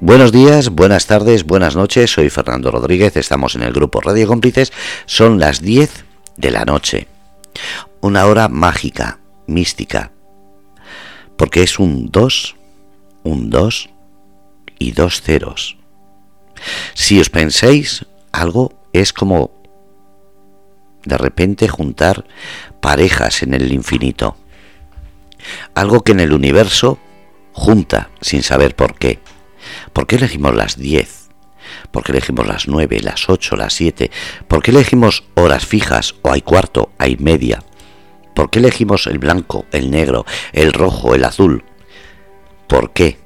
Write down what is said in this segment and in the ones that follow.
Buenos días, buenas tardes, buenas noches. Soy Fernando Rodríguez, estamos en el grupo Radio Cómplices. Son las 10 de la noche. Una hora mágica, mística. Porque es un 2, un 2 y dos ceros. Si os pensáis, algo es como de repente juntar parejas en el infinito. Algo que en el universo junta sin saber por qué. ¿Por qué elegimos las 10? ¿Por qué elegimos las 9, las 8, las 7? ¿Por qué elegimos horas fijas o hay cuarto, hay media? ¿Por qué elegimos el blanco, el negro, el rojo, el azul? ¿Por qué?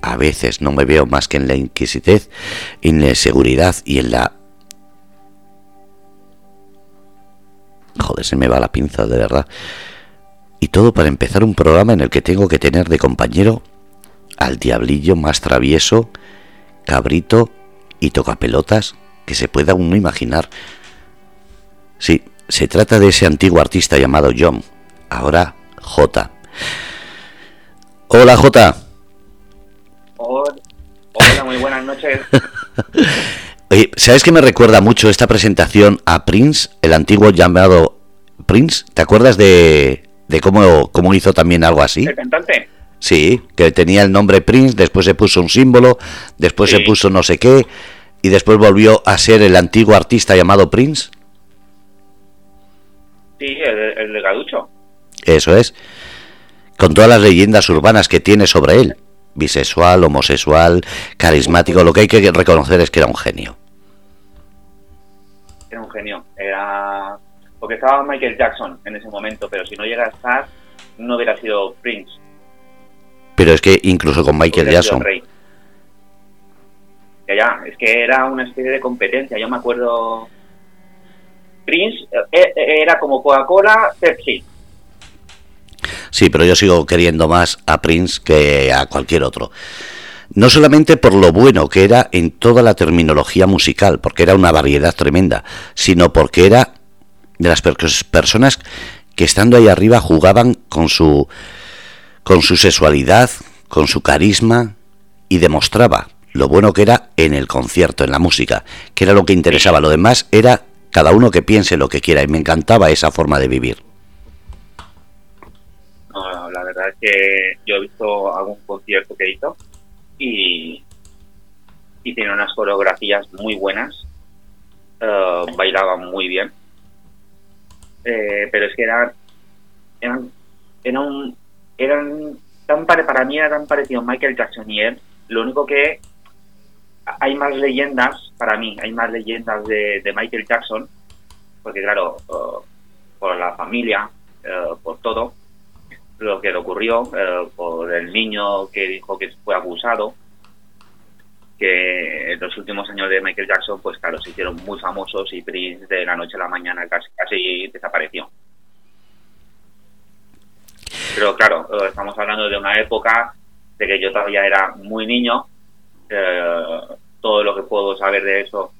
A veces no me veo más que en la inquisitez, en la seguridad y en la... Joder, se me va la pinza, de verdad. Y todo para empezar un programa en el que tengo que tener de compañero al diablillo más travieso, cabrito y tocapelotas que se pueda uno imaginar. Sí, se trata de ese antiguo artista llamado John, ahora J. Hola J. Hola, muy buenas noches. Oye, ¿sabes que me recuerda mucho esta presentación a Prince, el antiguo llamado Prince? ¿Te acuerdas de, de cómo, cómo hizo también algo así? ¿El cantante? Sí, que tenía el nombre Prince, después se puso un símbolo, después se puso no sé qué, y después volvió a ser el antiguo artista llamado Prince. Sí, el, el de Gaducho. Eso es. Con todas las leyendas urbanas que tiene sobre él. Bisexual, homosexual, carismático. Lo que hay que reconocer es que era un genio. Era un genio. Era. Porque estaba Michael Jackson en ese momento, pero si no llega a estar, no hubiera sido Prince. Pero es que incluso con Michael Jackson. Ya, ya, es que era una especie de competencia. Yo me acuerdo. Prince eh, eh, era como Coca-Cola, Pepsi. Sí, pero yo sigo queriendo más a Prince que a cualquier otro. No solamente por lo bueno que era en toda la terminología musical, porque era una variedad tremenda, sino porque era de las personas que estando ahí arriba jugaban con su con su sexualidad, con su carisma y demostraba lo bueno que era en el concierto, en la música, que era lo que interesaba. Lo demás era cada uno que piense lo que quiera y me encantaba esa forma de vivir. No, la verdad es que yo he visto algún concierto que hizo y, y tiene unas coreografías muy buenas, uh, bailaba muy bien, eh, pero es que eran, eran, era un, eran tan para mí era tan parecido Michael Jackson y él. Lo único que hay más leyendas, para mí, hay más leyendas de, Michael Jackson, porque claro, uh, por la familia, uh, por todo, lo que le ocurrió, uh, por el niño que dijo que fue abusado, que en los últimos años de Michael Jackson, pues claro, se hicieron muy famosos y Prince de la noche a la mañana casi, casi desapareció. Pero claro, eh, estamos hablando de una época de que yo todavía era muy niño. Eh, todo lo que puedo saber de eso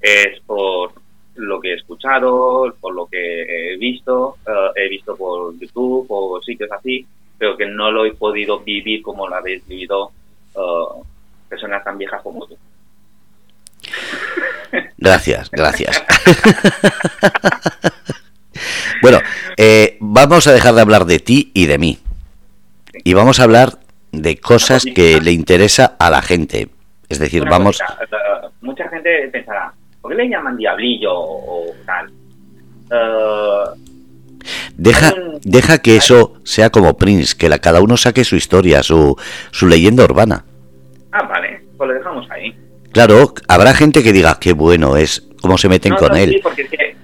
es por lo que he escuchado, por lo que he visto, eh, he visto por YouTube o sitios así, pero que no lo he podido vivir como lo habéis vivido personas tan viejas como tú. Gracias, gracias. Bueno, eh, vamos a dejar de hablar de ti y de mí. Y vamos a hablar de cosas que le interesa a la gente. Es decir, vamos... Eh, mucha gente pensará, ¿por qué le llaman diablillo o, tal? Eh, deja, deja que eso sea como Prince, que la, cada uno saque su historia, su, su leyenda urbana. Ah, vale, pues lo dejamos ahí. Claro, habrá gente que diga, qué bueno es, cómo se meten con él. Sí, porque que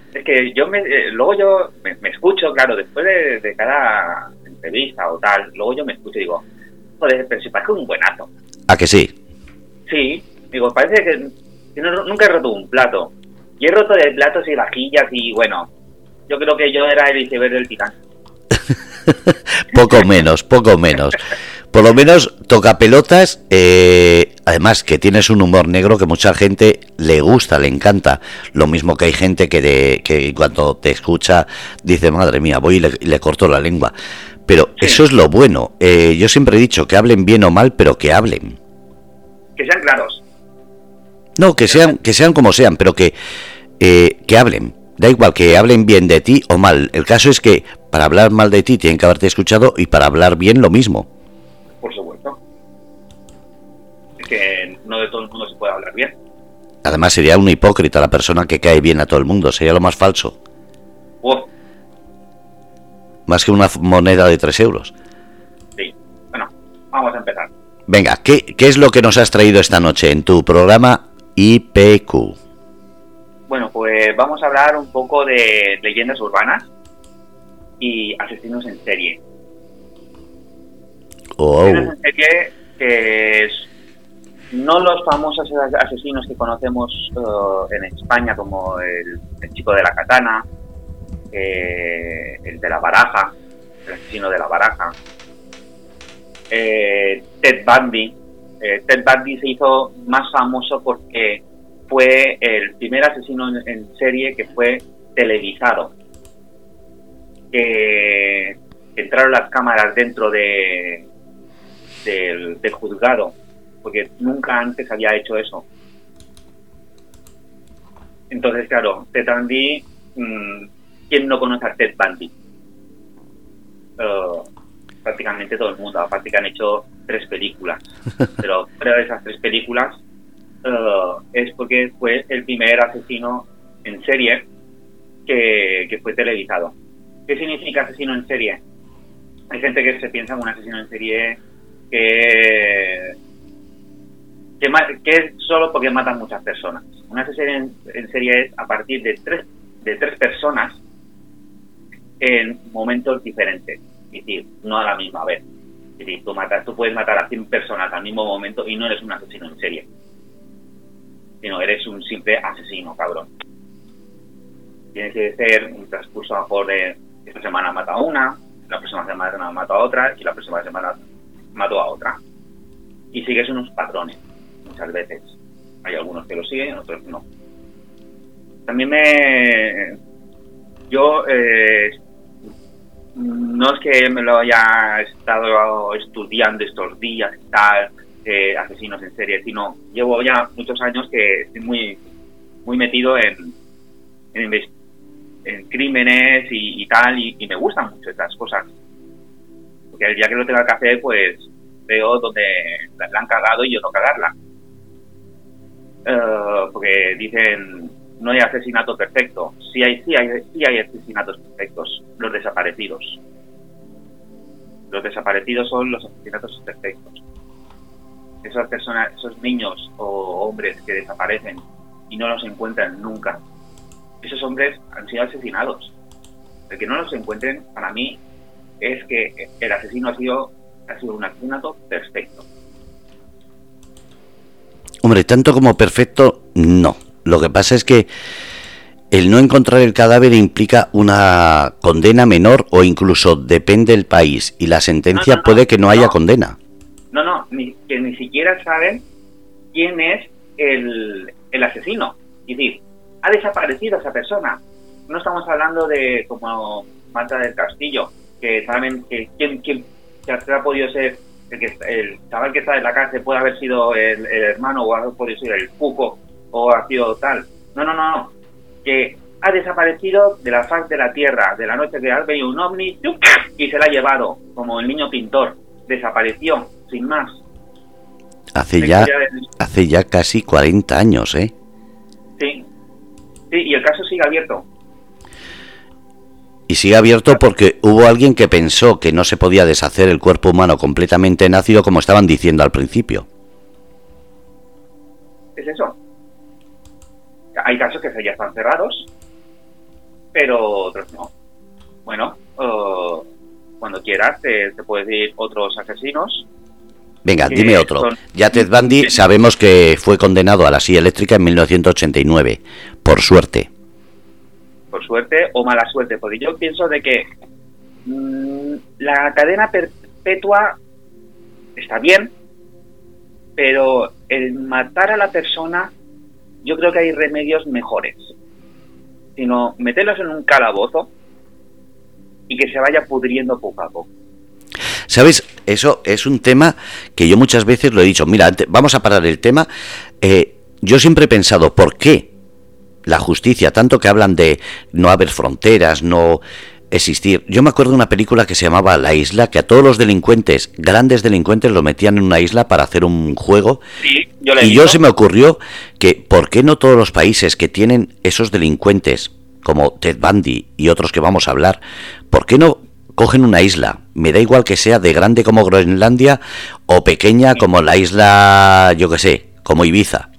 yo me, eh, luego yo me, escucho, claro, después de, cada entrevista o tal, luego yo me escucho y digo, joder, pero si parece un buenazo. ¿A que sí? Sí, digo, parece que, nunca he roto un plato. Y he roto de platos y vajillas y bueno, yo creo que yo era el iceberg del titán. poco menos, poco menos. Por lo menos toca pelotas, eh, además que tienes un humor negro que mucha gente le gusta, le encanta. Lo mismo que hay gente que, de, que cuando te escucha dice, madre mía, voy y le, corto la lengua. Pero eso es lo bueno. Eh, yo siempre he dicho que hablen bien o mal, pero que hablen. que sean claros. No, que sean, que sean como sean, pero que, eh, que hablen. Da igual que hablen bien de ti o mal. El caso es que para hablar mal de ti tienen que haberte escuchado y para hablar bien lo mismo. Por supuesto. Es que no de todo el mundo se puede hablar bien. Además sería una hipócrita la persona que cae bien a todo el mundo. Sería lo más falso. Más que una moneda de 3 euros. Sí. Bueno, vamos a empezar. Venga, ¿qué, ¿qué es lo que nos has traído esta noche en tu programa IPQ? Bueno, pues vamos a hablar un poco de leyendas urbanas y asesinos en serie. Oh. Asesinos en serie que es no los famosos asesinos que conocemos uh, en España como el, chico de la katana, eh, el de la baraja, el asesino de la baraja, eh, Ted Bundy. Eh, Ted Bundy se hizo más famoso porque fue el primer asesino en, en serie que fue televisado. Que entraron las cámaras dentro de, del, del juzgado, porque nunca antes había hecho eso. Entonces, claro, Ted Bundy, mmm, ¿quién no conoce a Ted Bundy? Uh, prácticamente todo el mundo, aparte que han hecho tres películas, pero fuera de esas tres películas uh, es porque fue el primer asesino en serie que, que fue televisado. ¿Qué significa asesino en serie? Hay gente que se piensa en un asesino en serie que, que, es solo porque matan muchas personas. Un asesino en, en, serie es a partir de tres, de tres personas en momentos diferentes, es decir, no a la misma vez. Es decir, tú, matas, tú puedes matar a 100 personas al mismo momento y no eres un asesino en serie, sino eres un simple asesino, cabrón. Tiene que ser un transcurso a mejor de esta semana mata a una, la próxima semana mato a otra y la próxima semana mato a otra. Y sigues unos patrones, muchas veces. Hay algunos que lo siguen, otros no. También me... Yo eh, no es que me lo haya estado estudiando estos días y tal, eh, asesinos en serie, sino llevo ya muchos años que estoy muy, muy metido en, en, en crímenes y, tal, y, me gustan mucho estas cosas. Porque el día que lo tenga que hacer, pues veo donde la, han cagado y yo no cagarla. Uh, porque dicen, no hay asesinato perfecto. Sí hay, sí hay, sí hay asesinatos perfectos, los desaparecidos. Los desaparecidos son los asesinatos perfectos. Esas personas, esos niños o hombres que desaparecen y no los encuentran nunca, esos hombres han sido asesinados. El que no los encuentren, para mí, es que el asesino ha sido, ha sido un asesinato perfecto. Hombre, tanto como perfecto, no. Lo que pasa es que el no encontrar el cadáver implica una condena menor o incluso depende del país y la sentencia no, no, puede que no, haya condena. No, no, ni, que ni siquiera saben quién es el, el asesino. Es decir, ha desaparecido esa persona. No estamos hablando de como Marta del Castillo, que saben que quién, quién que ha podido ser el, que, el chaval que está en la cárcel puede haber sido el, el hermano o ha podido ser el cuco o ha sido tal. No, no, no, no. Que ha desaparecido de la faz de la tierra, de la noche que ha venido un ovni y se la ha llevado, como el niño pintor. Desapareció, sin más. Hace ya, hace ya casi 40 años, ¿eh? Sí. Sí, y el caso sigue abierto. Y sigue abierto porque hubo alguien que pensó que no se podía deshacer el cuerpo humano completamente en ácido como estaban diciendo al principio. Es eso. Hay casos que ya están cerrados, pero otros no. Bueno, uh, cuando quieras te, te puedes decir otros asesinos. Venga, dime otro. Son... Ya Ted Bundy sabemos que fue condenado a la silla eléctrica en 1989, por suerte. Suerte o mala suerte, porque yo pienso de que mmm, la cadena perpetua está bien, pero el matar a la persona yo creo que hay remedios mejores. Sino meterlos en un calabozo y que se vaya pudriendo poco a poco. ¿Sabes? Eso es un tema que yo muchas veces lo he dicho. Mira, vamos a parar el tema. Eh, yo siempre he pensado, ¿por qué la justicia, tanto que hablan de no haber fronteras, no existir. Yo me acuerdo de una película que se llamaba La Isla, que a todos los delincuentes, grandes delincuentes, los metían en una isla para hacer un juego. y yo se me ocurrió que, ¿por qué no todos los países que tienen esos delincuentes, como Ted Bundy y otros que vamos a hablar, ¿por qué no cogen una isla? Me da igual que sea de grande como Groenlandia o pequeña como la isla, yo que sé, como Ibiza.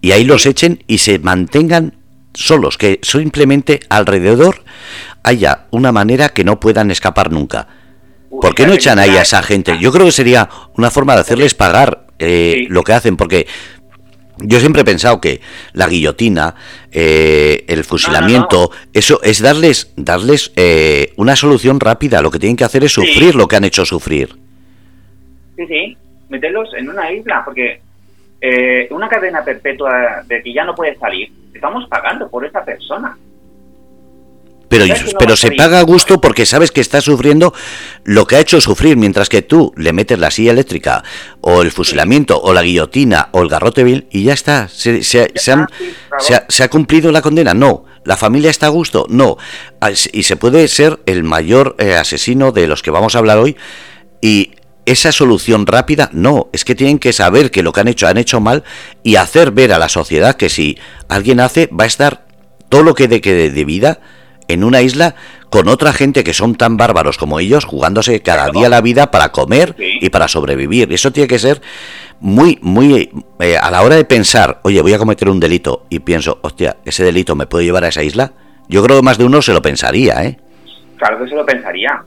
Y ahí los echen y se mantengan solos, que simplemente alrededor haya una manera que no puedan escapar nunca. ¿Por qué no echan ahí a esa gente? Yo creo que sería una forma de hacerles pagar eh, lo que hacen, porque yo siempre he pensado que la guillotina, eh, el fusilamiento, eso es darles, darles eh, una solución rápida. Lo que tienen que hacer es sufrir lo que han hecho sufrir. Sí, sí, meterlos en una isla, porque una cadena perpetua de que ya no puedes salir, estamos pagando por esa persona. Pero, pero se paga a gusto porque sabes que está sufriendo lo que ha hecho sufrir, mientras que tú le metes la silla eléctrica o el fusilamiento o la guillotina o el garrote vil y ya está. Se, se, ha, cumplido la condena? No. ¿La familia está a gusto? No. Ah, y se puede ser el mayor eh, asesino de los que vamos a hablar hoy y esa solución rápida, no, es que tienen que saber que lo que han hecho han hecho mal y hacer ver a la sociedad que si alguien hace va a estar todo lo que de, que de vida en una isla con otra gente que son tan bárbaros como ellos, jugándose cada día la vida para comer y para sobrevivir. Eso tiene que ser muy, muy... Eh, a la hora de pensar, oye, voy a cometer un delito y pienso, hostia, ese delito me puede llevar a esa isla, yo creo que más de uno se lo pensaría, ¿eh? Claro que se lo pensaría.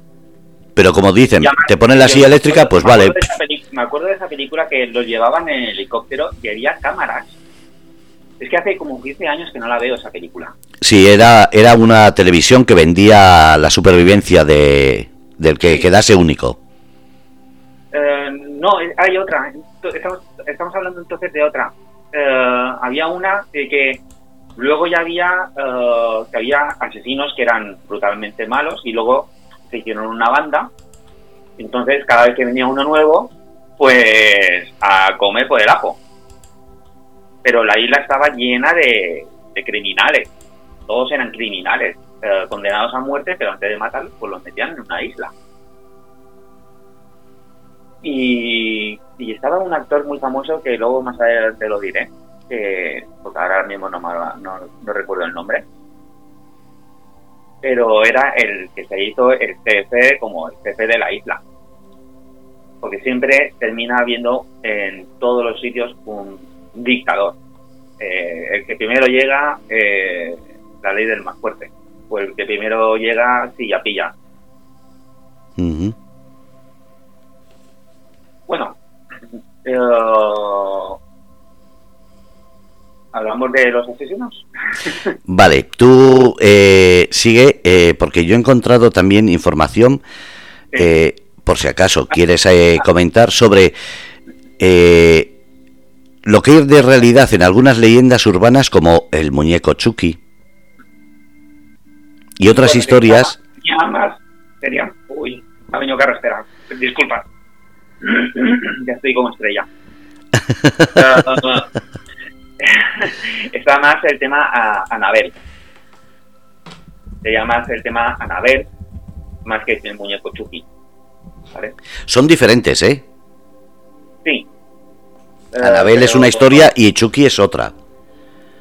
Pero como dicen, te ponen la silla eléctrica, pues vale. me acuerdo de esa película que los llevaban en helicóptero y había cámaras es que hace como 15 años que no la veo esa película. Sí, era, era una televisión que vendía la supervivencia de, del que quedase único. Eh, no, hay otra. Estamos, hablando entonces de otra. Eh, había una de que luego ya había, eh, que había asesinos que eran brutalmente malos y luego se hicieron una banda. Entonces, cada vez que venía uno nuevo, pues a comer por el ajo pero la isla estaba llena de, criminales. Todos eran criminales, eh, condenados a muerte, pero antes de matarlos, pues los metían en una isla. Y, estaba un actor muy famoso que luego más adelante lo diré, que ahora mismo no, no, recuerdo el nombre, pero era el que se hizo el jefe como el jefe de la isla. Porque siempre termina habiendo en todos los sitios un dictador. Eh, el que primero llega, eh, la ley del más fuerte. O el que primero llega, ya pilla. Bueno, eh, hablamos de los asesinos. vale, tú sigue, porque yo he encontrado también información, por si acaso quieres comentar, sobre lo que es de realidad en algunas leyendas urbanas como el muñeco Chucky y otras historias. Más sería, uy, ha venido disculpa, ya estoy como estrella. está más el tema a Anabel. Sería más el tema Anabel, más que el muñeco Chucky. Son diferentes, ¿eh? Sí, Anabel es una historia y Chucky es otra.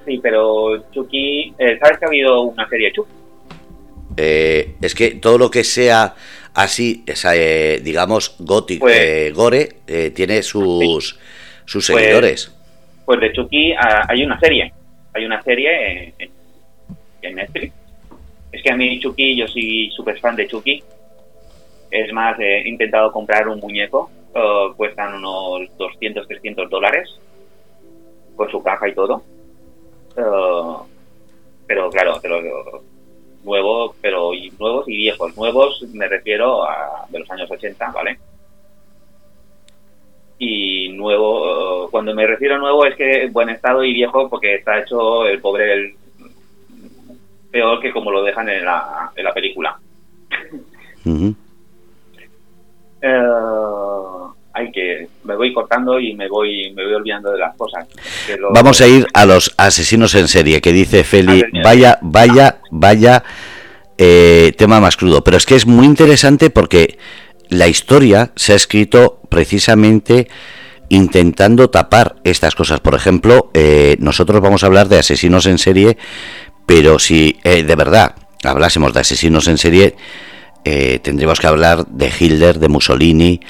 Sí, pero Chucky, eh, ¿sabes que ha habido una serie de Chucky? Eh, es que todo lo que sea así, eh, digamos, gótico, pues- gore, tiene sus, sus pues- seguidores. Pues, de Chucky ah, hay una serie. Hay una serie en, Netflix. Es que a mí Chucky, yo soy súper fan de Chucky. Es más, he intentado comprar un muñeco eh, cuestan unos 200, 300 dólares con su caja y todo. Eh, pero claro, pero nuevos, pero nuevos y viejos. Nuevos me refiero a de los años 80, ¿vale? Y nuevo, eh, cuando me refiero a nuevo es que buen estado y viejo porque está hecho el pobre el, peor que como lo dejan en la, en la película. hay que me voy cortando y me voy me voy olvidando de las cosas. Vamos a ir a los asesinos en serie que dice Feli, vaya vaya vaya eh, tema más crudo, pero es que es muy interesante porque la historia se ha escrito precisamente intentando tapar estas cosas. Por ejemplo, eh, nosotros vamos a hablar de asesinos en serie, pero si eh, de verdad hablásemos de asesinos en serie, tendríamos que hablar de Hitler, de Mussolini,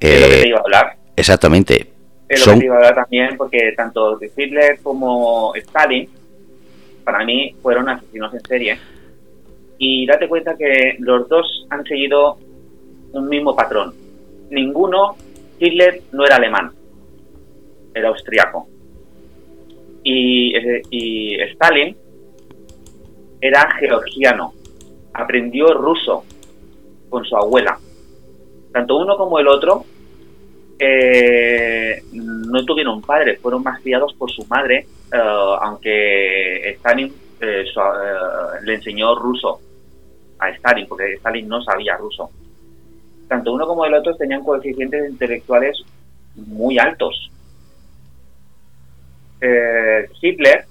es lo que te iba a hablar. Exactamente. Es lo que te iba a hablar también, porque tanto Hitler como Stalin, para mí, fueron asesinos en serie. Y date cuenta que los dos han seguido un mismo patrón. Ninguno, Hitler no era alemán, era austriaco. Y, eh, y Stalin era georgiano, aprendió ruso con su abuela tanto uno como el otro eh, no tuvieron padre, fueron más criados por su madre, eh, aunque Stalin eh, le enseñó ruso a Stalin, porque Stalin no sabía ruso. Tanto uno como el otro tenían coeficientes intelectuales muy altos. Hitler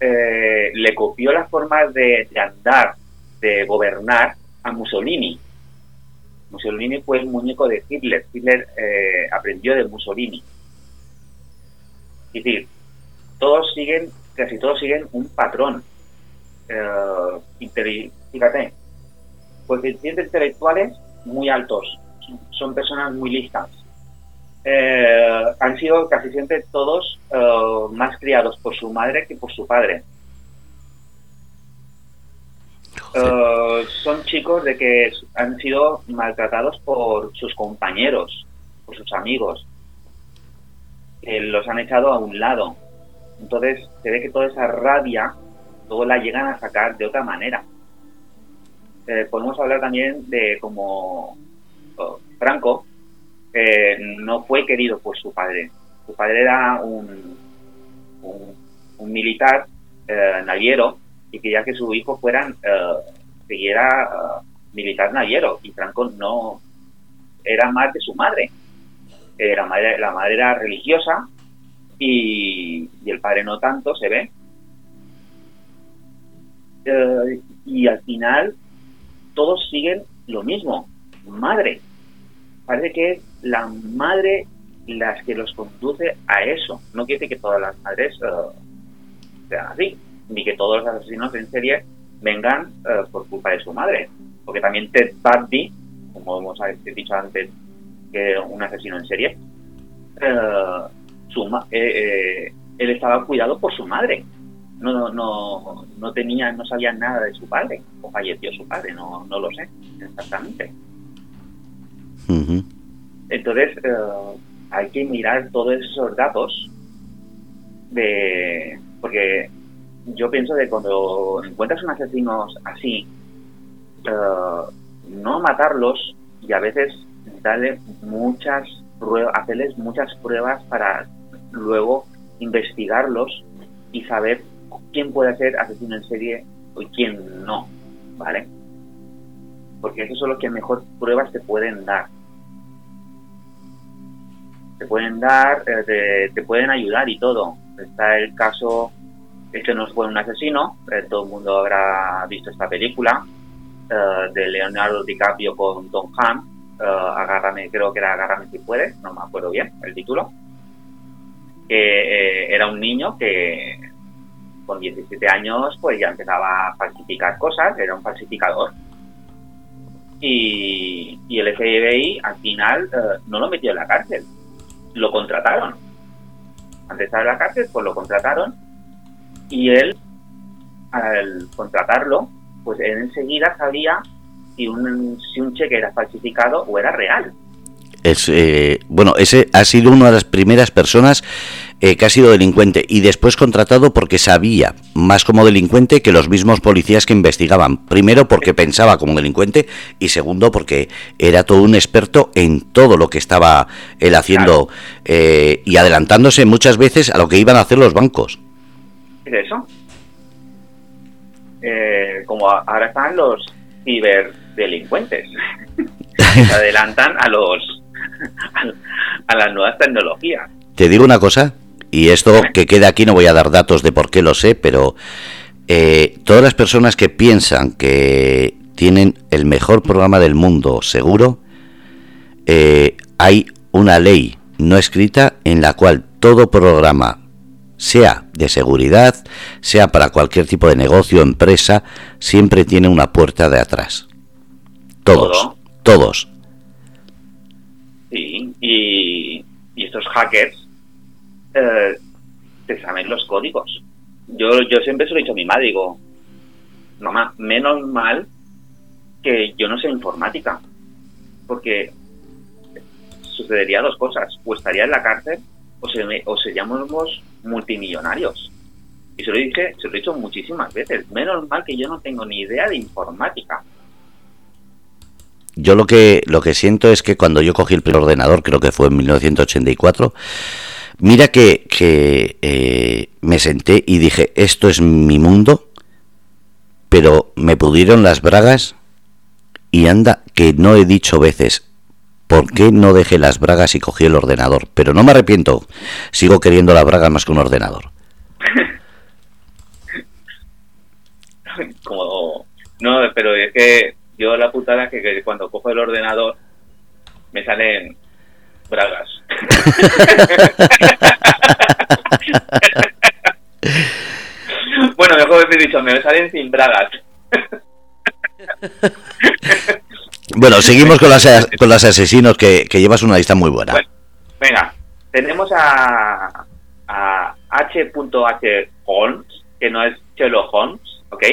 le copió las formas de andar, de gobernar a Mussolini Mussolini fue el muñeco de Hitler. Hitler eh, aprendió de Mussolini. Es decir, todos siguen, casi todos siguen un patrón. Eh, fíjate, coeficientes intelectuales muy altos. Son personas muy listas. Eh, han sido casi siempre todos eh, más criados por su madre que por su padre. Eh, son chicos de que han sido maltratados por sus compañeros, por sus amigos, que los han echado a un lado. Entonces se ve que toda esa rabia, todo la llegan a sacar de otra manera. Eh, podemos hablar también de como oh, Franco, que no fue querido por su padre. Su padre era un, militar eh, naviero y quería que su hijo fueran uh, siguiera eh, militar naviero y Franco no era más de su madre. Era madre, la madre era religiosa y, el padre no tanto, se ve. Eh, y al final todos siguen lo mismo, madre. Parece que es la madre las que los conduce a eso. No quiere decir que todas las madres sean así ni que todos los asesinos en serie vengan eh, por culpa de su madre. Porque también Ted Bundy, como hemos dicho antes, que un asesino en serie, eh, su él estaba cuidado por su madre. No, no, no tenía, no sabía nada de su padre, o falleció su padre, no, no lo sé exactamente. Entonces, hay que mirar todos esos datos de porque yo pienso que cuando encuentras un asesino así, eh, no matarlos y a veces darle muchas pruebas, hacerles muchas pruebas para luego investigarlos y saber quién puede ser asesino en serie y quién no, ¿vale? Porque eso son los que mejor pruebas te pueden dar. Te pueden dar, eh, te, pueden ayudar y todo. Está el caso este no fue un asesino, eh, todo el mundo habrá visto esta película eh, de Leonardo DiCaprio con Tom Hanks, uh, Agárrame, creo que era Agárrame si puedes, no me acuerdo bien el título, que era un niño que con 17 años pues ya empezaba a falsificar cosas, era un falsificador. Y, el FBI al final no lo metió en la cárcel, lo contrataron. Antes de estar en la cárcel, pues lo contrataron y él, al contratarlo, pues enseguida sabía si un, si un cheque era falsificado o era real. Es, eh, bueno, ese ha sido una de las primeras personas eh, que ha sido delincuente y después contratado porque sabía más como delincuente que los mismos policías que investigaban. Primero porque pensaba como delincuente y segundo porque era todo un experto en todo lo que estaba él haciendo eh, y adelantándose muchas veces a lo que iban a hacer los bancos eso. Eh, como ahora están los ciberdelincuentes. Se adelantan a los a las nuevas tecnologías. Te digo una cosa, y esto que queda aquí no voy a dar datos de por qué lo sé, pero eh, todas las personas que piensan que tienen el mejor programa del mundo seguro, eh, hay una ley no escrita en la cual todo programa, sea de seguridad, sea para cualquier tipo de negocio, empresa, siempre tiene una puerta de atrás. Todos, todos. Sí, y, estos hackers eh, te saben los códigos. Yo, yo siempre se lo he dicho a mi madre, digo, mamá, menos mal que yo no sé informática, porque sucedería dos cosas, o estaría en la cárcel o, se o seríamos multimillonarios. Y se lo, dije, se lo he dicho muchísimas veces, menos mal que yo no tengo ni idea de informática. Yo lo que, lo que siento es que cuando yo cogí el primer ordenador, creo que fue en 1984, mira que, que eh, me senté y dije, esto es mi mundo, pero me pudieron las bragas y anda que no he dicho veces, ¿por qué no dejé las bragas y cogí el ordenador? Pero no me arrepiento, sigo queriendo las bragas más que un ordenador. Como, no, pero es que yo la putada es que, cuando cojo el ordenador me salen bragas. bueno, mejor he dicho, me salen sin bragas. bueno, seguimos con las, con los asesinos que, llevas una lista muy buena. venga, tenemos a, a H.H. Holmes, que no es Sherlock Holmes, ¿ok?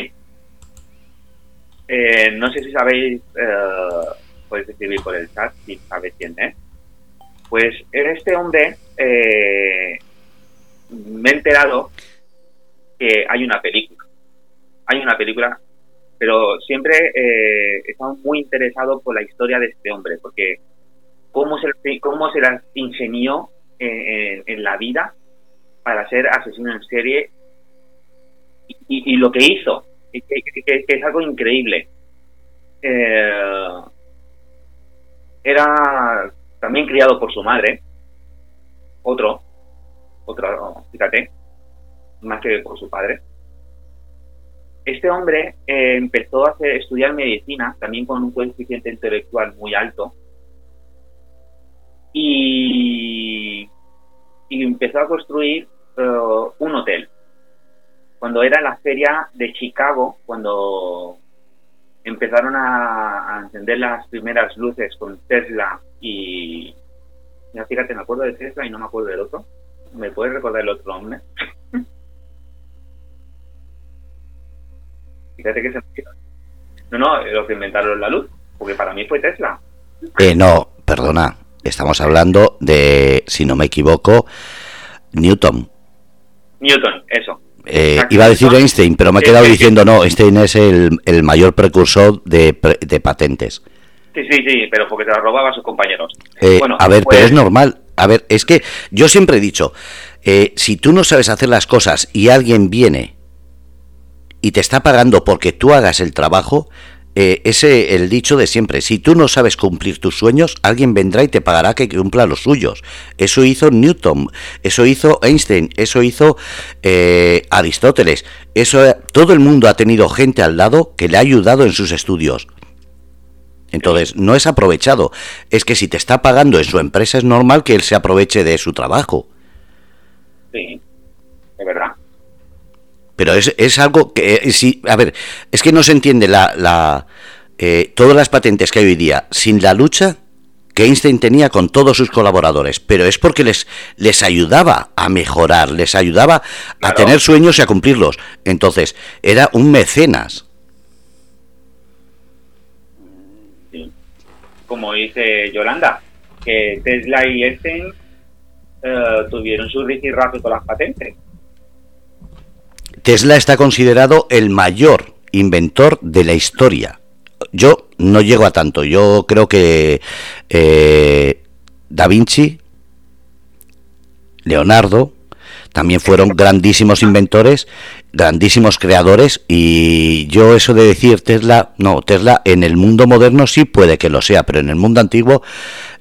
Eh, no sé si sabéis, eh, podéis escribir por el chat si sabéis quién es. Pues en este hombre eh, me he enterado que hay una película. Hay una película pero siempre eh, he estado muy interesado por la historia de este hombre, porque cómo se, cómo se las ingenió en, la vida para ser asesino en serie y, lo que hizo, que, es algo increíble. Eh, era también criado por su madre, otro, otro, fíjate, más que por su padre este hombre eh, empezó a estudiar medicina, también con un coeficiente intelectual muy alto, y, empezó a construir uh, un hotel. Cuando era la feria de Chicago, cuando empezaron a, encender las primeras luces con Tesla y... Ya fíjate, me acuerdo de Tesla y no me acuerdo del otro. ¿Me puedes recordar el otro nombre? Fíjate que se... No, no, los que inventaron la luz, porque para mí fue Tesla. Eh, no, perdona, estamos hablando de, si no me equivoco, Newton. Newton, eso. Eh, iba a decir Einstein, pero me he quedado diciendo no, Einstein es el, el mayor precursor de, de, patentes. Sí, sí, sí, pero porque te la robaba a sus compañeros. Eh, a ver, pero es pues- normal. A ver, es que yo siempre he dicho, eh, si tú no sabes hacer las cosas y alguien viene y te está pagando porque tú hagas el trabajo, eh, ese el dicho de siempre, si tú no sabes cumplir tus sueños, alguien vendrá y te pagará que cumpla los suyos. Eso hizo Newton, eso hizo Einstein, eso hizo eh, Aristóteles, eso todo el mundo ha tenido gente al lado que le ha ayudado en sus estudios. Entonces, no es aprovechado. Es que si te está pagando en su empresa es normal que él se aproveche de su trabajo. Sí, es verdad. Pero es, es algo que, eh, sí, a ver, es que no se entiende la, la eh, todas las patentes que hay hoy día sin la lucha que Einstein tenía con todos sus colaboradores, pero es porque les, les ayudaba a mejorar, les ayudaba a tener sueños y a cumplirlos. Entonces, era un mecenas. Como dice Yolanda, que Tesla y Einstein eh, tuvieron su rifirrafe con las patentes. Tesla está considerado el mayor inventor de la historia. Yo no llego a tanto. Yo creo que eh, Da Vinci, Leonardo, también fueron grandísimos inventores, grandísimos creadores y yo eso de decir Tesla, no, Tesla en el mundo moderno sí puede que lo sea, pero en el mundo antiguo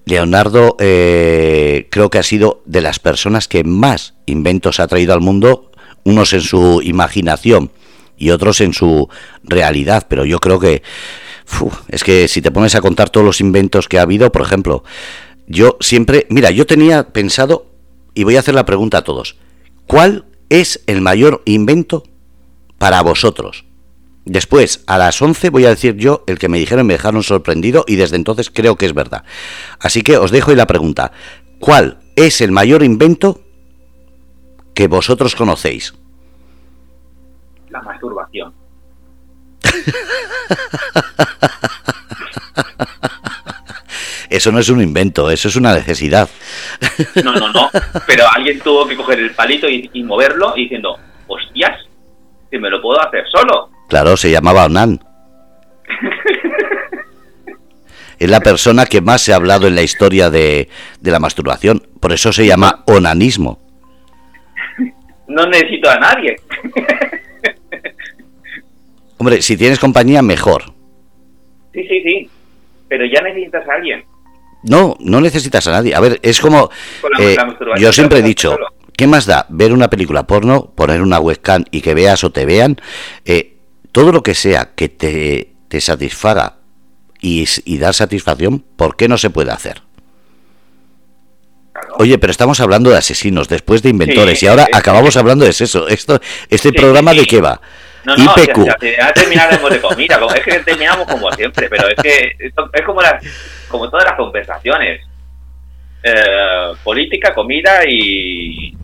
Leonardo eh, creo que ha sido de las personas que más inventos ha traído al mundo, unos en su imaginación y otros en su realidad, pero yo creo que es que si te pones a contar todos los inventos que ha habido, por ejemplo, yo siempre, mira, yo tenía pensado, y voy a hacer la pregunta a todos, ¿cuál es el mayor invento para vosotros? Después, a las 11 voy a decir yo el que me dijeron, me dejaron sorprendido y desde entonces creo que es verdad. Así que os dejo ahí la pregunta. ¿Cuál es el mayor invento que vosotros conocéis? La masturbación. Eso no es un invento, eso es una necesidad. No, no, no. Pero alguien tuvo que coger el palito y, y moverlo y diciendo, hostias, que me lo puedo hacer solo. Claro, se llamaba Onan. es la persona que más se ha hablado en la historia de, de la masturbación. Por eso se llama onanismo. No necesito a nadie. Hombre, si tienes compañía, mejor. Sí, sí, sí. Pero ya necesitas a alguien. No, no necesitas a nadie. A ver, es como... Eh, yo siempre he dicho. ¿qué más da ver una película porno, poner una webcam y que veas o te vean? Eh, todo lo que sea que te, te satisfaga y, y dar satisfacción, ¿por qué no se puede hacer? Oye, pero estamos hablando de asesinos, después de inventores, Sí, y ahora acabamos hablando de eso. Esto, ¿Este Sí, programa sí, de qué va? No, no, IPQ. ya, ya, ya terminaremos de comida. como- Es que terminamos como siempre, pero es que esto- es como, las, como todas las conversaciones. Eh, política, comida y,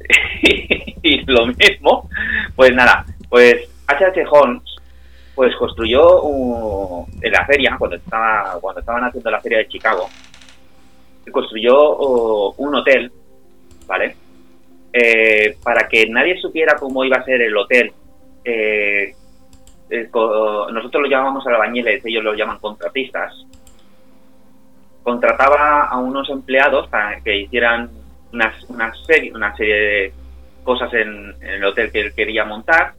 y lo mismo. Pues nada, pues H.H. Holmes pues construyó un- en la feria, cuando estaba cuando estaban haciendo la feria de Chicago, construyó un hotel, ¿vale? Eh, para que nadie supiera cómo iba a ser el hotel eh, eh, nosotros lo llamamos albañiles, ellos lo llaman contratistas. Contrataba a unos empleados para que hicieran una, una serie, una serie de cosas en el hotel que él quería montar.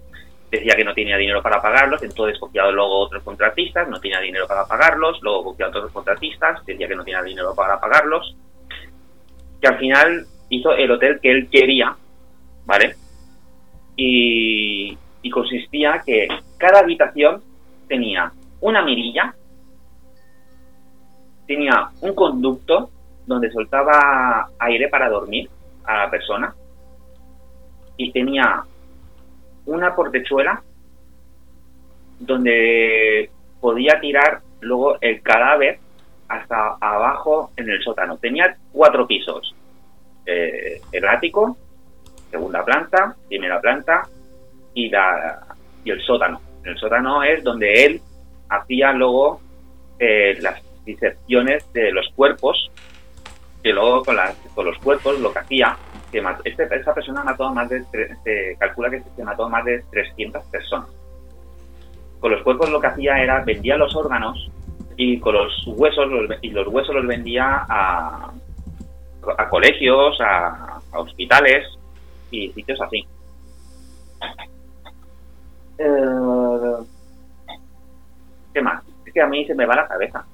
Decía que no tenía dinero para pagarlos, entonces cogía luego otros contratistas, no tenía dinero para pagarlos, luego cogía otros contratistas, decía que no tenía dinero para pagarlos. Que al final hizo el hotel que él quería, ¿vale? y consistía que cada habitación tenía una mirilla, tenía un conducto donde soltaba aire para dormir a la persona y tenía una portechuela donde podía tirar luego el cadáver hasta abajo en el sótano. Tenía cuatro pisos. Eh, el ático, segunda planta, primera planta y, la, y el sótano. El sótano es donde él hacía luego eh, las disecciones de los cuerpos, que luego con, las, con los cuerpos lo que hacía, que mat- este, esta persona mató a más de, se calcula que se mató a más de 300 personas. Con los cuerpos lo que hacía era vendía los órganos y con los huesos los, y los huesos los vendía a, a colegios, a, a hospitales y sitios así. Eh, ¿Qué más? Es que a mí se me va la cabeza.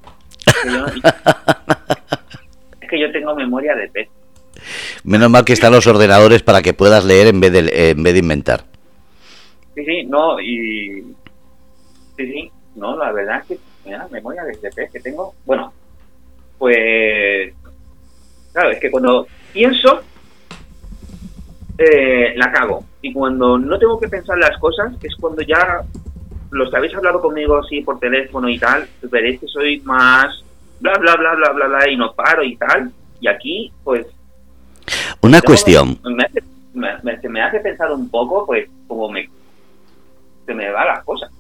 Es que yo, es que yo tengo memoria de pez. Menos mal que están los ordenadores para que puedas leer en vez de, en vez de inventar. Sí, sí, no, y... Sí, sí, no, la verdad es que mira, memoria de pez que tengo. Bueno, pues... Claro, es que cuando pienso, eh, la cago. Y cuando no tengo que pensar las cosas, es cuando ya los que habéis hablado conmigo así por teléfono y tal, veréis que soy más bla, bla, bla, bla, bla, bla, y no paro y tal. Y aquí, pues... Una cuestión. Me hace, me, hace pensar un poco, pues, como me... Se me van las cosas.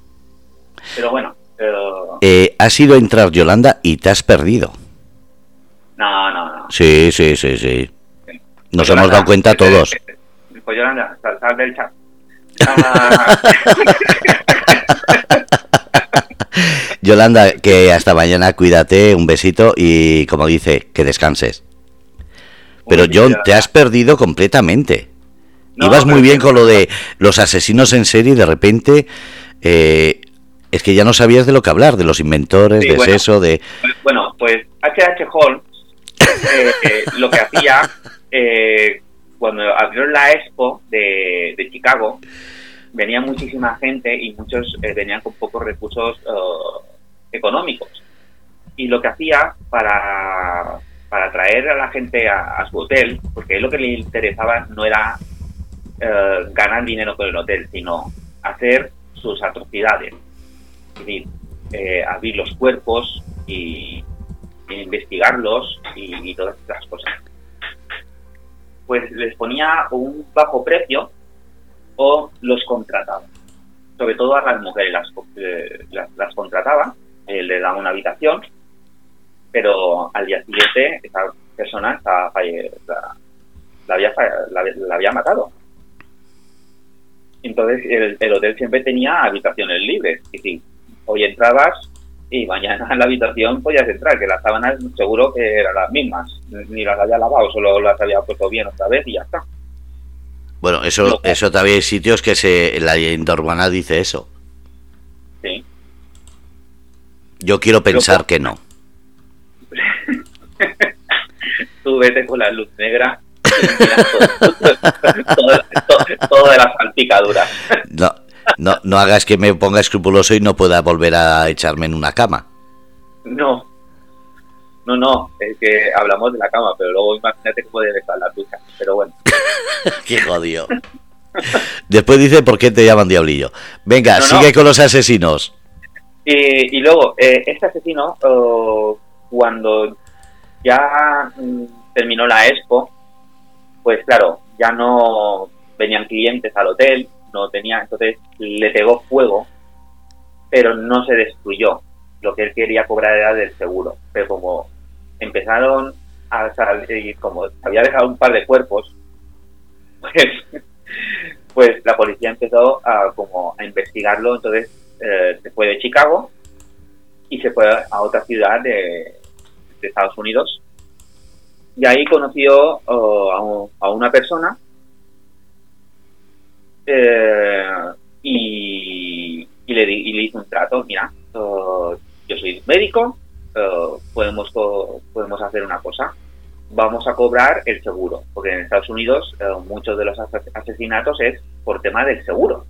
Pero bueno, pero... Eh, has ido a entrar, Yolanda, y te has perdido. No, no, no. Sí, sí, sí, sí. Nos hemos dado cuenta todos. Pues Yolanda, sal, sal del chat. Ah, Yolanda, que hasta mañana cuídate, un besito y como dice, que descanses. Pero John, te has perdido completamente. No, Ibas muy bien con lo de los asesinos en serie y de repente eh, es que ya no sabías de lo que hablar, de los inventores, Sí, de bueno. eso, de... Bueno, pues H.H. Holmes eh, lo que hacía, eh, cuando abrieron la Expo de, de Chicago, venía muchísima gente y muchos eh, venían con pocos recursos económicos. Y lo que hacía para, para traer a la gente a, su hotel, porque lo que le interesaba no era ganar dinero con el hotel, sino hacer sus atrocidades. Es decir, abrir los cuerpos y, investigarlos y, todas estas cosas. Pues les ponía un bajo precio o los contrataba. Sobre todo a las mujeres las, eh, las, contrataba, eh, le daba una habitación, pero al día siguiente esa persona estaba, la, la, había, la, había matado. Entonces el, el, hotel siempre tenía habitaciones libres. Y si hoy entrabas, y mañana en la habitación podías entrar, que las sábanas seguro que eran las mismas, ni las había lavado, solo las había puesto bien otra vez y ya está. Bueno, eso, eso también hay sitios que se, la leyenda urbana dice eso. Sí. Yo quiero pensar que no. Tú vete con la luz negra todas las salpicaduras. No, no, no hagas que me ponga escrupuloso y no pueda volver a echarme en una cama. No, no, no, es que hablamos de la cama, pero luego imagínate que puede estar la ducha, pero bueno. Qué jodido. Después dice por qué te llaman diablillo. Venga, sigue con los asesinos. Y, luego, eh, este asesino, oh, cuando ya mm, terminó la expo, pues claro, ya no venían clientes al hotel, no tenía, entonces le pegó fuego, pero no se destruyó. Lo que él quería cobrar era del seguro, pero como empezaron a salir, como había dejado un par de cuerpos, pues, pues la policía empezó a, como a investigarlo, entonces eh, se fue de Chicago y se fue a otra ciudad de, Estados Unidos. Y ahí conoció oh, a, una persona eh, y, le, hizo un trato, mira, uh, yo soy médico, uh, podemos, podemos hacer una cosa, vamos a cobrar el seguro, porque en Estados Unidos uh, muchos de los asesinatos es por tema del seguro.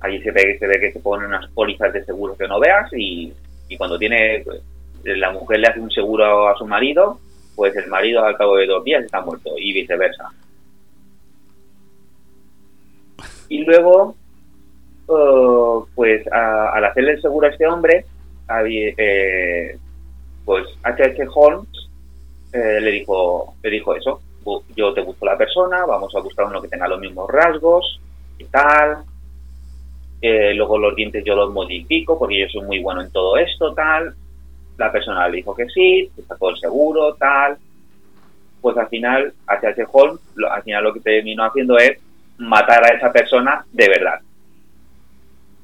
Allí se ve, que se ponen unas pólizas de seguro que no veas y, cuando tiene la mujer le hace un seguro a su marido, pues el marido al cabo de dos días está muerto y viceversa. Y luego, uh, pues al hacerle el seguro a este hombre, eh, pues H.H. Holmes eh, le dijo le dijo eso, yo te busco la persona, vamos a buscar uno que tenga los mismos rasgos y tal. Eh, luego los dientes yo los modifico porque yo soy muy bueno en todo esto, tal. La persona le dijo que sí, se sacó el seguro, tal. Pues al final, H.H. Holmes, al final lo que terminó haciendo es matar a esa persona de verdad.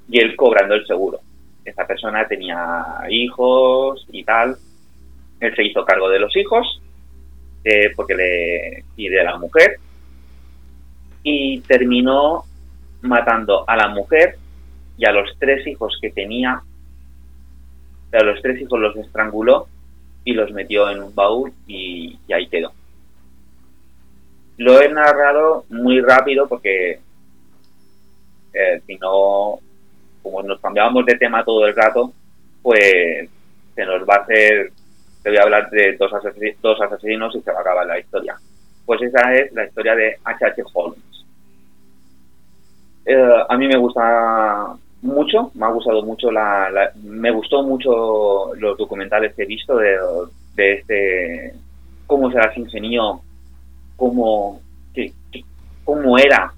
Y él cobrando el seguro. Esa persona tenía hijos y tal. Él se hizo cargo de los hijos eh, porque le y de la mujer y terminó matando a la mujer y a los tres hijos que tenía. A los tres hijos los estranguló y los metió en un baúl y ahí quedó. Lo he narrado muy rápido porque eh, si no, como nos cambiábamos de tema todo el rato, pues se nos va a hacer, te voy a hablar de dos, dos asesinos y se va a acabar la historia. Pues esa es la historia de H.H. Holmes. Eh, a mí me gusta mucho, me ha gustado mucho la, me gustó mucho los documentales que he visto de, de este cómo se las ingenió cómo, cómo era,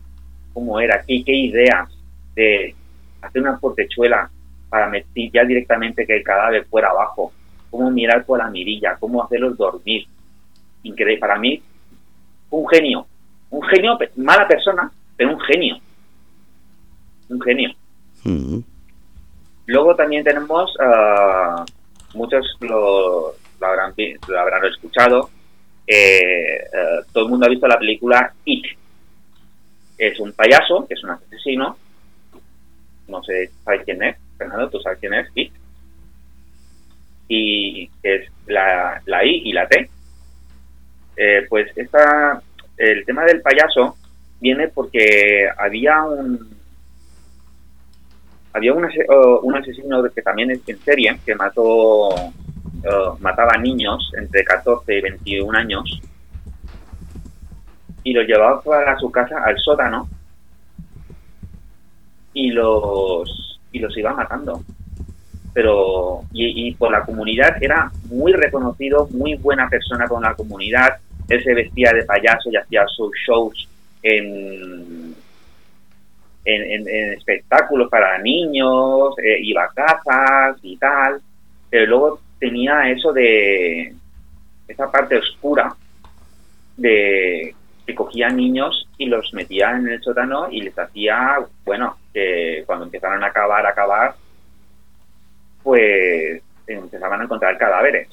cómo era, qué, qué ideas de hacer una portechuela para meter ya directamente que el cadáver fuera abajo, cómo mirar por la mirilla, cómo hacerlos dormir. Increíble, para mí, un genio, un genio, mala persona, pero un genio, un genio. Mm. Luego también tenemos, uh, muchos lo, lo, habrán, lo habrán escuchado, eh, eh, todo el mundo ha visto la película It. Es un payaso, que es un asesino. No sé, ¿sabes quién es? Fernando, ¿tú sabes quién es? It. y es la, la I y la T. Eh, pues esta, el tema del payaso viene porque había un había un, un asesino que también es en serie que mató mataba niños entre 14 y 21 años y los llevaba a su casa al sótano y los y los iba matando. Pero y, por la comunidad era muy reconocido muy buena persona con la comunidad. Él se vestía de payaso y hacía sus shows en en, espectáculos para niños eh, iba a casas y tal pero luego tenía eso de esa parte oscura de que cogía niños y los metía en el sótano y les hacía, bueno, que cuando empezaron a acabar, a acabar, pues empezaban a encontrar cadáveres.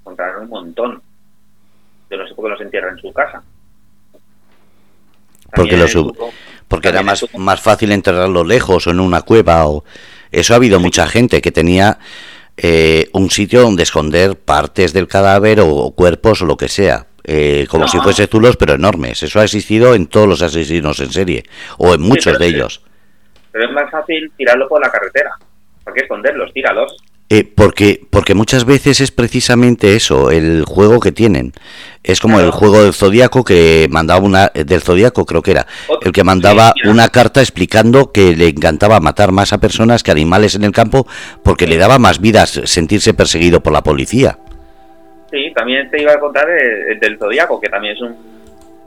Encontraron un montón. Yo no sé por qué los entierran en su casa. porque los, porque era más, más fácil enterrarlos lejos o en una cueva o eso ha habido mucha gente que tenía eh, un sitio donde esconder partes del cadáver o cuerpos o lo que sea. Eh, como si fuese zulos, pero enormes. Eso ha existido en todos los asesinos en serie, o en muchos de ellos. Pero es más fácil tirarlo por la carretera. ¿Por qué esconderlos? Tíralos. Eh, porque, porque muchas veces es precisamente eso, el juego que tienen. Es como el juego del Zodíaco que mandaba una, del Zodíaco creo que era, el que mandaba una carta explicando que le encantaba matar más a personas que animales en el campo porque le daba más vidas sentirse perseguido por la policía. Sí, también te iba a contar el, del Zodíaco, que también es un,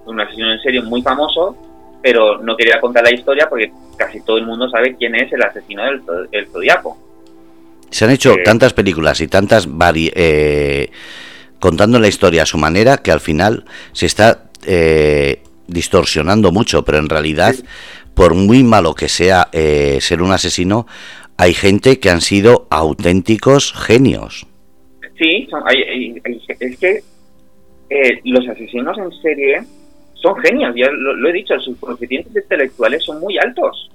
un asesino en serio muy famoso, pero no quería contar la historia porque casi todo el mundo sabe quién es el asesino del, del Zodíaco. Se han hecho tantas películas y tantas eh, contando la historia a su manera que al final se está eh, distorsionando mucho, pero en realidad, por muy malo que sea eh, ser un asesino, hay gente que han sido auténticos genios. Sí, es que los asesinos en serie son genios, ya lo, he dicho, sus coeficientes intelectuales son muy altos.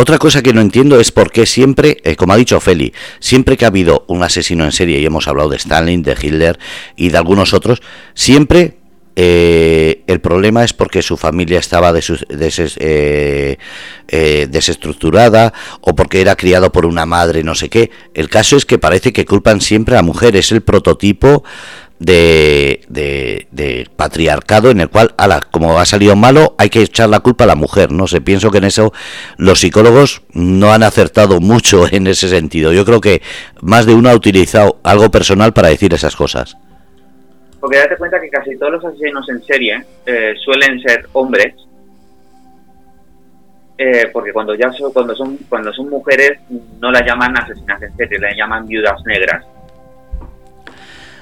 Otra cosa que no entiendo es por qué siempre, eh, como ha dicho Feli, siempre que ha habido un asesino en serie, y hemos hablado de Stalin, de Hitler y de algunos otros, siempre eh, el problema es porque su familia estaba eh, desestructurada o porque era criado por una madre, no sé qué. El caso es que parece que culpan siempre a mujeres, es el prototipo de, de, patriarcado en el cual, ala, como ha salido malo, hay que echar la culpa a la mujer, no sé, pienso que en eso los psicólogos no han acertado mucho en ese sentido. Yo creo que más de uno ha utilizado algo personal para decir esas cosas. Porque date cuenta que casi todos los asesinos en serie eh, suelen ser hombres, eh, porque cuando ya son, cuando son cuando son mujeres no la llaman asesinas en serie, la llaman viudas negras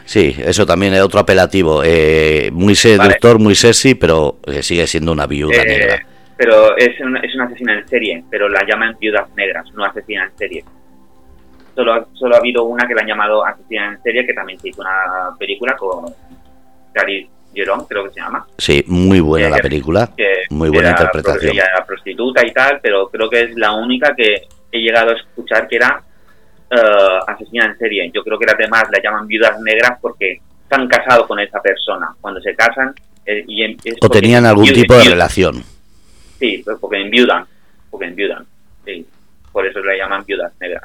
Sí, eso también es otro apelativo. Eh, muy seductor, muy sexy, pero eh, sigue siendo una viuda eh, negra. Pero es una, es una asesina en serie, pero la llaman viudas negras, no asesina en serie. Solo, solo ha habido una que la han llamado asesina en serie, que también se hizo una película con Cari Jerome, creo que se llama. Sí, muy buena la película, muy buena interpretación. Ella era prostituta y tal, pero creo que es la única que he llegado a escuchar que era uh, asesina en serie. Yo creo que las demás la llaman viudas negras porque se han casado con esa persona. Cuando se casan... Eh, y o tenían algún tipo de relación. Sí, pues porque enviudan. Porque enviudan. Sí. Por eso la llaman viudas negras.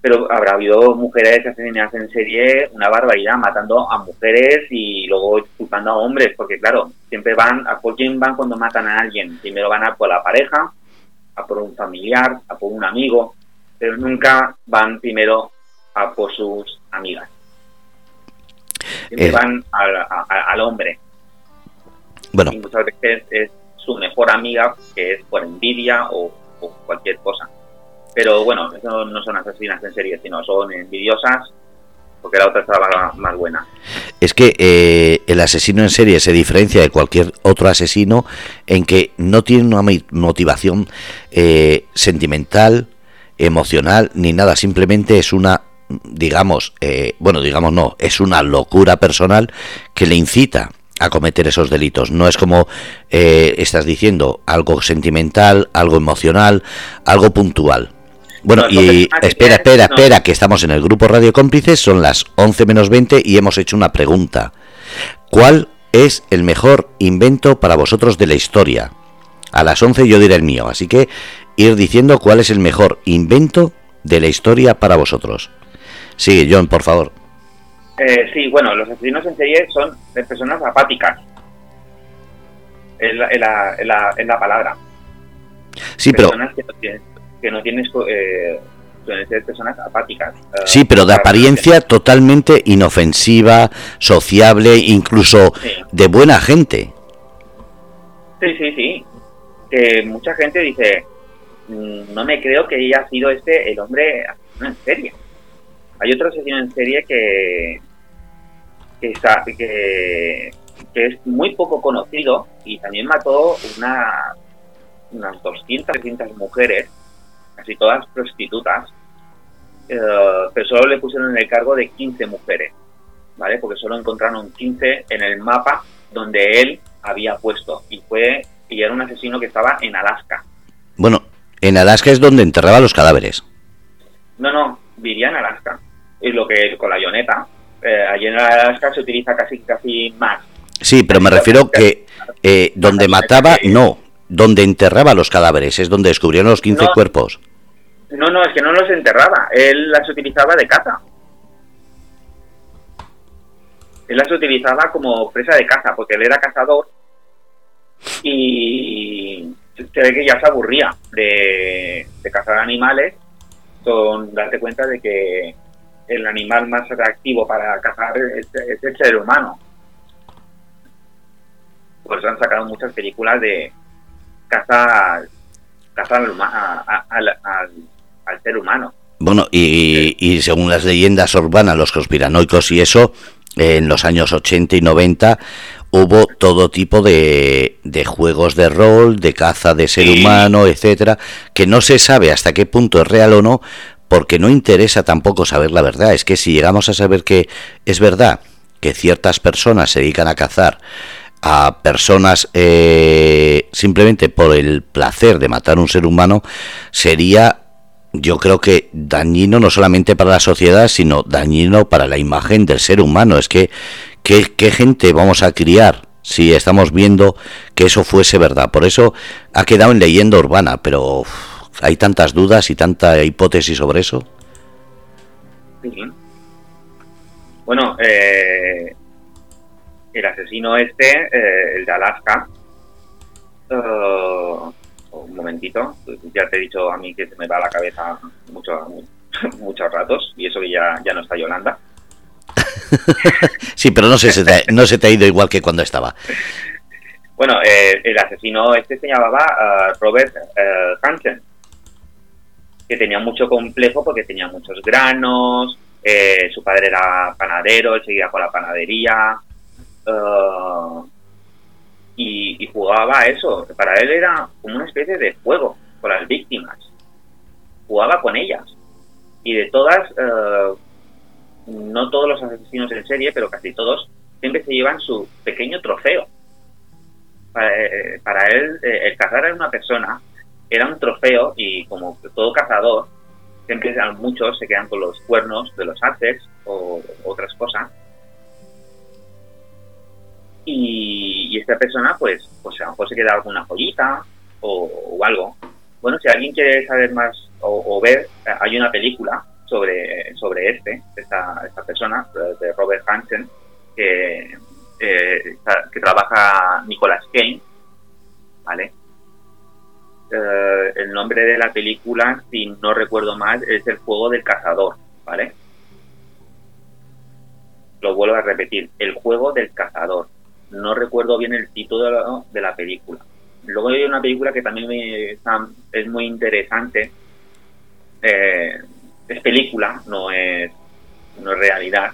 Pero habrá habido mujeres asesinadas en serie, una barbaridad, matando a mujeres y luego culpando a hombres, porque claro, siempre van, ¿a por quién van cuando matan a alguien? Primero van a por la pareja, a por un familiar, a por un amigo, pero nunca van primero a por sus amigas. Siempre eh. van al, hombre. Bueno. Y muchas veces es su mejor amiga, que es por envidia o, cualquier cosa. Pero bueno, eso no son asesinas en serie, sino son envidiosas porque la otra estaba más buena. Es que eh, el asesino en serie se diferencia de cualquier otro asesino en que no tiene una motivación eh, sentimental, emocional ni nada, simplemente es una, digamos, eh, bueno, digamos no, es una locura personal que le incita a cometer esos delitos. No es como eh, estás diciendo algo sentimental, algo emocional, algo puntual. Bueno, y espera, espera, espera, que estamos en el grupo Radio Cómplices, son las 11 menos 20 y hemos hecho una pregunta. ¿Cuál es el mejor invento para vosotros de la historia? A las 11 yo diré el mío, así que ir diciendo cuál es el mejor invento de la historia para vosotros. Sigue, John, por favor. Eh, sí, bueno, los asesinos en serie son personas apáticas. Es la, la, palabra. Sí, pero... Que no tienes... Eh, suelen ser personas apáticas. Eh, sí, pero de apariencia totalmente inofensiva, sociable, incluso de buena gente. Sí, sí, sí. Que mucha gente dice, no me creo que haya sido este el hombre asesino en serie. Hay otro asesino en serie que, que, está, es muy poco conocido y también mató una, unas 200, 300 mujeres, casi todas prostitutas, eh, pero solo le pusieron en el cargo de 15 mujeres, ¿vale? Porque solo encontraron 15 en el mapa donde él había puesto y fue y era un asesino que estaba en Alaska. Bueno, en Alaska es donde enterraba los cadáveres. No, no, vivía en Alaska. Y lo que con la avioneta, eh, allí en Alaska se utiliza casi casi más. Sí, pero me refiero que eh, donde mataba, no, donde enterraba los cadáveres, es donde descubrieron los 15 cuerpos. No, no, es que no los enterraba, él las utilizaba de caza. Él las utilizaba como presa de caza, porque él era cazador y se ve que ya se aburría de, de cazar animales con darte cuenta de que el animal más atractivo para cazar es, el ser humano. Por eso han sacado muchas películas de caza, al, al, ser humano. Bueno, y, según las leyendas urbanas, los conspiranoicos y eso, en los años 80 y 90 hubo todo tipo de, de juegos de rol, de caza de ser humano, etcétera, que no se sabe hasta qué punto es real o no, porque no interesa tampoco saber la verdad. Es que si llegamos a saber que es verdad que ciertas personas se dedican a cazar a personas eh, simplemente por el placer de matar a un ser humano, sería yo creo que dañino no solamente para la sociedad, sino dañino para la imagen del ser humano. Es que, ¿qué, gente vamos a criar si estamos viendo que eso fuese verdad? Por eso ha quedado en leyenda urbana, pero hay tantas dudas y tanta hipótesis sobre eso. Bueno, eh, el asesino este, eh, el de Alaska, uh, un momentito, ya te he dicho a mí que se me va la cabeza mucho, muchos ratos y eso que ya, ya no está Yolanda. sí, pero no, se te, no se te ha ido igual que cuando estaba. Bueno, eh, el asesino este se llamaba uh, Robert uh, Hansen que tenía mucho complejo porque tenía muchos granos, eh, su padre era panadero, él seguía con la panadería uh, y, jugaba eso. Para él era como una especie de juego con las víctimas. Jugaba con ellas. Y de todas, uh, no todos los asesinos en serie, pero casi todos, siempre se llevan su pequeño trofeo. Para, eh, para él, eh, el cazar a una persona era un trofeo y como todo cazador, siempre muchos se quedan con los cuernos de los artes o otras cosas. Y, esta persona, pues, pues a lo mejor se queda alguna joyita o, algo. Bueno, si alguien quiere saber más o, ver, hay una película sobre, sobre este, esta, esta persona, de Robert Hansen, que, eh, que trabaja Nicolas Kane, ¿vale? Eh, el nombre de la película, si no recuerdo mal, es El juego del cazador, ¿vale? Lo vuelvo a repetir, El juego del cazador. No recuerdo bien el título de la, película. Luego hay una película que también es muy interesante. Eh, es película, no es, no es realidad.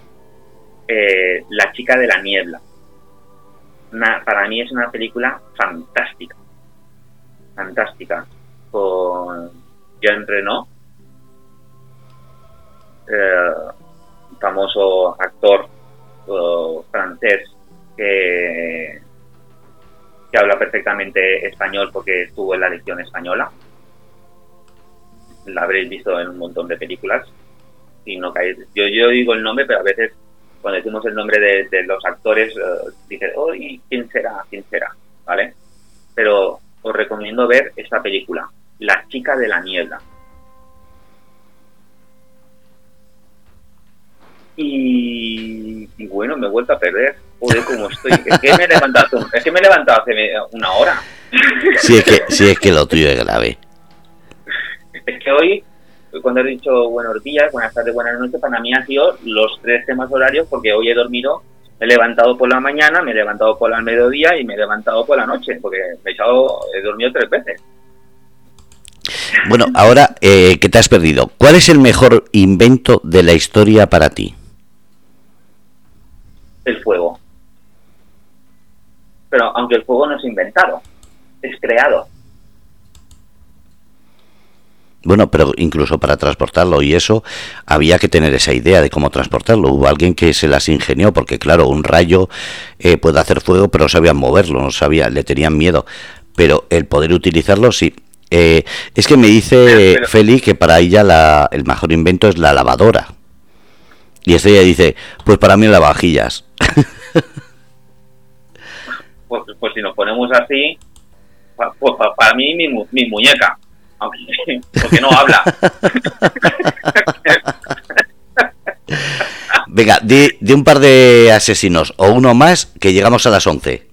Eh, la chica de la niebla. para mí es una película fantástica fantástica con Jean Reno, eh, famoso actor francés que, habla perfectamente español porque estuvo en la Legión Española. la habréis visto en un montón de películas y no caéis. Yo, yo digo el nombre, pero a veces cuando decimos el nombre de, los actores, uh, dices, ¿quién será? ¿Quién será? ¿Vale? Pero os recomiendo ver esta película, La chica de la niebla. Y, bueno, me he vuelto a perder. Joder, cómo estoy. Es que me he levantado, es que me he levantado hace una hora. Sí, es que, sí, es que lo tuyo es grave. Es que hoy, cuando he dicho buenos días, buenas tardes, buenas noches, para mí han sido los tres temas horarios porque hoy he dormido, me he levantado por la mañana, me he levantado por el mediodía y me he levantado por la noche, porque he, echado, he dormido tres veces. Bueno, ahora eh, que te has perdido, ¿cuál es el mejor invento de la historia para ti? El fuego. Pero aunque el fuego no es inventado, es creado. Bueno, pero incluso para transportarlo y eso había que tener esa idea de cómo transportarlo. Hubo alguien que se las ingenió porque claro, un rayo eh, puede hacer fuego, pero no sabían moverlo, no sabía, le tenían miedo. Pero el poder utilizarlo sí. Eh, es que me dice Feli que para ella la, el mejor invento es la lavadora. Y ella dice, pues para mí lavavajillas. pues, pues si nos ponemos así, pues para mí mi, mi muñeca porque no habla. Venga, de, un par de asesinos o uno más que llegamos a las 11.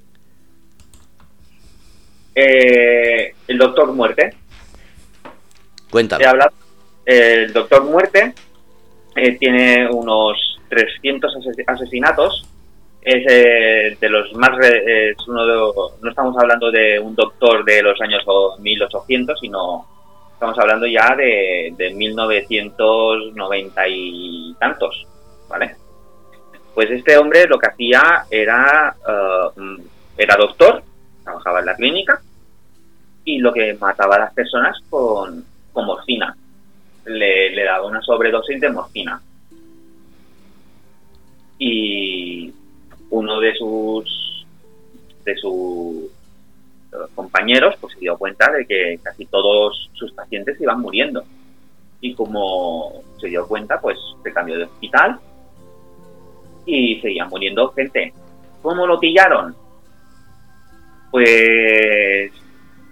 Eh, el Doctor Muerte. Cuéntame. El Doctor Muerte eh, tiene unos 300 asesinatos. Es eh, de los más. Es uno de, no estamos hablando de un doctor de los años 1800, sino estamos hablando ya de, de 1990 y tantos, ¿vale? Pues este hombre lo que hacía era, uh, era doctor, trabajaba en la clínica y lo que mataba a las personas con, con morfina. Le, le daba una sobredosis de morfina. Y uno de sus de sus compañeros, pues se dio cuenta de que casi todos sus pacientes iban muriendo. Y como se dio cuenta, pues se cambió de hospital y seguían muriendo gente. ¿Cómo lo pillaron? Pues,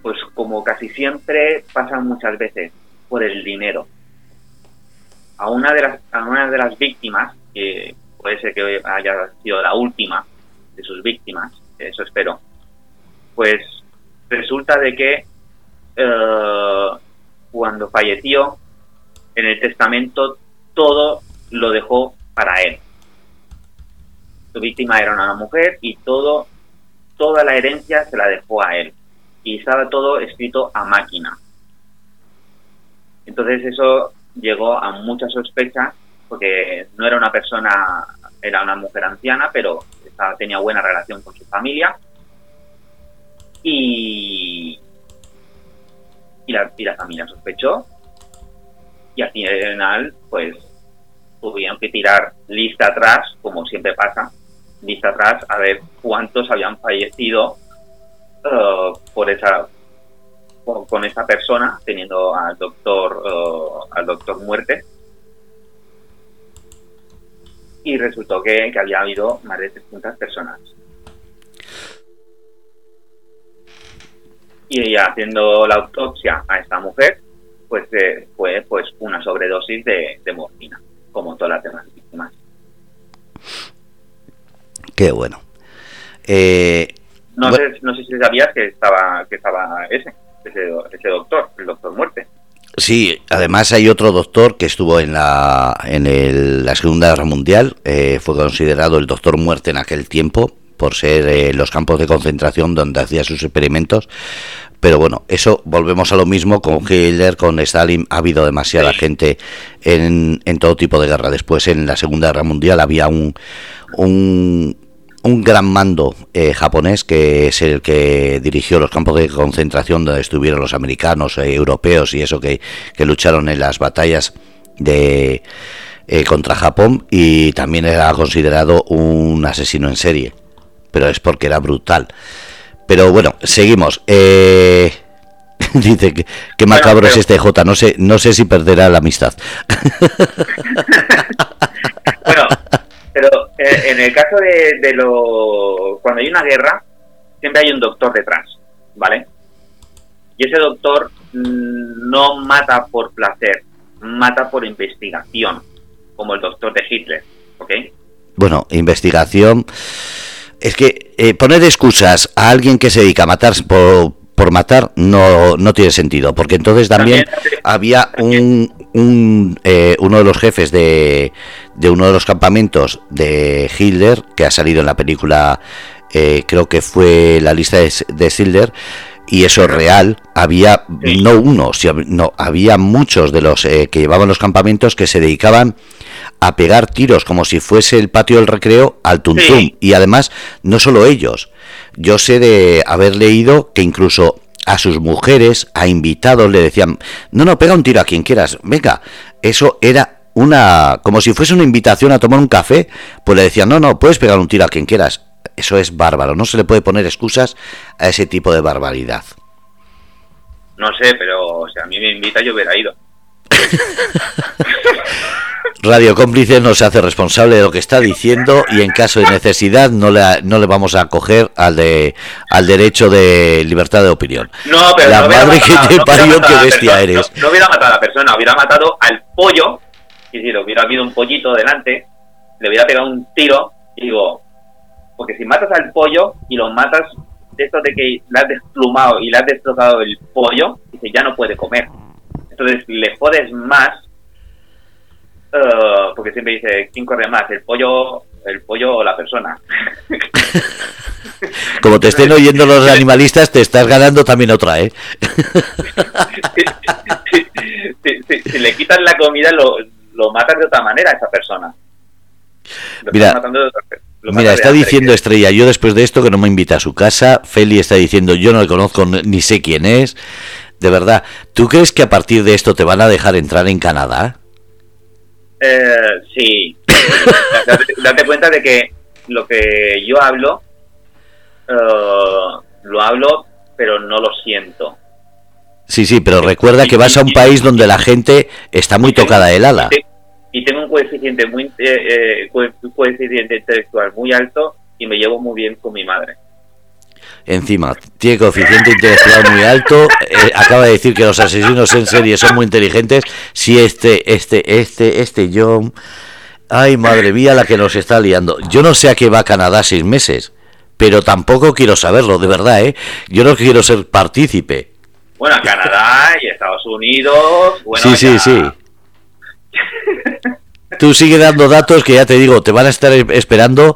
pues como casi siempre pasan muchas veces, por el dinero. A una de las, a una de las víctimas, que puede ser que haya sido la última de sus víctimas, eso espero, pues resulta de que eh, cuando falleció, en el testamento todo lo dejó para él. Su víctima era una mujer y todo, toda la herencia se la dejó a él. Y estaba todo escrito a máquina. Entonces eso llegó a muchas sospechas porque no era una persona, era una mujer anciana, pero tenía buena relación con su familia. Y, y, la, y la familia sospechó. Y al final pues tuvieron que tirar lista atrás, como siempre pasa, lista atrás a ver cuántos habían fallecido uh, por esa con, esa persona teniendo al doctor uh, al doctor muerte y resultó que, que había habido más de 300 personas y haciendo la autopsia a esta mujer, pues eh, fue pues una sobredosis de, morfina, como todas las demás víctimas. Qué bueno. Eh, no, Sé, no sé si sabías que estaba que estaba ese, ese, doctor, el doctor muerte. Sí, además hay otro doctor que estuvo en la, en la Segunda Guerra Mundial, eh, fue considerado el doctor muerte en aquel tiempo, por ser eh, los campos de concentración donde hacía sus experimentos. Pero bueno, eso volvemos a lo mismo con Hitler, con Stalin. Ha habido demasiada gente en, en, todo tipo de guerra. Después, en la Segunda Guerra Mundial, había un, un, un gran mando eh, japonés que es el que dirigió los campos de concentración donde estuvieron los americanos, eh, europeos y eso que, que lucharon en las batallas de contra Japón y también era considerado un asesino en serie pero es porque era brutal. Pero bueno, seguimos. Eh, Dice que, que macabro es este J, no sé, no sé si perderá la amistad. pero eh, en el caso de, de lo cuando hay una guerra, siempre hay un doctor detrás, ¿vale? Y ese doctor mm, no mata por placer, mata por investigación, como el doctor de Hitler, ¿ok? Bueno, investigación. Es que eh, poner excusas a alguien que se dedica a matar por, por matar no, no tiene sentido, porque entonces también, había un, un eh, uno de los jefes de, de uno de los campamentos de Hitler, que ha salido en la película, eh, creo que fue la lista de, de Schindler, y eso es real, había no uno, no, había muchos de los eh, que llevaban los campamentos que se dedicaban a pegar tiros como si fuese el patio del recreo al tuntum. Y además, no solo ellos, yo sé de haber leído que incluso a sus mujeres, a invitados, le decían, no, no, pega un tiro a quien quieras, venga, eso era una, como si fuese una invitación a tomar un café, pues le decían, no, no, puedes pegar un tiro a quien quieras. Eso es bárbaro, no se le puede poner excusas a ese tipo de barbaridad. No sé, pero si a mí me invita yo hubiera ido. Radio Cómplice no se hace responsable de lo que está diciendo y en caso de necesidad no le, no le vamos a acoger al de al derecho de libertad de opinión. No, pero la no madre que te no parió, qué bestia persona, eres. No, no, hubiera matado a la persona, hubiera matado al pollo. Y si hubiera habido un pollito delante, le hubiera pegado un tiro y digo, porque si matas al pollo y lo matas de esto de que le has desplumado y le has destrozado el pollo, dice ya no puede comer. Entonces le jodes más, uh, porque siempre dice, ¿quién corre más? ¿El pollo, el pollo o la persona? Como te estén oyendo los animalistas, te estás ganando también otra, ¿eh? si, si, si, si, le quitas la comida, lo, lo matas de otra manera a esa persona. Lo Mira, matando de otra Mira, está diciendo Estrella, yo después de esto que no me invita a su casa, Feli está diciendo, yo no le conozco ni sé quién es. De verdad, ¿tú crees que a partir de esto te van a dejar entrar en Canadá? Eh, sí. date, date cuenta de que lo que yo hablo, eh, lo hablo, pero no lo siento. Sí, sí, pero recuerda que vas a un país donde la gente está muy tocada del ala. Y te- Y tengo un coeficiente muy eh, eh, co- coeficiente intelectual muy alto y me llevo muy bien con mi madre. Encima, tiene coeficiente intelectual muy alto. eh, acaba de decir que los asesinos en serie son muy inteligentes. Si este, este, este, este John. Ay, madre mía, la que nos está liando. Yo no sé a qué va Canadá seis meses, pero tampoco quiero saberlo, de verdad, ¿eh? Yo no quiero ser partícipe. Bueno, Canadá y Estados Unidos. Bueno, sí, sí, sí. Tú sigue dando datos que ya te digo, te van a estar esperando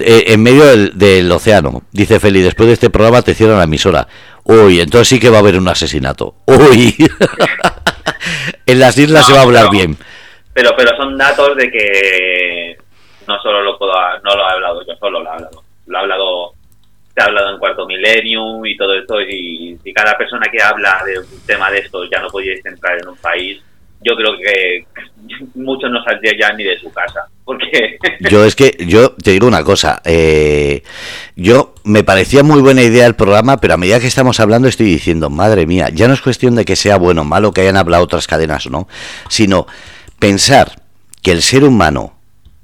eh, en medio del, del océano. Dice Feli, después de este programa te cierran la emisora. Uy, entonces sí que va a haber un asesinato. Uy. en las islas No, se va a hablar bien. Pero, pero son datos de que no solo lo puedo, no lo he hablado yo solo, lo he hablado. Lo ha hablado, se ha hablado en Cuarto Millennium y todo esto. Y si cada persona que habla de un tema de esto ya no podíais entrar en un país, yo creo que muchos no saldrían ya ni de su casa. Porque Yo es que, yo te digo una cosa, eh, yo me parecía muy buena idea el programa, pero a medida que estamos hablando estoy diciendo, madre mía, ya no es cuestión de que sea bueno o malo, que hayan hablado otras cadenas o no, sino pensar que el ser humano,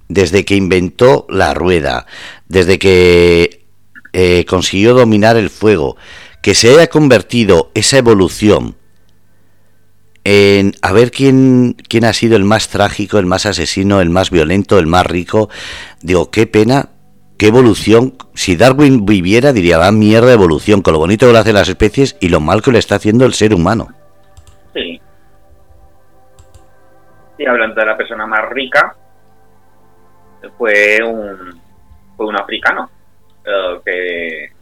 desde que inventó la rueda, desde que eh, consiguió dominar el fuego, que se haya convertido esa evolución en a ver quién, quién ha sido el más trágico, el más asesino, el más violento, el más rico. Digo, qué pena, qué evolución. Si Darwin viviera, diría, va mierda de evolución, con lo bonito que lo hacen las especies y lo mal que le está haciendo el ser humano. sí. Y hablando de la persona más rica, fue un, fue un africano eh, que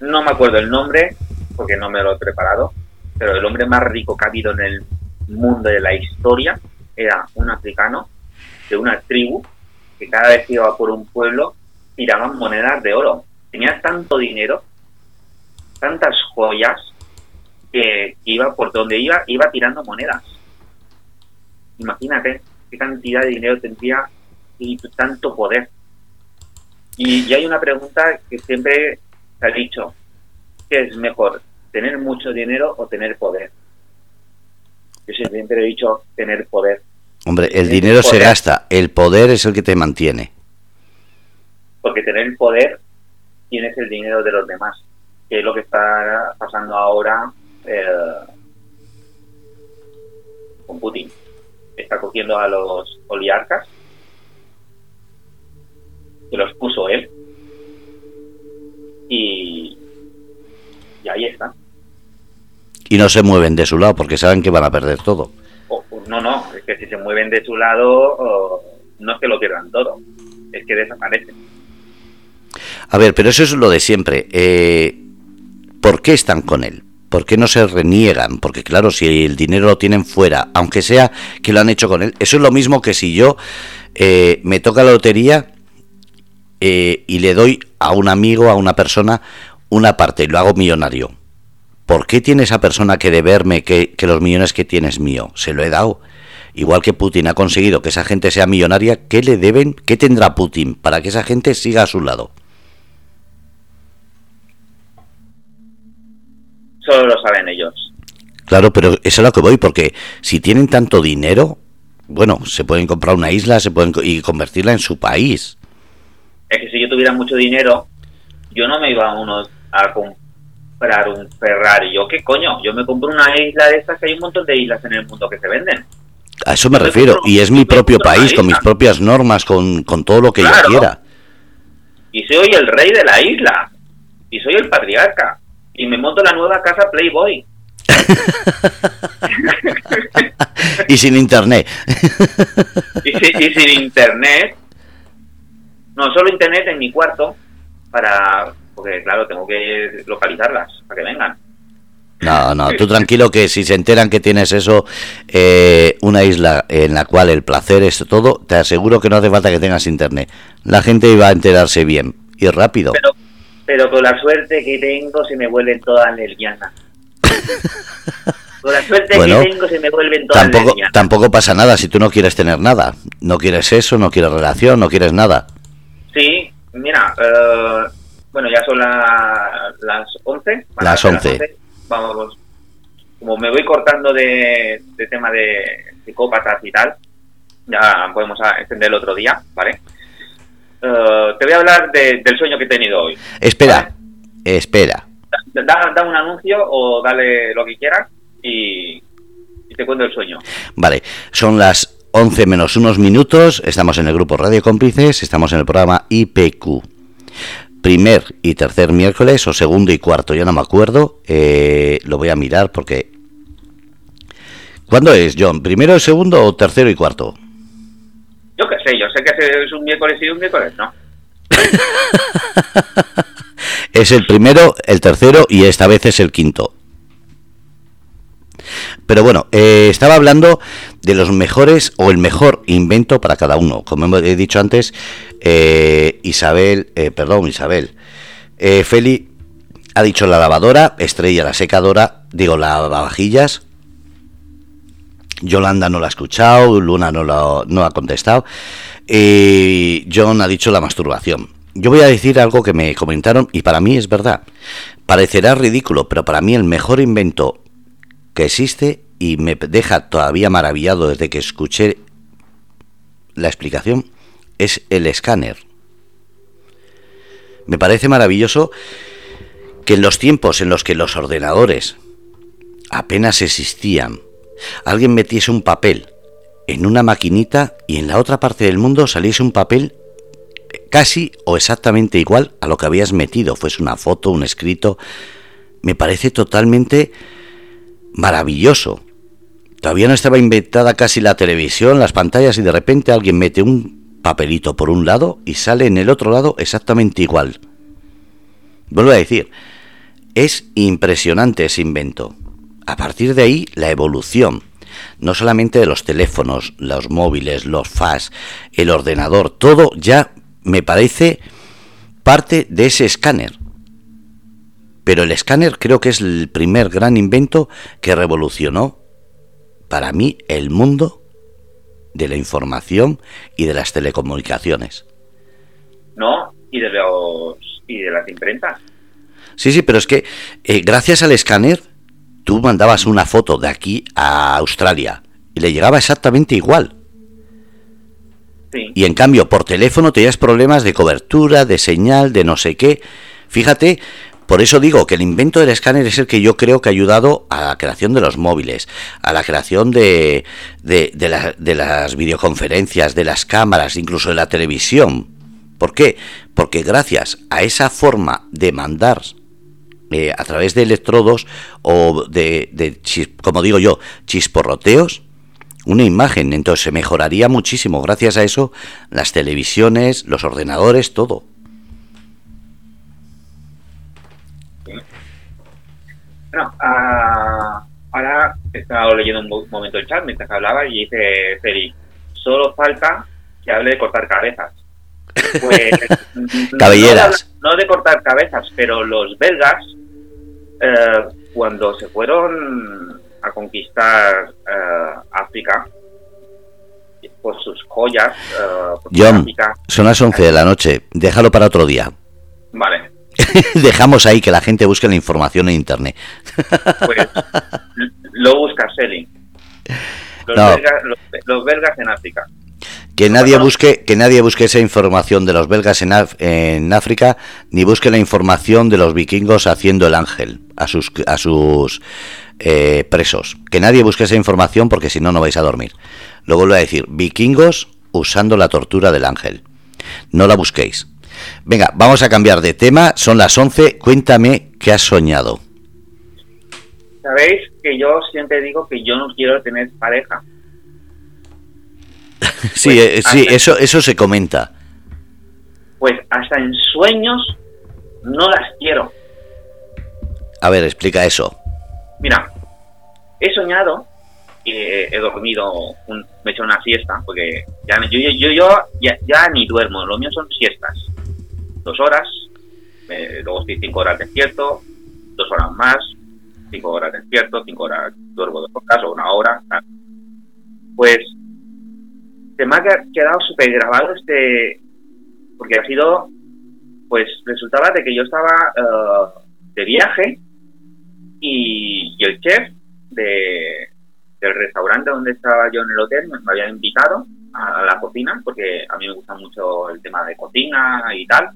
no me acuerdo el nombre porque no me lo he preparado, pero el hombre más rico que ha habido en el mundo de la historia era un africano de una tribu que cada vez que iba por un pueblo tiraban monedas de oro. Tenía tanto dinero, tantas joyas, que iba por donde iba, iba tirando monedas. Imagínate qué cantidad de dinero tendría y tanto poder. Y, hay una pregunta que siempre se ha dicho, ¿qué es mejor? Tener mucho dinero o tener poder. Yo siempre he dicho tener poder. Hombre, el dinero se gasta, el poder es el que te mantiene. Porque tener el poder tienes el dinero de los demás, que es lo que está pasando ahora eh, con Putin. Está cogiendo a los oligarcas, que los puso él, y, y ahí está. Y no se mueven de su lado porque saben que van a perder todo. no, no, es que si se mueven de su lado, no es que lo pierdan todo, es que desaparecen. A ver, pero eso es lo de siempre. Eh, ¿Por qué están con él? ¿Por qué no se reniegan? Porque claro, si el dinero lo tienen fuera, aunque sea que lo han hecho con él, eso es lo mismo que si yo eh, me toca la lotería eh, y le doy a un amigo, a una persona, una parte y lo hago millonario. ¿Por qué tiene esa persona que deberme que, que los millones que tiene es mío? Se lo he dado. Igual que Putin ha conseguido que esa gente sea millonaria, ¿qué le deben? ¿Qué tendrá Putin para que esa gente siga a su lado? Solo lo saben ellos. Claro, pero eso es a lo que voy, porque si tienen tanto dinero, bueno, se pueden comprar una isla se pueden y convertirla en su país. Es que si yo tuviera mucho dinero, yo no me iba a uno a comprar un Ferrari. ¿Yo qué coño? Yo me compro una isla de estas, que hay un montón de islas en el mundo que se venden. A eso me refiero, y es mi propio país, con mis propias normas, con, todo lo que yo quiera. Y soy el rey de la isla, y soy el patriarca y me monto la nueva casa Playboy. y sin internet. y, sin internet. No, solo internet en mi cuarto para... Porque claro, tengo que localizarlas para que vengan. No, no, tú tranquilo que si se enteran que tienes eso, eh, una isla en la cual el placer es todo, te aseguro que no hace falta que tengas internet. La gente iba a enterarse bien y rápido pero con la suerte que tengo se me vuelven todas lesbianas. con la suerte que tengo se me vuelven todas tampoco, Tampoco pasa nada si tú no quieres tener nada. No quieres eso, no quieres relación, no quieres nada. Sí, mira, eh, bueno, ya son las 11. Las 11. Vamos, como me voy cortando de, de tema de psicópatas y tal, ya podemos extender el otro día, ¿vale? Eh, te voy a hablar del sueño que he tenido hoy. Espera, espera. Da, un anuncio o dale lo que quieras y, te cuento el sueño. Vale, son las 11 menos unos minutos, estamos en el grupo Radio Cómplices, estamos en el programa IPQ. Primer y tercer miércoles, o segundo y cuarto, ya no me acuerdo, eh, lo voy a mirar porque... ¿Cuándo es, John? ¿Primero, segundo o tercero y cuarto? Yo qué sé, yo sé que es un miércoles y un miércoles, ¿no? es el primero, el tercero y esta vez es el quinto. Pero bueno, eh, estaba hablando de los mejores o el mejor invento para cada uno. Como he dicho antes, eh, Isabel, eh, perdón, Isabel, Feli ha dicho la lavadora, Estrella la secadora, digo la lavavajillas, Yolanda no la ha escuchado, Luna no, lo, no ha contestado. Y John ha dicho la masturbación. Yo voy a decir algo que me comentaron y para mí es verdad. Parecerá ridículo, pero para mí el mejor invento que existe y me deja todavía maravillado desde que escuché la explicación es el escáner. Me parece maravilloso que en los tiempos en los que los ordenadores apenas existían, alguien metiese un papel en una maquinita y en la otra parte del mundo saliese un papel casi o exactamente igual a lo que habías metido, fuese una foto, un escrito, me parece totalmente maravilloso. Todavía no estaba inventada casi la televisión, las pantallas y de repente alguien mete un papelito por un lado y sale en el otro lado exactamente igual. Vuelvo a decir, es impresionante ese invento. A partir de ahí, la evolución, no solamente de los teléfonos, los móviles, los FAS, el ordenador, todo ya me parece parte de ese escáner. Pero el escáner creo que es el primer gran invento que revolucionó, para mí, el mundo de la información y de las telecomunicaciones. No, y de los y de las imprentas. Sí, sí, pero es que eh, gracias al escáner tú mandabas una foto de aquí a Australia y le llegaba exactamente igual. Y en cambio, por teléfono tenías problemas de cobertura, de señal, de no sé qué. Fíjate, por eso digo que el invento del escáner es el que yo creo que ha ayudado a la creación de los móviles, a la creación de, de, las videoconferencias, de las cámaras, incluso de la televisión. ¿Por qué? Porque gracias a esa forma de mandar eh, a través de electrodos o de, de como digo yo, chisporroteos, una imagen. Entonces se mejoraría muchísimo. Gracias a eso, las televisiones, los ordenadores, todo. Bueno, ah, ahora he estado leyendo un momento el chat mientras hablaba y dice Feli, solo falta que hable de cortar cabezas. Pues, Cabelleras. No, de cortar cabezas, pero los belgas, eh, cuando se fueron a conquistar eh, África, por sus joyas. Uh, John, son las 11 de la noche, déjalo para otro día. Vale. Dejamos ahí que la gente busque la información en internet. pues lo busca Selling. Los, los belgas en África. Que nadie busque, que nadie busque esa información de los belgas en, en, África, ni busque la información de los vikingos haciendo el ángel a sus a sus eh, presos. Que nadie busque esa información porque si no no vais a dormir. Lo vuelvo a decir, vikingos usando la tortura del ángel. No la busquéis. Venga, vamos a cambiar de tema. Son las 11. Cuéntame qué has soñado. Sabéis que yo siempre digo que yo no quiero tener pareja sí, pues eh, sí, eso, eso se comenta. Pues hasta en sueños no las quiero. A ver, explica eso. Mira, he soñado y he dormido, me he hecho una siesta, porque ya, yo, yo, yo ya, ni duermo, lo mío son siestas. Dos horas, luego estoy cinco horas despierto, dos horas más, cinco horas despierto, cinco horas duermo dos horas o una hora. Pues se me ha quedado súper grabado este, porque ha sido, pues resultaba de que yo estaba eh, de viaje y, el chef de, del restaurante donde estaba yo en el hotel me, había invitado a la cocina, porque a mí me gusta mucho el tema de cocina y tal.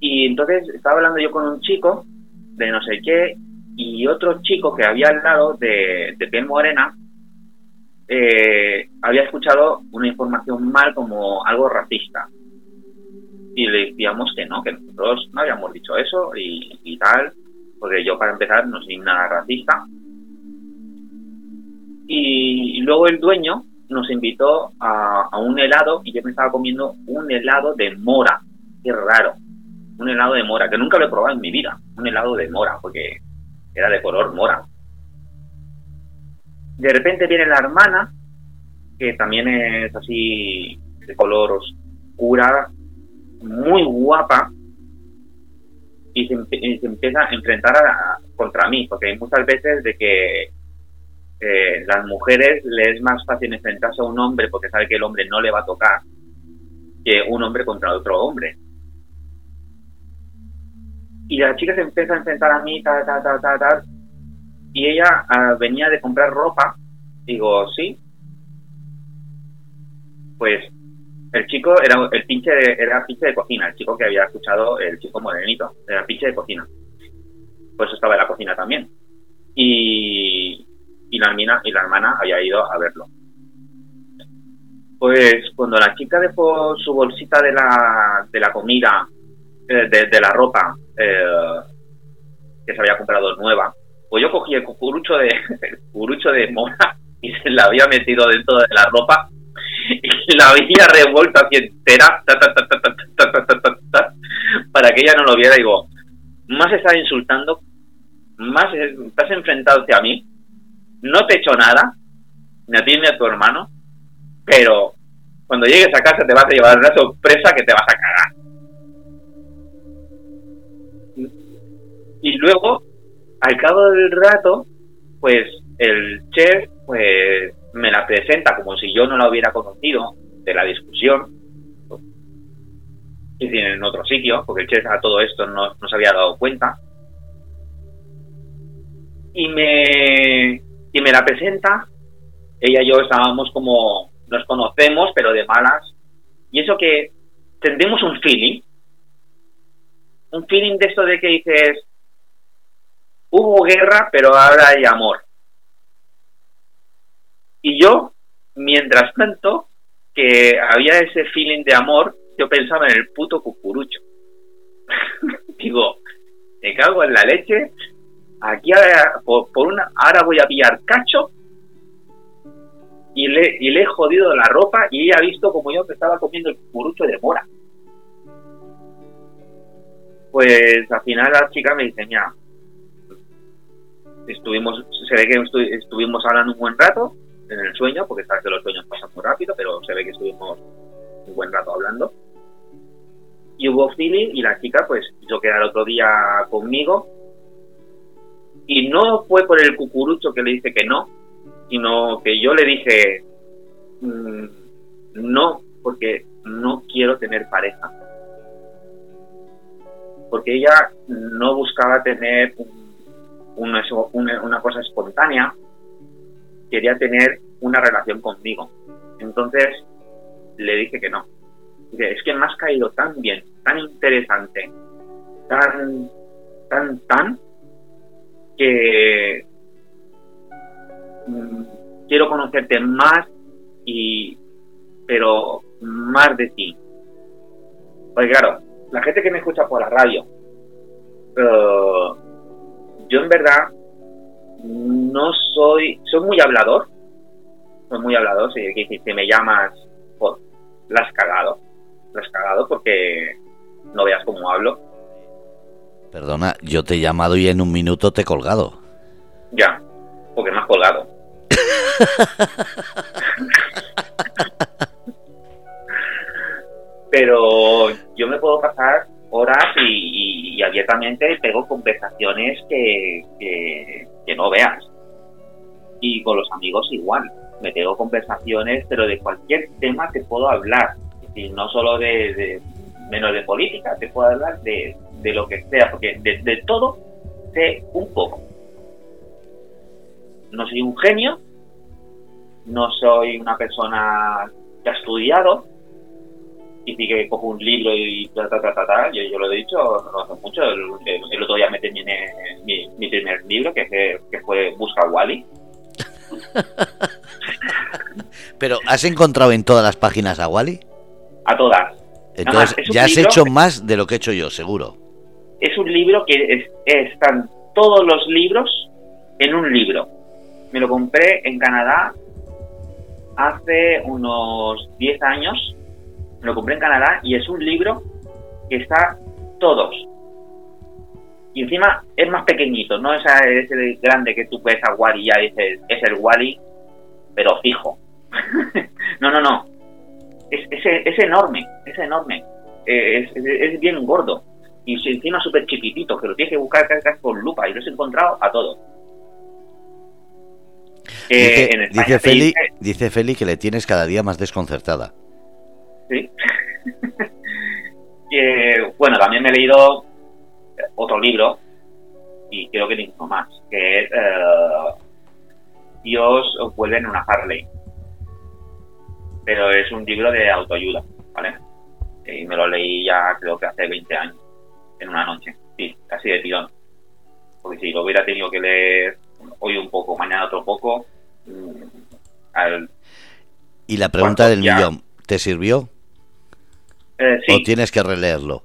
Y entonces estaba hablando yo con un chico de no sé qué y otro chico que había al lado de, de piel morena eh, había escuchado una información mal como algo racista. Y le decíamos que no, que nosotros no habíamos dicho eso y, tal, porque yo para empezar no soy nada racista. Y, luego el dueño nos invitó a, a, un helado y yo me estaba comiendo un helado de mora. Qué raro. Un helado de mora, que nunca lo he probado en mi vida. Un helado de mora, porque era de color mora. De repente viene la hermana, que también es así de color oscura, muy guapa, y se, empieza a enfrentar contra mí, porque hay muchas veces de que eh, las mujeres le es más fácil enfrentarse a un hombre porque sabe que el hombre no le va a tocar que un hombre contra otro hombre. Y la chica se empieza a enfrentar a mí, tal, tal, tal, tal, tal, y ella ah, venía de comprar ropa. Digo, sí. Pues el chico era el pinche de, era pinche de cocina, el chico que había escuchado, el chico morenito, era pinche de cocina. Pues estaba en la cocina también. Y, y la hermana, y la hermana había ido a verlo. Pues cuando la chica dejó su bolsita de la, de la comida, eh, de, la ropa eh, que se había comprado nueva, pues yo cogí el cucurucho de, el de mona y se la había metido dentro de la ropa y la había revuelto así entera para que ella no lo viera. Digo, más estás insultando, más estás enfrentado hacia mí, no te he hecho nada, ni a ti ni a tu hermano, pero cuando llegues a casa te vas a llevar una sorpresa que te vas a cagar. Y luego al cabo del rato, pues el chef pues me la presenta como si yo no la hubiera conocido de la discusión. es decir, en otro sitio, porque el chef a todo esto no, no se había dado cuenta. Y me, y me la presenta, ella y yo estábamos como, nos conocemos, pero de malas, y eso que tendemos un feeling, un feeling de esto de que dices, hubo guerra, pero ahora hay amor. Y yo, mientras tanto, que había ese feeling de amor, yo pensaba en el puto cucurucho. Digo, me cago en la leche, aquí ahora, por, una, ahora voy a pillar cacho y le, y le he jodido la ropa y ella ha visto como yo que estaba comiendo el cucurucho de mora. Pues al final la chica me dice, mira, estuvimos, se ve que estuvimos hablando un buen rato en el sueño, porque sabes que los sueños pasan muy rápido, pero se ve que estuvimos un buen rato hablando. Y hubo feeling y la chica pues quiso quedar otro día conmigo. Y no fue por el cucurucho que le dice que no, sino que yo le dije mm, no, porque no quiero tener pareja. Porque ella no buscaba tener una, cosa espontánea, quería tener una relación conmigo. Entonces le dije que no. es que me has caído tan bien, tan interesante, tan, tan, tan, que mm, quiero conocerte más y pero más de ti. Porque claro, la gente que me escucha por la radio, eh, yo en verdad no soy, soy muy hablador, soy muy hablador, si, si me llamas, pues, la has cagado, la has cagado porque no veas cómo hablo. Perdona, yo te he llamado y en un minuto te he colgado. Ya, porque me has colgado. Pero yo me puedo pasar horas y, abiertamente tengo conversaciones que, que, no veas. Y con los amigos igual. Me tengo conversaciones, pero de cualquier tema te puedo hablar. y no solo de, menos de política, te puedo hablar de, de lo que sea, porque de, de todo sé un poco. No soy un genio, no soy una persona que ha estudiado, y que cojo un libro y ta, ta, ta, ta, Yo, yo lo he dicho no hace mucho. El, otro día me terminé mi, mi primer libro, que, que fue Busca Wally. Pero, ¿has encontrado en todas las páginas a Wally? A todas. Entonces, ya has hecho más de lo que he hecho yo, seguro. Es un libro que están todos los libros en un libro. Me lo compré en Canadá hace unos 10 años lo compré en Canadá y es un libro que está todos. Y encima es más pequeñito, no es ese grande que tú ves a Wally y ya dices, es el Wally, pero fijo. no, no, no. Es, es, enorme, es enorme. Eh, es, bien gordo. Y encima súper chiquitito, que lo tienes que buscar con lupa. Y lo he encontrado a todos. Eh, dice, Feli, dice Feli que le tienes cada día más desconcertada. ¿Sí? bueno, también me he leído otro libro, y creo que ninguno más, que es eh, Dios vuelve en una Harley. Pero es un libro de autoayuda, ¿vale? Y me lo leí ya creo que hace 20 años, en una noche, sí, casi de tirón. Porque si lo hubiera tenido que leer hoy un poco, mañana otro poco, mm, y la pregunta del millón, ¿te sirvió? Eh, ¿O tienes que releerlo?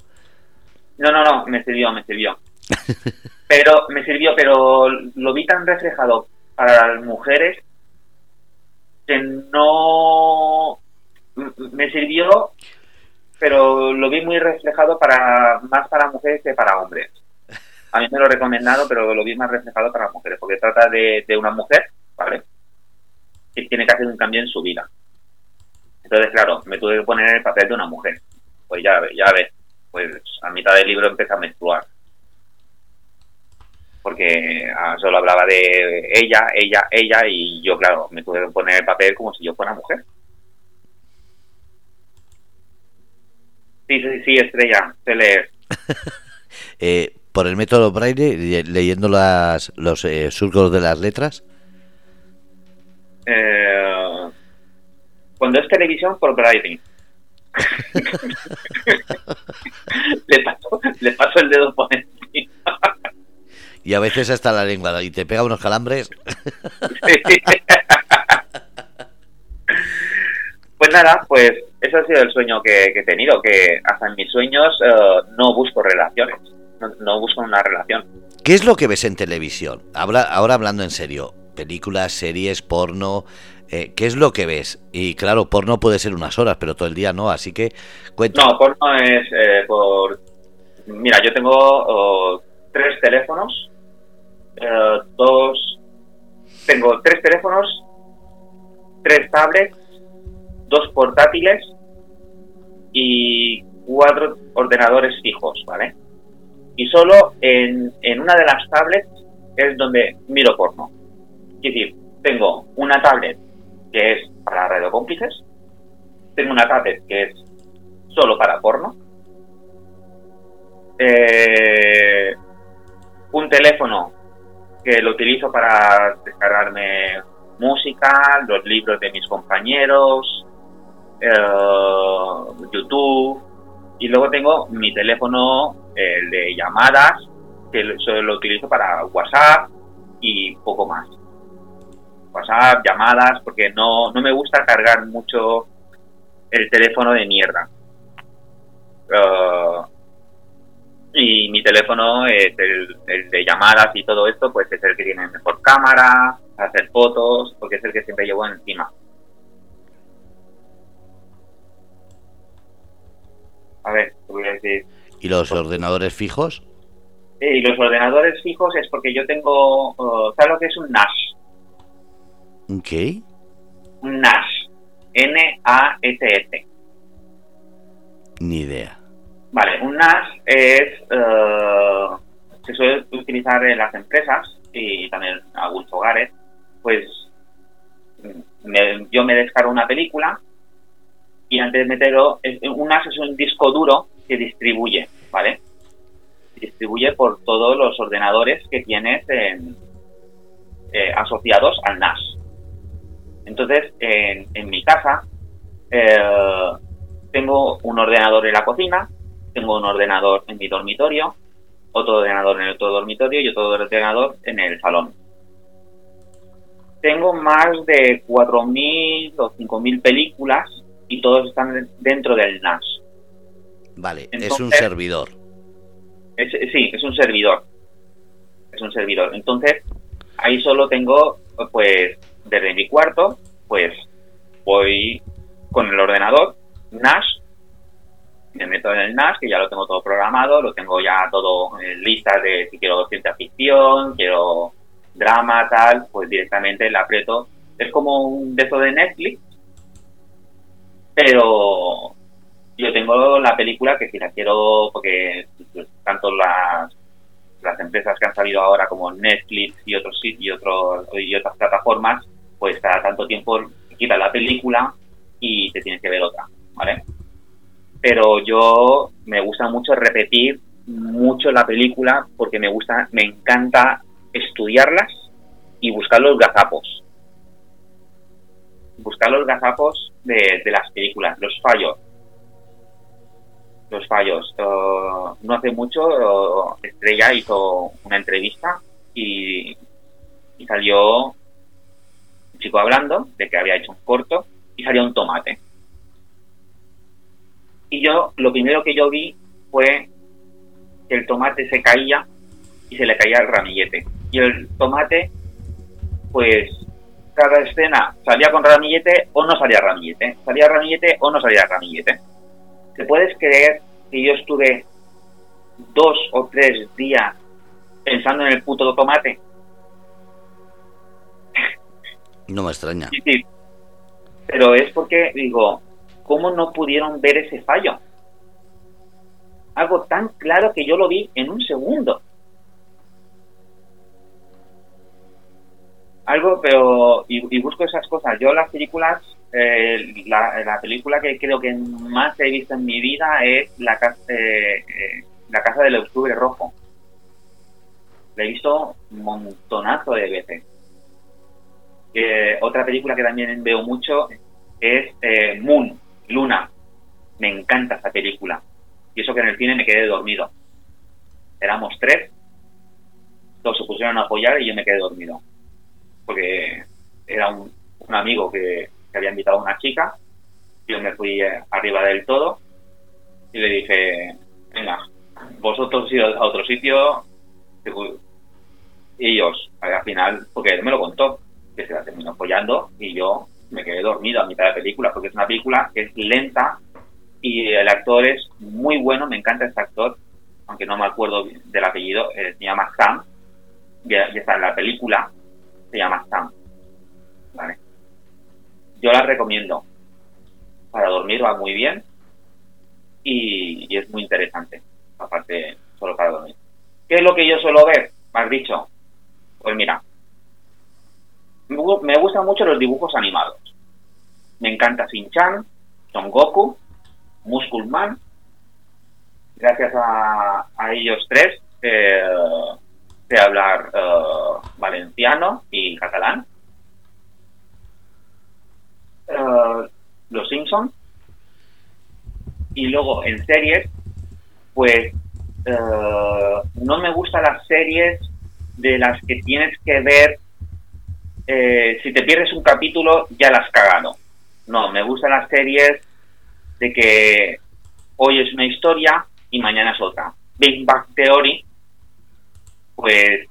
No, no, no, me sirvió, me sirvió. pero me sirvió, pero lo vi tan reflejado para las mujeres que no me sirvió, pero lo vi muy reflejado para más para mujeres que para hombres. A mí me lo he recomendado, pero lo vi más reflejado para mujeres, porque trata de, de una mujer, ¿vale? Que tiene que hacer un cambio en su vida. Entonces, claro, me tuve que poner en el papel de una mujer pues ya, ya ves, pues a mitad del libro empieza a menstruar. Porque ah, solo hablaba de ella, ella, ella, y yo, claro, me tuve que poner el papel como si yo fuera mujer. Sí, sí, sí, estrella, sé leer. eh, ¿Por el método Braille, leyendo las, los eh, surcos de las letras? Eh, cuando es televisión, por Braille. le, paso, le paso el dedo por encima. y a veces hasta la lengua y te pega unos calambres. pues nada, pues ese ha sido el sueño que, he tenido, que hasta en mis sueños eh, no busco relaciones, no, busco una relación. ¿Qué es lo que ves en televisión? ahora hablando en serio, películas, series, porno, eh, ¿qué es lo que ves? Y claro, porno puede ser unas horas, pero todo el día no, así que cuenta. No, porno es eh, por... Mira, yo tengo oh, tres teléfonos, dos... Tengo tres teléfonos, tres tablets, dos portátiles y cuatro ordenadores fijos, ¿vale? Y solo en, en una de las tablets es donde miro porno. Es decir, tengo una tablet que es para radio cómplices, tengo una tablet que es solo para porno, eh, un teléfono que lo utilizo para descargarme música, los libros de mis compañeros, eh, YouTube. Y luego tengo mi teléfono el de llamadas que solo lo utilizo para WhatsApp y poco más. WhatsApp, llamadas, porque no, no me gusta cargar mucho el teléfono de mierda. Eh, y mi teléfono es el, el, de llamadas y todo esto, pues es el que tiene mejor cámara, hacer fotos, porque es el que siempre llevo encima. A ver, te voy a decir. ¿Y los ordenadores fijos? Y los ordenadores fijos es porque yo tengo. Uh, ¿Sabes lo que es un NAS? ¿Un qué? Un NAS. N-A-S-S. Ni idea. Vale, un NAS es. Uh, se suele utilizar en las empresas y también en algunos hogares. Pues. yo me descargo una película y antes de meterlo, un NAS es un disco duro que distribuye, ¿vale? Distribuye por todos los ordenadores que tienes eh, asociados al NAS. Entonces, en, mi casa, eh, tengo un ordenador en la cocina, tengo un ordenador en mi dormitorio, otro ordenador en el otro dormitorio y otro ordenador en el salón. Tengo más de 4.000 o 5.000 películas y todos están dentro del NAS. Vale, es un servidor. sí, es un servidor. Es un servidor. Entonces, ahí solo tengo, pues, desde mi cuarto, pues, voy con el ordenador, NAS, me meto en el NAS, que ya lo tengo todo programado, lo tengo ya todo en lista de si quiero ciencia ficción, quiero drama, tal, pues directamente le aprieto. Es como un beso de Netflix, pero yo tengo la película que si la quiero, porque tanto las, las empresas que han salido ahora como Netflix y otros y, otros, y otras plataformas, pues cada tanto tiempo quita la película y te tienes que ver otra, ¿vale? Pero yo me gusta mucho repetir mucho la película porque me gusta, me encanta estudiarlas y buscar los gazapos. Buscar los gazapos de, las películas, los fallos. Los fallos. Uh, no hace mucho uh, Estrella hizo una entrevista y, salió chico hablando de que había hecho un corto y salió un tomate. Y yo, lo primero que yo vi fue que el tomate se caía y se le caía el ramillete. Y el tomate, pues cada escena salía con ramillete o no salía ramillete, salía ramillete o no salía ramillete. ¿Te puedes creer que yo estuve dos o tres días pensando en el puto tomate? No me extraña. Sí, Pero es porque, digo, ¿cómo no pudieron ver ese fallo? Algo tan claro que yo lo vi en un segundo. algo, pero y, busco esas cosas. Yo las películas, eh, la, película que creo que más he visto en mi vida es La, eh, eh, la Casa del Octubre Rojo. La he visto un montonazo de veces. Otra película que también veo mucho es Moon, Luna. Me encanta esa película. Y eso que en el cine me quedé dormido. Éramos tres, todos se pusieron a apoyar y yo me quedé dormido porque era un, amigo que, había invitado a una chica, yo me fui eh, arriba del todo y le dije, venga, vosotros ido a otro sitio, y ellos, al final, porque él me lo contó, que se la terminó apoyando y yo me quedé dormido a mitad de la película, porque es una película que es lenta y el actor es muy bueno, me encanta este actor, aunque no me acuerdo del apellido, eh, se llama Sam, ya, está en la película, se llama Sam. Yo la recomiendo. Para dormir va muy bien y, es muy interesante. Aparte, solo para dormir. ¿Qué es lo que yo suelo ver? Más dicho. Pues mira, me gustan mucho los dibujos animados. Me encanta Shin-Chan, Son Goku, Musculman. Gracias a, ellos tres, eh, hablar eh, valenciano y catalán. Eh, los Simpsons. Y luego en series, pues no me gustan las series de las que tienes que ver. Si te pierdes un capítulo, ya las has cagado. No, me gustan las series de que hoy es una historia y mañana es otra. Big Bang Theory pues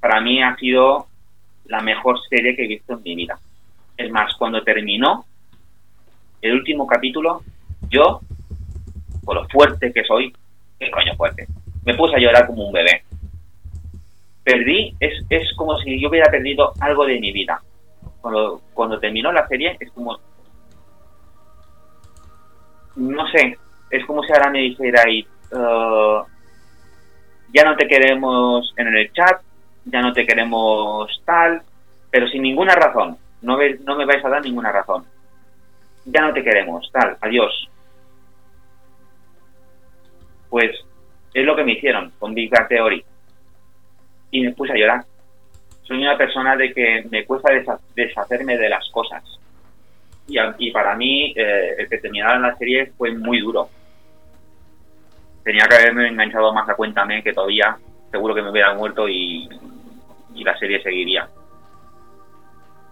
para mí ha sido la mejor serie que he visto en mi vida. Es más, cuando terminó el último capítulo, yo, por lo fuerte que soy, qué coño fuerte, me puse a llorar como un bebé. Perdí, es, es como si yo hubiera perdido algo de mi vida. Cuando, terminó la serie, es como. No sé, es como si ahora me dijera ahí, uh, ya no te queremos en el chat, ya no te queremos tal, pero sin ninguna razón, no, no me vais a dar ninguna razón. Ya no te queremos, tal, adiós. Pues es lo que me hicieron con Big Bang Theory. Y me puse a llorar. Soy una persona de que me cuesta deshacerme de las cosas. Y, para mí, eh, el que terminara la serie fue muy duro tenía que haberme enganchado más a Cuéntame, que todavía seguro que me hubiera muerto y, la serie seguiría.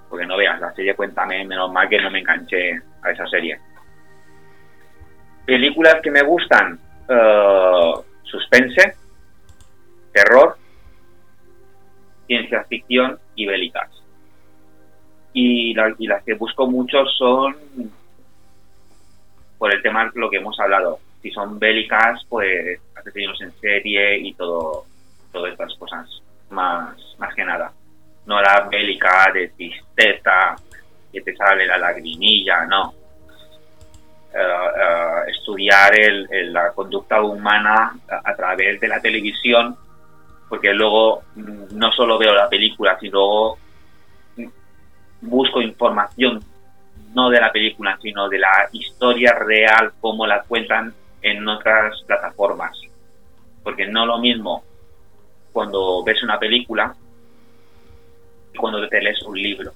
Porque no veas, la serie Cuéntame, menos mal que no me enganché a esa serie. Películas que me gustan, eh, suspense, terror, ciencia ficción y bélicas. Y, las que busco mucho son, por el tema de lo que hemos hablado, si son bélicas, pues asesinos en serie y todo, todas estas cosas, más, más que nada. No la bélica de tristeza, que te sale la lagrimilla, no. Eh, eh, estudiar el, la conducta humana a, través de la televisión, porque luego no solo veo la película, sino luego busco información no de la película, sino de la historia real, cómo la cuentan en otras plataformas. Porque no lo mismo cuando ves una película que cuando te lees un libro.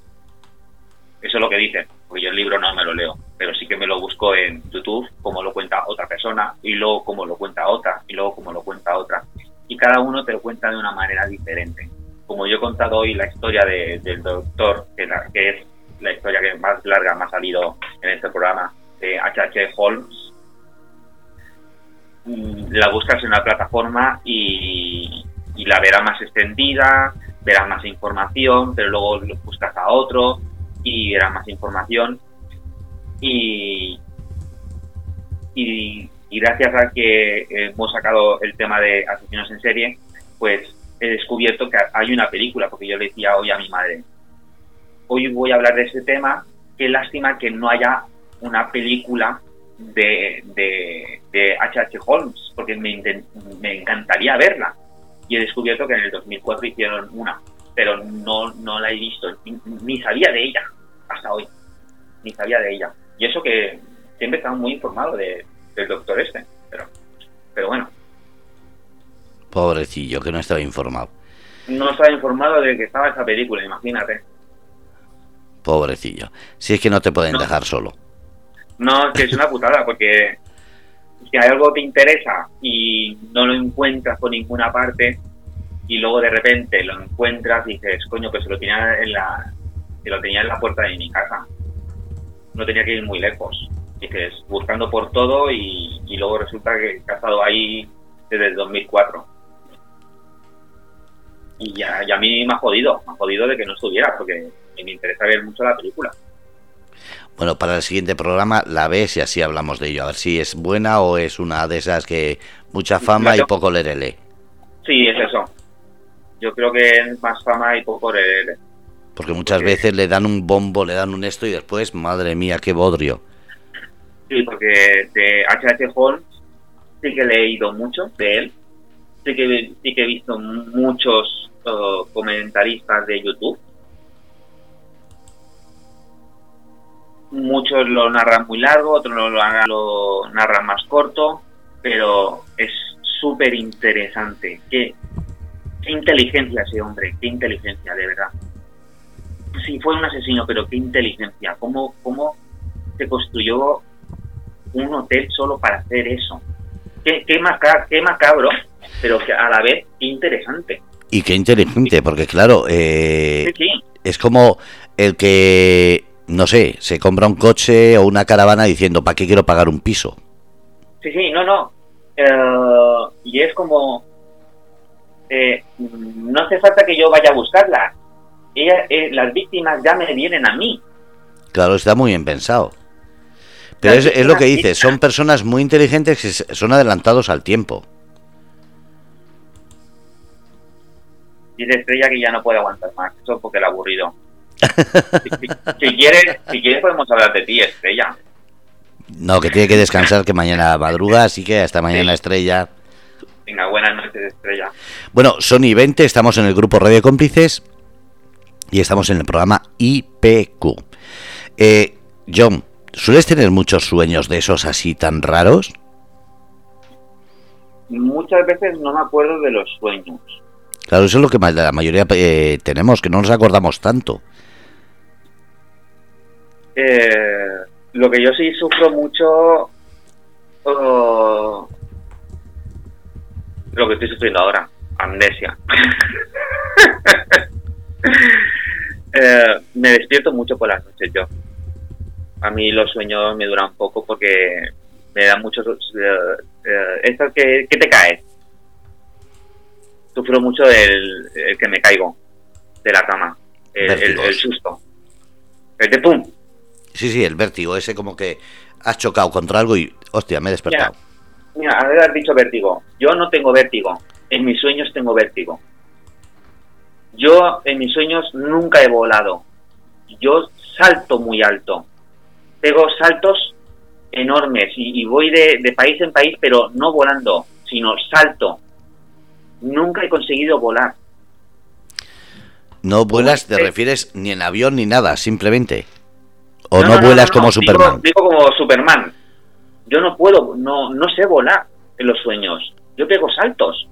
Eso es lo que dicen, porque yo el libro no me lo leo, pero sí que me lo busco en YouTube, como lo cuenta otra persona, y luego como lo cuenta otra, y luego como lo cuenta otra. Y cada uno te lo cuenta de una manera diferente. Como yo he contado hoy la historia del doctor, que, es la historia que más larga me ha salido en este programa, de H.H. Holmes, la buscas en la plataforma y, la verás más extendida, verás más información, pero luego lo buscas a otro y verás más información. Y, y, gracias a que hemos sacado el tema de asesinos en serie, pues he descubierto que hay una película, porque yo le decía hoy a mi madre, hoy voy a hablar de ese tema, qué lástima que no haya una película de, de, H.H. Holmes, porque me, me encantaría verla. Y he descubierto que en el 2004 hicieron una, pero no, no la he visto, ni, sabía de ella hasta hoy, ni sabía de ella. Y eso que siempre estaba muy informado de, del doctor este, pero, pero bueno. Pobrecillo, que no estaba informado. No estaba informado de que estaba esa película, imagínate. Pobrecillo. Si es que no te pueden dejar solo. No, que es una putada, porque si hay algo que te interesa y no lo encuentras por ninguna parte, y luego de repente lo encuentras y dices, coño, que se lo tenía en la, se lo tenía en la puerta de mi casa. No tenía que ir muy lejos. Dices, buscando por todo y, luego resulta que ha estado ahí desde el 2004. Y ya, ya a mí me ha jodido, me ha jodido de que no estuviera, porque me interesa ver mucho la película. Bueno, para el siguiente programa la ves y así hablamos de ello. A ver si es buena o es una de esas que mucha fama y poco lerele. Sí, es eso yo creo que es más fama y poco el Porque muchas veces le dan un bombo, le dan un esto y después, madre mía, qué bodrio. Sí, porque de H.H. Holmes sí que he leído mucho de él. Sí que, sí que he visto muchos uh, comentaristas de YouTube. Muchos lo narran muy largo, otros lo, narran más corto, pero es súper interesante. Que qué inteligencia ese hombre, qué inteligencia, de verdad. Sí, fue un asesino, pero qué inteligencia. ¿Cómo, cómo se construyó un hotel solo para hacer eso? Qué, qué, macabro, pero que a la vez interesante. Y qué inteligente, porque claro, eh, es como el que, no sé, se compra un coche o una caravana diciendo, ¿para qué quiero pagar un piso? Sí, sí, no, no. Eh, y es como eh, no hace falta que yo vaya a buscarlas. Eh, las víctimas ya me vienen a mí. Claro, está muy bien pensado. Pero es, lo que dice, son personas muy inteligentes que son adelantados al tiempo. Dice Estrella que ya no puede aguantar más, eso es porque el aburrido. si, quieres, si quieres podemos hablar de ti, Estrella. No, que tiene que descansar, que mañana madruga, así que hasta mañana, Estrella. Venga, buenas noches, Estrella. Bueno, Sony 20, estamos en el grupo Radio Cómplices y estamos en el programa IPQ. Eh, John, ¿sueles tener muchos sueños de esos así tan raros? Muchas veces no me acuerdo de los sueños. Claro, eso es lo que la mayoría eh, tenemos, que no nos acordamos tanto. Eh, lo que yo sí sufro mucho oh, lo que estoy sufriendo ahora, amnesia. Eh, me despierto mucho por las noches yo. A mí los sueños me duran poco porque me dan muchos... Eh, eh que, te cae. Sufro mucho el, que me caigo de la cama, el, susto. El de pum. Sí, sí, el vértigo, ese como que has chocado contra algo y, hostia, me he despertado. Mira, has dicho vértigo. Yo no tengo vértigo. En mis sueños tengo vértigo. Yo en mis sueños nunca he volado. Yo salto muy alto. Tengo saltos enormes y, voy de, país en país, pero no volando, sino salto. Nunca he conseguido volar. No vuelas, te refieres ni en avión ni nada, simplemente. O no, vuelas como Superman. digo como Superman yo no puedo, no, no sé volar en los sueños. Yo pego saltos.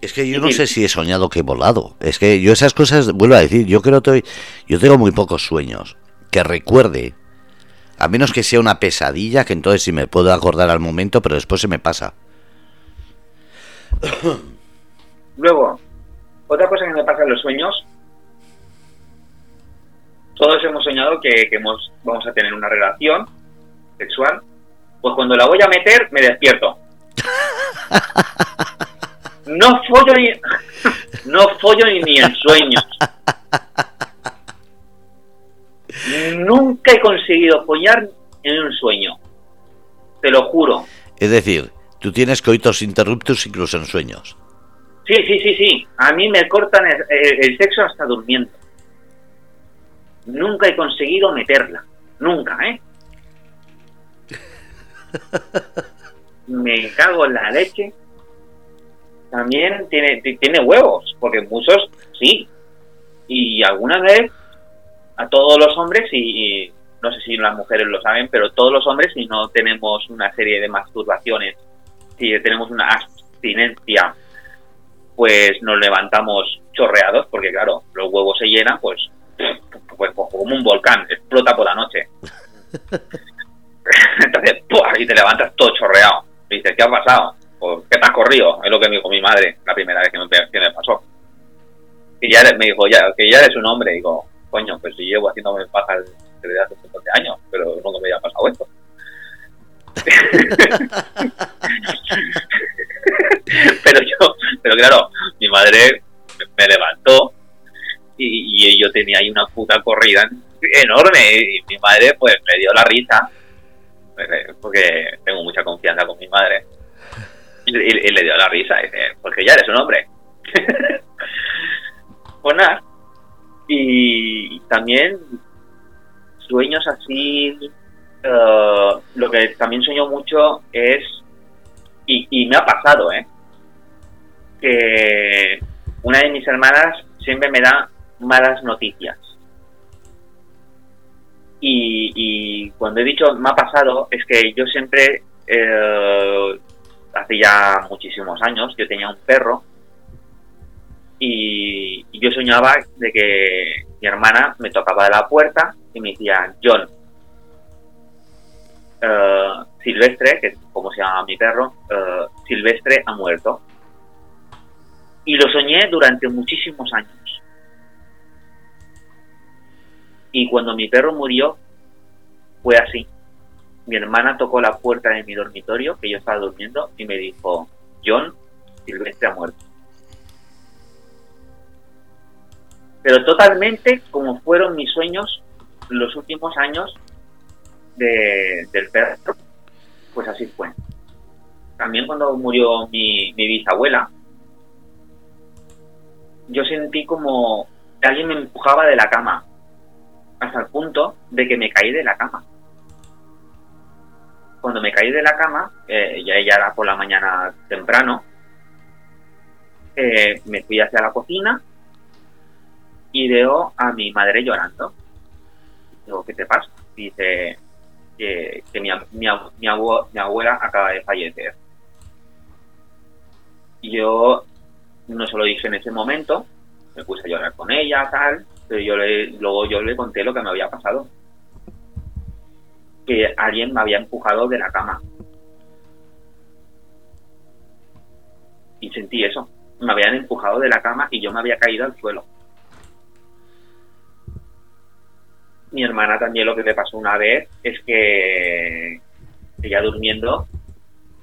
Es que yo no sé si he soñado que he volado. Es que yo esas cosas, vuelvo a decir, yo creo que yo tengo muy pocos sueños. Que recuerde. A menos que sea una pesadilla, que entonces sí me puedo acordar al momento, pero después se me pasa. Luego, otra cosa que me pasa en los sueños. Todos hemos soñado que, que hemos, vamos a tener una relación sexual, pues cuando la voy a meter me despierto. No follo ni, no follo ni, en sueños. Nunca he conseguido follar en un sueño. Te lo juro. Es decir, tú tienes coitos interruptos incluso en sueños. Sí, sí, sí, sí. A mí me cortan el sexo hasta durmiendo. Nunca he conseguido meterla. Nunca, ¿eh? me cago en la leche. También tiene, tiene huevos, porque muchos Sí. Y alguna vez a todos los hombres, y, no sé si las mujeres lo saben, pero todos los hombres, si no tenemos una serie de masturbaciones, si tenemos una abstinencia, pues nos levantamos chorreados, porque claro, los huevos se llenan, pues, pues como un volcán, explota por la noche. Entonces, y te levantas todo chorreado. Y dices, ¿qué ha pasado? Pues, ¿Qué te has corrido? Es lo que me dijo mi madre la primera vez que me, que pasó. Y ya me dijo, ya, que ya eres un hombre. Digo, coño, pues si llevo haciéndome pajas desde hace 50 años, pero nunca me había pasado esto. pero yo, pero claro, mi madre me levantó y, y, yo tenía ahí una puta corrida enorme y mi madre pues me dio la risa eh, porque tengo mucha confianza con mi madre y, le dio la risa dice porque ya eres un hombre pues nada y también sueños así eh, lo que también sueño mucho es y, y me ha pasado eh que una de mis hermanas siempre me da malas noticias. Y, cuando he dicho me ha pasado, es que yo siempre, eh, hace ya muchísimos años, yo tenía un perro y, yo soñaba de que mi hermana me tocaba de la puerta y me decía, John, eh, Silvestre, que es como se llama mi perro, eh, Silvestre ha muerto. Y lo soñé durante muchísimos años. Y cuando mi perro murió, fue así. Mi hermana tocó la puerta de mi dormitorio, que yo estaba durmiendo, y me dijo, John, Silvestre ha muerto. Pero totalmente como fueron mis sueños los últimos años del perro, pues así fue. También cuando murió mi, bisabuela, yo sentí como que alguien me empujaba de la cama hasta el punto de que me caí de la cama. Cuando me caí de la cama, eh, ya, era por la mañana temprano, eh, me fui hacia la cocina y veo a mi madre llorando. Digo, ¿qué te pasa? Dice que, mi, mi, mi, abuela acaba de fallecer. Y yo no se lo dije en ese momento, me puse a llorar con ella, tal, pero yo le, luego yo le conté lo que me había pasado. Que alguien me había empujado de la cama. Y sentí eso. Me habían empujado de la cama y yo me había caído al suelo. Mi hermana también lo que le pasó una vez es que ella durmiendo,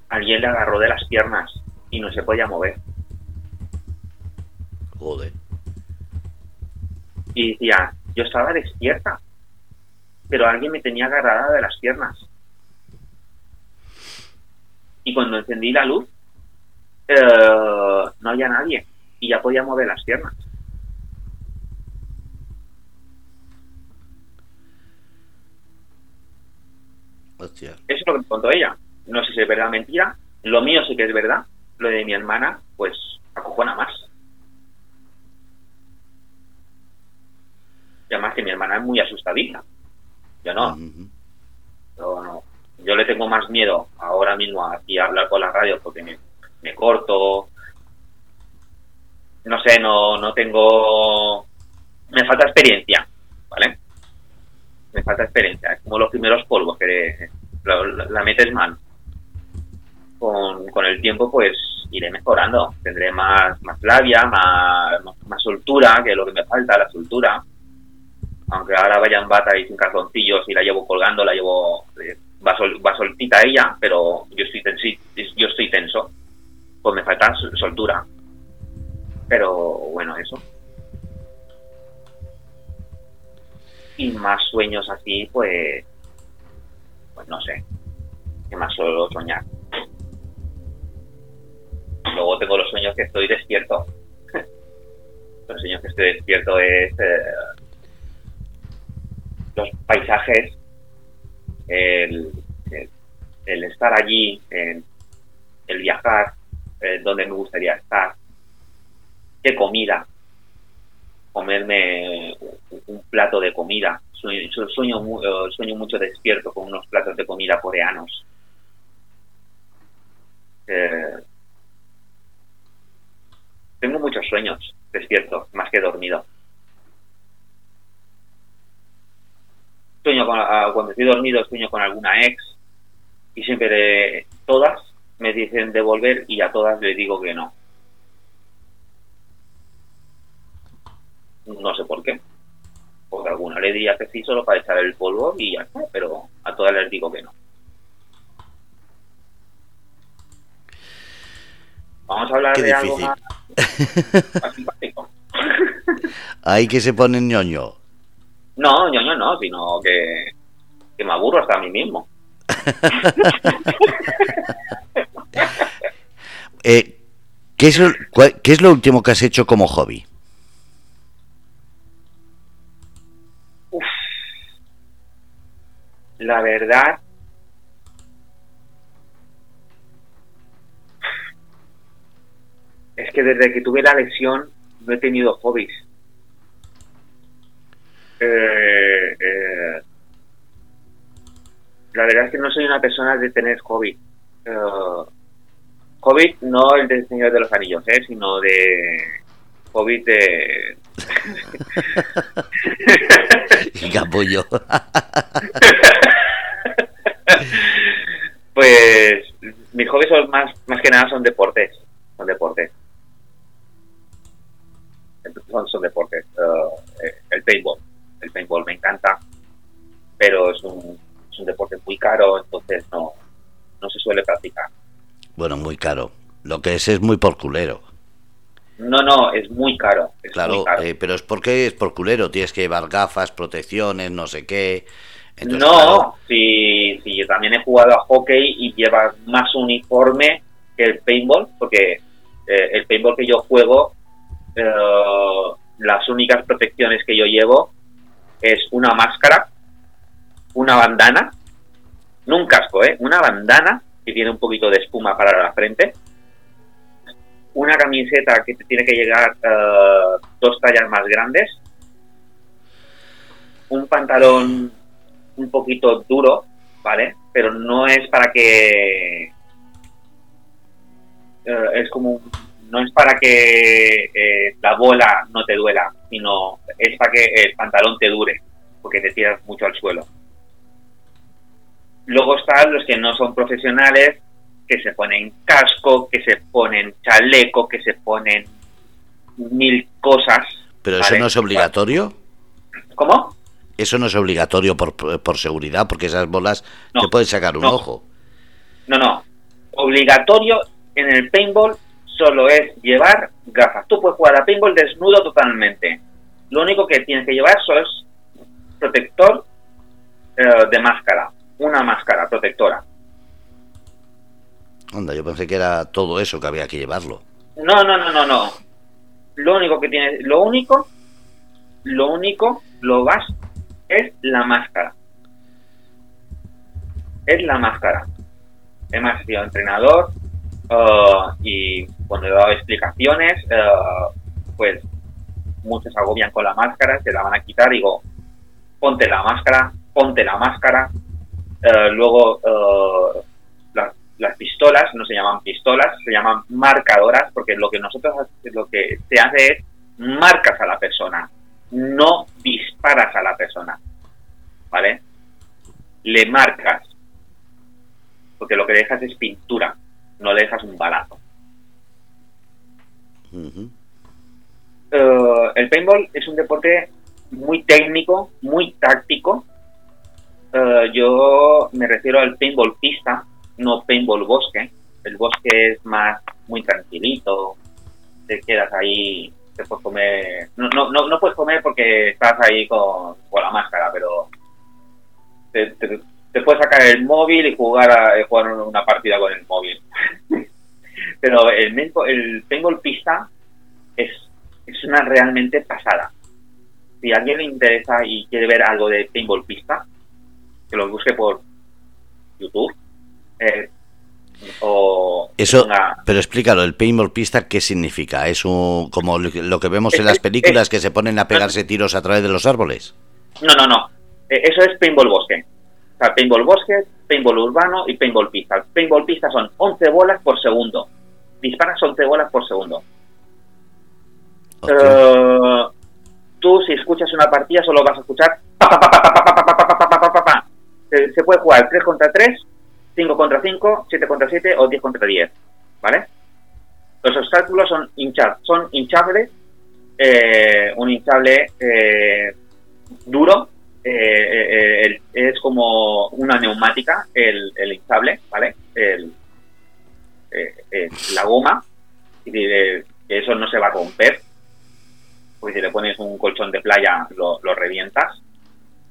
alguien le agarró de las piernas y no se podía mover. Joder y decía, yo estaba despierta, pero alguien me tenía agarrada de las piernas. Y cuando encendí la luz, eh, no había nadie y ya podía mover las piernas. Eso es lo que me contó ella. No sé si es verdad o mentira. Lo mío sí que es verdad. Lo de mi hermana, pues acojona más. además que mi hermana es muy asustadita. Yo no. Yo no. Yo le tengo más miedo ahora mismo aquí a hablar con la radio porque me, corto. No sé, no, no tengo. Me falta experiencia, ¿vale? Me falta experiencia. Es como los primeros polvos que la, metes mal. Con, con el tiempo, pues iré mejorando. Tendré más, más labia, más, más soltura, que es lo que me falta, la soltura aunque ahora vaya en bata y sin calzoncillos y la llevo colgando, la llevo, eh, va, va soltita ella, pero yo estoy, tenso, yo estoy tenso, pues me falta soltura. Pero bueno, eso. Y más sueños así, pues, pues no sé, qué más suelo soñar. Luego tengo los sueños que estoy despierto. los sueños que estoy despierto es... Eh, los paisajes, el, estar allí, el, viajar, donde me gustaría estar, qué comida, comerme un plato de comida. Sueño, eh, sueño mucho despierto con unos platos de comida coreanos. Eh, tengo muchos sueños despierto, más que dormido. Sueño con, ah, cuando estoy dormido, sueño con alguna ex y siempre todas me dicen de volver y a todas les digo que no. No sé por qué. Porque alguna le diría que sí solo para echar el polvo y ya está, pero a todas les digo que no. Vamos a hablar de algo más, simpático. Ahí que se pone ñoño. No, ñoño no, sino que, que me aburro hasta a mí mismo. eh, ¿qué, es, ¿Qué es lo último que has hecho como hobby? La verdad, es que desde que tuve la lesión no he tenido hobbies. Eh, eh, la verdad es que no soy una persona de tener hobby. Uh, hobby no el del Señor de los Anillos, ¿eh? sino de hobby de... y capullo. pues mis hobbies son más, más que nada son deportes. Son deportes. Son, son deportes. Uh, el paintball. El paintball me encanta, pero es un, es un deporte muy caro, entonces no, no se suele practicar. Bueno, muy caro. Lo que es es muy por culero. No, no, es muy caro. Claro, eh, pero es porque es por culero. Tienes que llevar gafas, protecciones, no sé qué no, si, si yo también he jugado a hockey y llevas más uniforme que el paintball, porque eh, el paintball que yo juego, eh, las únicas protecciones que yo llevo es una máscara, una bandana, no un casco, ¿eh? una bandana que tiene un poquito de espuma para la frente, una camiseta que te tiene que llegar eh, dos tallas más grandes, un pantalón un poquito duro, ¿vale? Pero no es para que... Eh, es como... No es para que eh, la bola no te duela, sino es para que el pantalón te dure, porque te tiras mucho al suelo. Luego están los que no son profesionales, que se ponen casco, que se ponen chaleco, que se ponen mil cosas. ¿Pero eso no es obligatorio? ¿Cómo? Eso no es obligatorio por, por seguridad, porque esas bolas te pueden sacar un ojo. No, no. Obligatorio en el paintball solo es llevar gafas. Tú puedes jugar a paintball desnudo totalmente. Lo único que tienes que llevar solo es protector eh, de máscara. Una máscara protectora. Onda, yo pensé que era todo eso que había que llevarlo. No, no, no, no, no. Lo único que tienes, lo único, lo único, lo vas es la máscara. Es la máscara. Hemos sido entrenador uh, y cuando he dado explicaciones, uh, pues muchos agobian con la máscara, se la van a quitar, digo, ponte la máscara, ponte la máscara. Uh, luego las, las, pistolas no se llaman pistolas, se llaman marcadoras, porque lo que nosotros lo que se hace es marcas a la persona no disparas a la persona, ¿vale? Le marcas, porque lo que dejas es pintura, no le dejas un balazo. Eh, el paintball es un deporte muy técnico, muy táctico. Eh, yo me refiero al paintball pista, no paintball bosque. El bosque es más muy tranquilito, te quedas ahí te puedes comer. No, no, no, puedes comer porque estás ahí con, la máscara, pero te, puedes sacar el móvil y jugar, a, jugar una partida con el móvil. pero el, el el pista es, es una realmente pasada. Si a alguien le interesa y quiere ver algo de paintball pista, que lo busque por YouTube. Eh, o Eso, pero explícalo, el paintball pista, ¿qué significa? ¿Es un, como lo que vemos en las películas que se ponen a pegarse tiros a través de los árboles? No, no, no. Eh, eso es paintball bosque. O sea, paintball bosque, paintball urbano y paintball pista. Paintball pista son 11 bolas por segundo. Disparas 11 bolas por segundo. tú, si escuchas una partida, solo vas a escuchar. Se puede jugar 3 contra 3, 5 contra 5, 7 contra 7 o 10 contra 10. ¿Vale? Los obstáculos son, hinchables, son hinchables. un hinchable duro es como una neumática el, el hinchable, ¿vale? El, la goma, eso no se va a romper, porque si le pones un colchón de playa lo, revientas.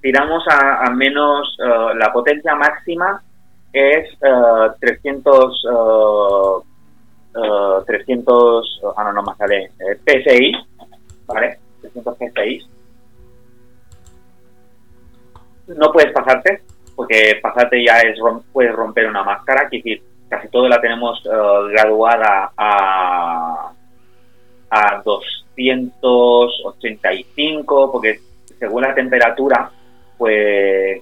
Tiramos a, menos, la potencia máxima es 300, uh, 300, uh, ah no, no más sale, eh, PSI, ¿vale? 300 PSI. No puedes pasarte, porque pasarte ya es puedes romper una máscara, es decir, casi todo la tenemos graduada a, a 285, porque según la temperatura, pues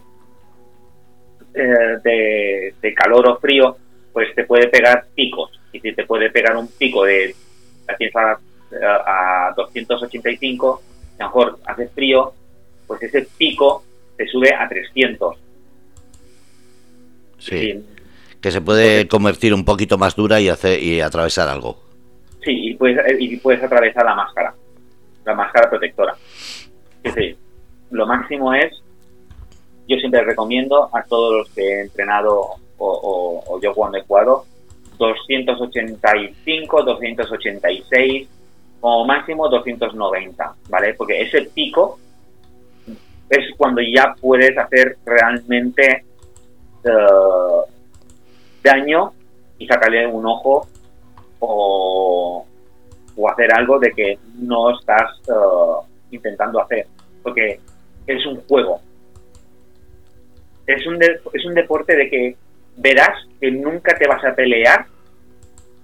eh, de, calor o frío, pues te puede pegar picos. Y si te puede pegar un pico de a, a 285, a lo mejor hace frío, pues ese pico te sube a 300. Sí. que se puede convertir un poquito más dura y hacer y atravesar algo. Sí, y puedes, eh, y puedes atravesar la máscara, la máscara protectora. Decir, lo máximo es, yo siempre recomiendo a todos los que he entrenado o, yo cuando he jugado, 285, 286, o máximo 290, ¿vale? Porque ese pico es cuando ya puedes hacer realmente uh, daño y sacarle un ojo o, hacer algo de que no estás uh, intentando hacer. Porque es un juego. Es un, es un deporte de que verás que nunca te vas a pelear,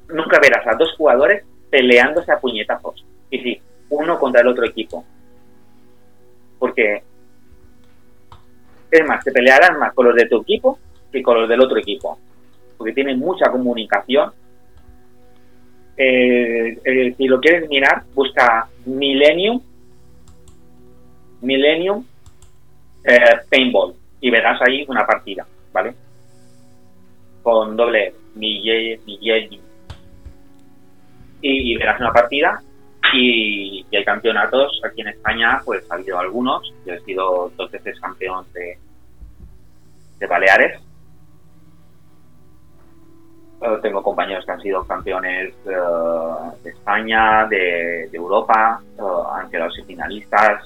nunca verás a dos jugadores peleándose a puñetazos. Y sí, uno contra el otro equipo. Porque es más, te pelearás más con los de tu equipo que con los del otro equipo. Porque tienen mucha comunicación eh, eh, si lo quieres mirar, busca Millennium, Millennium eh, Paintball y verás ahí una partida, ¿vale? Con doble Millennium. Y, verás una partida y, hay campeonatos aquí en España, pues ha habido algunos. Yo he sido dos veces campeón de, de Baleares eh, tengo compañeros que han sido campeones eh, de España, de, Europa, eh, han quedado finalistas.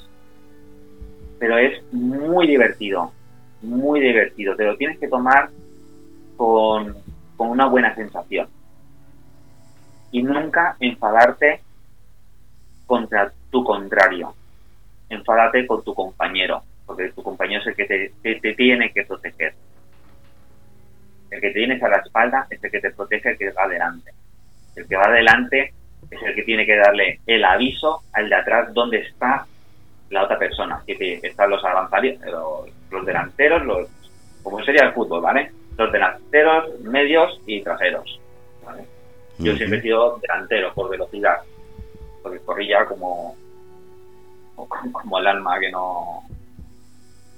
Pero es muy divertido, muy divertido. Te lo tienes que tomar con, con una buena sensación. Y nunca enfadarte contra tu contrario. Enfádate con tu compañero, porque tu compañero es el que te tiene que proteger. El que tienes a la espalda es el que te protege, el que va adelante. El que va adelante es el que tiene que darle el aviso al de atrás dónde está la otra persona. Que están los avanzados, los, delanteros, los, como sería el fútbol, ¿vale? Los delanteros, medios y traseros. ¿vale? Yo siempre he sido delantero por velocidad, porque corría como, como el alma que no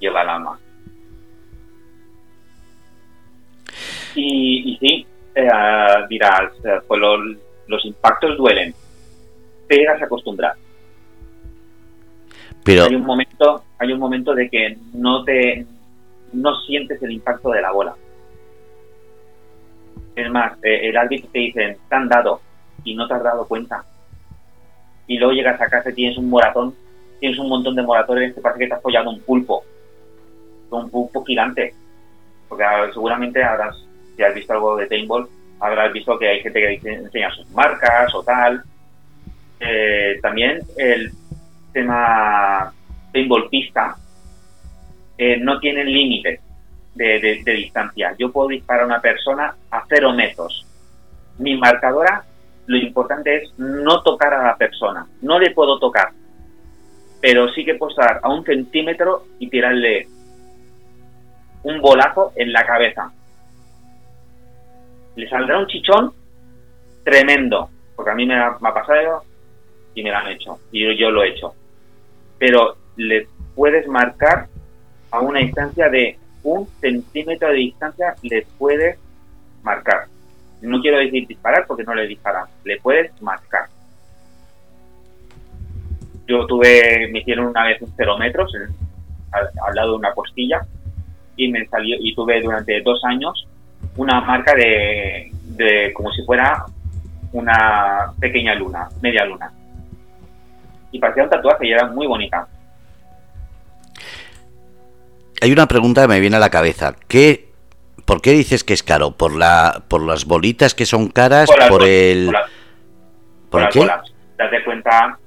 lleva el alma. Y, sí, eh, dirás, eh, pues los, impactos duelen, te llegas a acostumbrar. Hay un momento, hay un momento de que no te no sientes el impacto de la bola. Es más, eh, el árbitro te dice, te han dado y no te has dado cuenta. Y luego llegas a casa y tienes un moratón, tienes un montón de moratones, te parece que te has apoyado un pulpo, un pulpo gigante. Porque ah, seguramente habrás si has visto algo de paintball, habrás visto que hay gente que enseña sus marcas o tal. Eh, también el tema paintball pista eh, no tiene límites de, distancia. Yo puedo disparar a una persona a cero metros mi marcadora, lo importante es no tocar a la persona. No le puedo tocar, pero sí que puedo estar a un centímetro y tirarle un bolazo en la cabeza. Le saldrá un chichón tremendo, porque a mí me ha, pasado y me lo han hecho, y yo lo he hecho. Pero le puedes marcar a una distancia de un centímetro de distancia, le puedes marcar. No quiero decir disparar porque no le disparan, le puedes marcar. Yo tuve, me hicieron una vez un cero metros al, lado de una costilla y me salió y tuve durante dos años una marca de, de como si fuera una pequeña luna, media luna. Y parecía un tatuaje y era muy bonita. Hay una pregunta que me viene a la cabeza. ¿Qué, ¿Por qué dices que es caro? ¿Por la por las bolitas que son caras? ¿Por, el...? Por, qué? Date cuenta,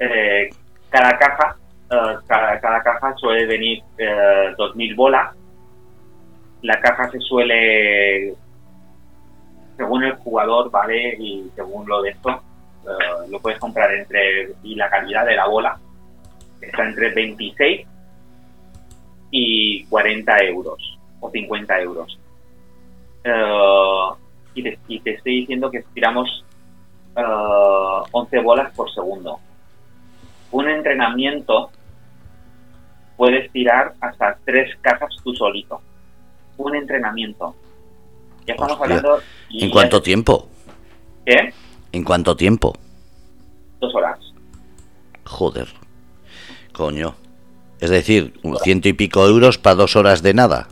eh, cada caja eh, cada, cada, caja suele venir eh, 2.000 bolas. La caja se suele según el jugador, ¿vale? Y según lo de esto, lo puedes comprar entre, y la calidad de la bola está entre 26 y 40 euros o 50 euros. Eh, y, te, estoy diciendo que tiramos 11 eh, bolas por segundo. Un entrenamiento puedes tirar hasta tres cajas tú solito. Un entrenamiento. Ya estamos hablando. ¿En cuánto tiempo? ¿Qué? ¿En cuánto tiempo? Dos horas. Joder. Coño. Es decir, un ciento y pico euros para dos horas de nada.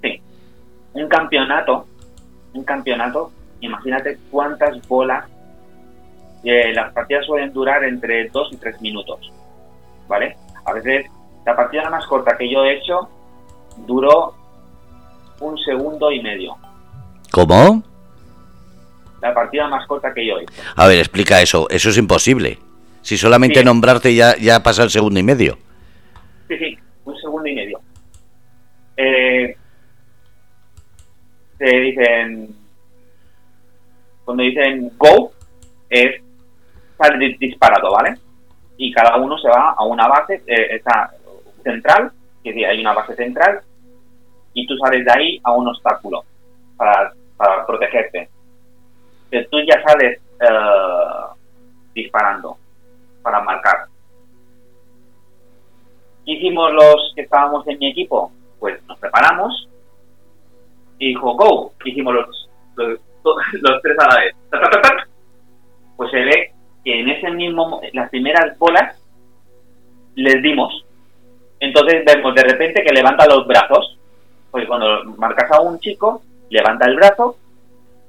Sí. Un campeonato. Un campeonato. Imagínate cuántas bolas. Eh, las partidas suelen durar entre dos y tres minutos. ¿Vale? A veces la partida más corta que yo he hecho duró un segundo y medio. ¿Cómo? La partida más corta que yo hice. A ver, explica eso. Eso es imposible. Si solamente nombrarte ya, ya pasa el segundo y medio. Sí, sí, un segundo y medio. Eh, se dicen. Cuando dicen go, es salir disparado, ¿vale? Y cada uno se va a una base, eh, está central, que decir, hay una base central, y tú sales de ahí a un obstáculo para para protegerte. Que tú ya sales eh, disparando para marcar. ¿Qué hicimos los que estábamos en mi equipo? Pues nos preparamos y dijo, go. Hicimos los, los, tres a la vez. Pues se ve que en ese mismo, las primeras bolas les dimos. Entonces vemos de repente que levanta los brazos. Pues cuando marcas a un chico, levanta el brazo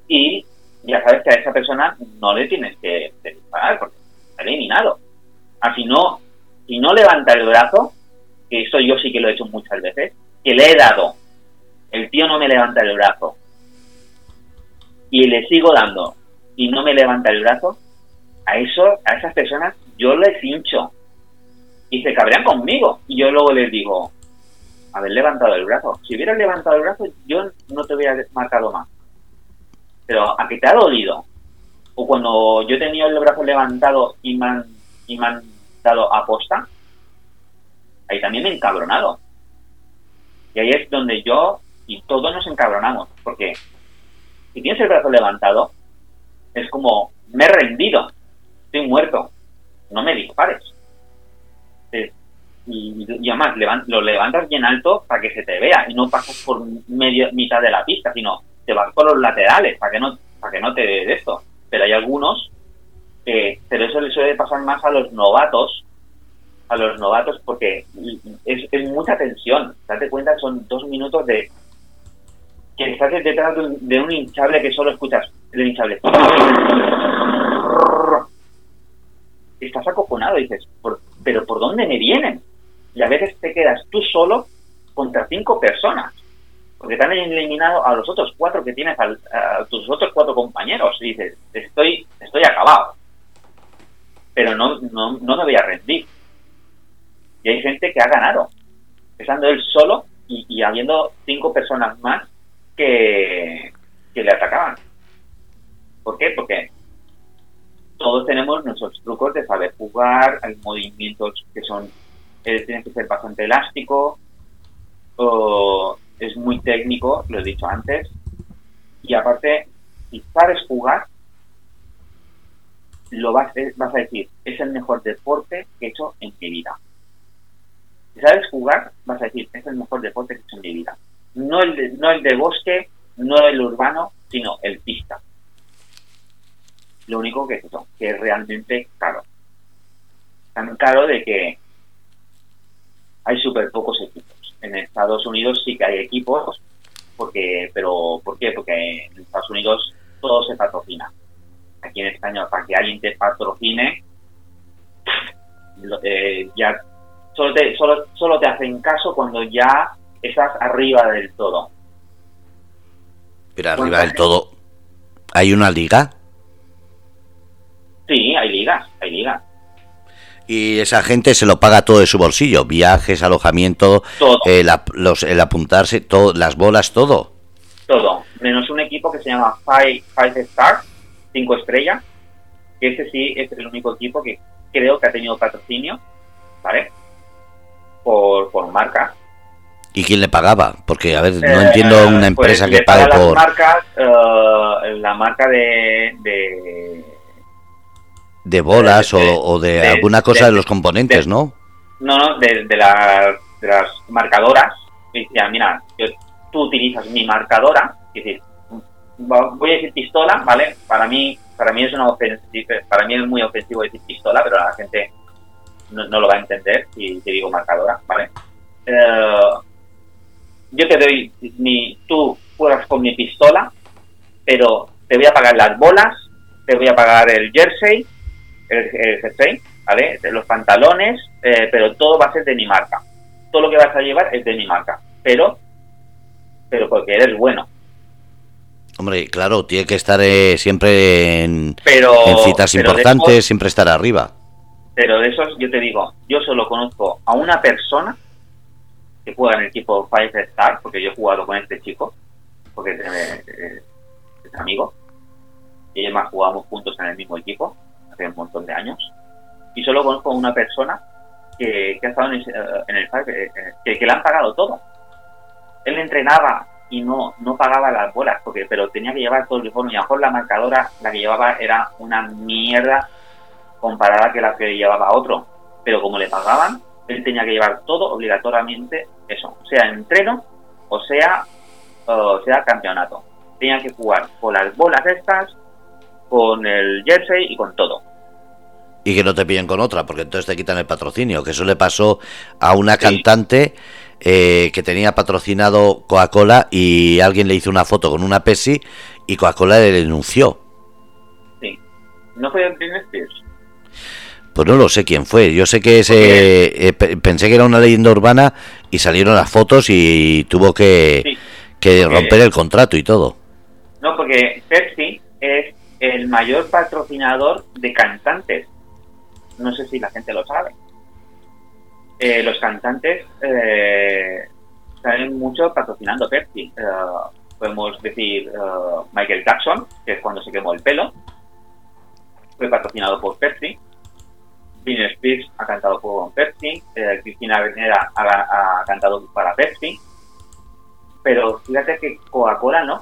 y ya sabes que a esa persona no le tienes que, disparar porque está eliminado. Así no, si no levanta el brazo, que eso yo sí que lo he hecho muchas veces, que le he dado, el tío no me levanta el brazo y le sigo dando y no me levanta el brazo, a eso, a esas personas yo les hincho y se cabrean conmigo y yo luego les digo, haber levantado el brazo. Si hubieras levantado el brazo, yo no te hubiera marcado más. Pero a que te ha dolido, o cuando yo tenía el brazo levantado y me han, y me han dado aposta, ahí también me he encabronado. Y ahí es donde yo y todos nos encabronamos, porque si tienes el brazo levantado, es como, me he rendido, estoy muerto, no me dispares y, además lo levantas bien alto para que se te vea y no pasas por medio mitad de la pista, sino te vas por los laterales para que no para que no te dé esto. Pero hay algunos que, pero eso le suele pasar más a los novatos, a los novatos porque es, mucha tensión. Date cuenta, son dos minutos de que estás detrás de un, hinchable que solo escuchas el hinchable. Estás acojonado, dices, pero ¿por dónde me vienen? y a veces te quedas tú solo contra cinco personas, porque te han eliminado a los otros cuatro que tienes, a tus otros cuatro compañeros, y dices, estoy, estoy acabado, pero no, no, no me voy a rendir. Y hay gente que ha ganado, estando él solo y, y habiendo cinco personas más que, que le atacaban. ¿Por qué? Porque todos tenemos nuestros trucos de saber jugar, hay movimientos que son, eh, tienen que ser bastante elástico, o es muy técnico, lo he dicho antes, y aparte, si sabes jugar, lo vas, a decir, es el mejor deporte que he hecho en mi vida. Si sabes jugar, vas a decir, es el mejor deporte que he hecho en mi vida. No el de, no el de bosque, no el urbano, sino el pista. Lo único que es que es realmente caro. Tan caro de que hay súper pocos equipos. En Estados Unidos sí que hay equipos, porque, pero ¿por qué? Porque en Estados Unidos todo se patrocina. Aquí en España, para que alguien te patrocine, eh, ya solo te, solo, solo te hacen caso cuando ya estás arriba del todo. Pero arriba del todo, ¿hay una liga? Sí, hay ligas, hay ligas. Y esa gente se lo paga todo de su bolsillo, viajes, alojamiento, El, los, el apuntarse, todo, las bolas, todo. Todo, menos un equipo que se llama Five, Five Stars, 5 estrellas, que ese sí es el único equipo que creo que ha tenido patrocinio, ¿vale? Por, por marca. ¿Y quién le pagaba? Porque, a ver, no eh, entiendo una pues empresa que pague por... Marcas, eh, la marca de de bolas o, de, alguna cosa de, los componentes, ¿no? No, no, de, las marcadoras. Decía, mira, tú utilizas mi marcadora, es decir, voy a decir pistola, ¿vale? Para mí, para mí es una para mí es muy ofensivo decir pistola, pero la gente no, lo va a entender si te digo marcadora, ¿vale? Eh, yo te doy mi, tú juegas con mi pistola, pero te voy a pagar las bolas, te voy a pagar el jersey, el, jersey, ¿vale? Los pantalones, eh, pero todo va a ser de mi marca. Todo lo que vas a llevar es de mi marca, pero, pero porque eres bueno. Hombre, claro, tiene que estar eh, siempre en, en citas importantes, siempre estar arriba. Pero de esos, yo te digo, yo solo conozco a una persona que juega en el equipo Five Star, porque yo he jugado con este chico, porque es, eh, es amigo, y además jugamos juntos en el mismo equipo, hace un montón de años. Y solo conozco a una persona que, ha estado en, el, en el eh, que, que, le han pagado todo. Él entrenaba y no, no pagaba las bolas, porque, pero tenía que llevar todo el uniforme. Y a lo mejor la marcadora, la que llevaba, era una mierda comparada que la que llevaba otro. Pero como le pagaban, él tenía que llevar todo obligatoriamente eso, sea entreno o sea, o sea campeonato. Tenía que jugar con las bolas estas, con el jersey y con todo. Y que no te pillen con otra, porque entonces te quitan el patrocinio, que eso le pasó a una cantante eh, que tenía patrocinado Coca-Cola y alguien le hizo una foto con una Pepsi y Coca-Cola le denunció. Sí. ¿No fue Spears? Pues no lo sé quién fue. Yo sé que ese, eh, pensé que era una leyenda urbana y salieron las fotos y tuvo que, que romper el contrato y todo. No, porque Pepsi es el mayor patrocinador de cantantes. No sé si la gente lo sabe. Eh, los cantantes eh, salen mucho patrocinando Pepsi. Eh, podemos decir Michael Jackson, que es cuando se quemó el pelo, fue patrocinado por Pepsi. Britney Spears ha cantado con Pepsi. Cristina Aguilera ha, ha cantado para Pepsi. Pero fíjate que Coca-Cola no.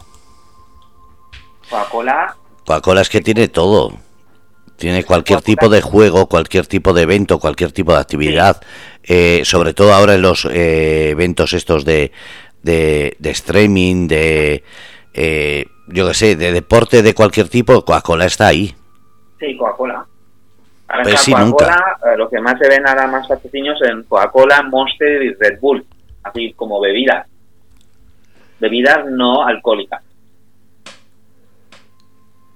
Coca-Cola Coca-Cola es que tiene todo. Tiene cualquier tipo de juego, cualquier tipo de evento, cualquier tipo de actividad. Eh, sobre todo ahora en los eh, eventos estos de, de, streaming, de, eh, yo qué sé, de deporte de cualquier tipo, Coca-Cola está ahí. Sí, Coca-Cola. Ahora pues Coca-Cola, lo que más se ven ahora más patrocinios en Coca-Cola, Monster y Red Bull, así como bebidas. Bebidas no alcohólicas